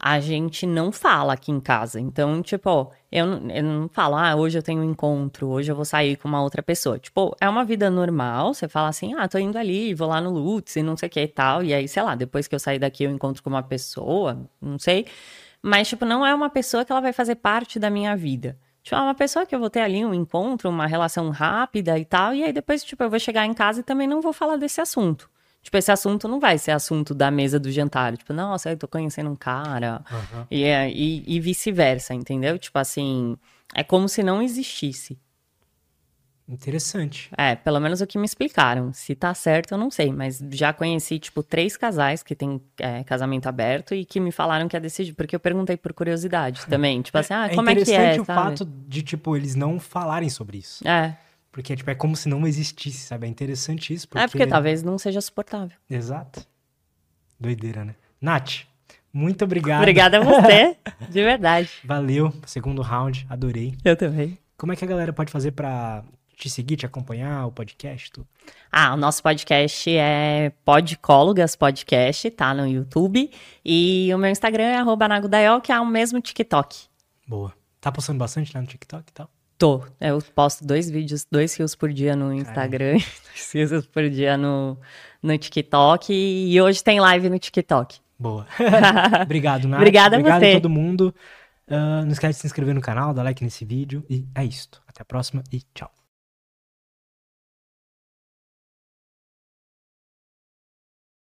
A gente não fala aqui em casa. Então, tipo, eu, não- eu não falo, ah, hoje eu tenho um encontro, hoje eu vou sair com uma outra pessoa. Tipo, é uma vida normal, você fala assim, ah, tô indo ali, vou lá no Lutz e não sei o que e tal. E aí, sei lá, depois que eu sair daqui eu encontro com uma pessoa, não sei. Mas, tipo, não é uma pessoa que ela vai fazer parte da minha vida. Tipo, é uma pessoa que eu vou ter ali um encontro, uma relação rápida e tal. E aí depois, tipo, eu vou chegar em casa e também não vou falar desse assunto. Tipo, esse assunto não vai ser assunto da mesa do jantar. Tipo, nossa, eu tô conhecendo um cara. Aham. E, é- e, e vice-versa, entendeu? Tipo assim, é como se não existisse. Interessante. É, pelo menos o que me explicaram. Se tá certo, eu não sei. Mas já conheci, tipo, três casais que têm é, casamento aberto e que me falaram que é desse jeito. Porque eu perguntei por curiosidade (laughs) também. Tipo assim, ah, é como é que interessante é, o sabe? fato de, tipo, eles não falarem sobre isso. É, Porque, tipo, é como se não existisse, sabe? É interessante isso. Porque... é porque talvez não seja suportável. Exato. Doideira, né? Nath, muito obrigado. Obrigada a você, de verdade. (laughs) Valeu. Segundo round, adorei. Eu também. Como é que a galera pode fazer pra te seguir, te acompanhar, o podcast? Tudo? Ah, o nosso podcast é Podcólogas Podcast, tá no YouTube. E o meu Instagram é arroba nagodaio, que é o mesmo TikTok. Boa. Tá postando bastante lá no TikTok e tal? Tô. Eu posto dois vídeos, dois rios por dia no Instagram, (laughs) dois rios por dia no, no TikTok. E hoje tem live no TikTok. Boa. (laughs) Obrigado, Nath. Obrigada a Obrigado você. a todo mundo. Ah, não esquece de se inscrever no canal, dar like nesse vídeo. E é isso. Até a próxima e tchau.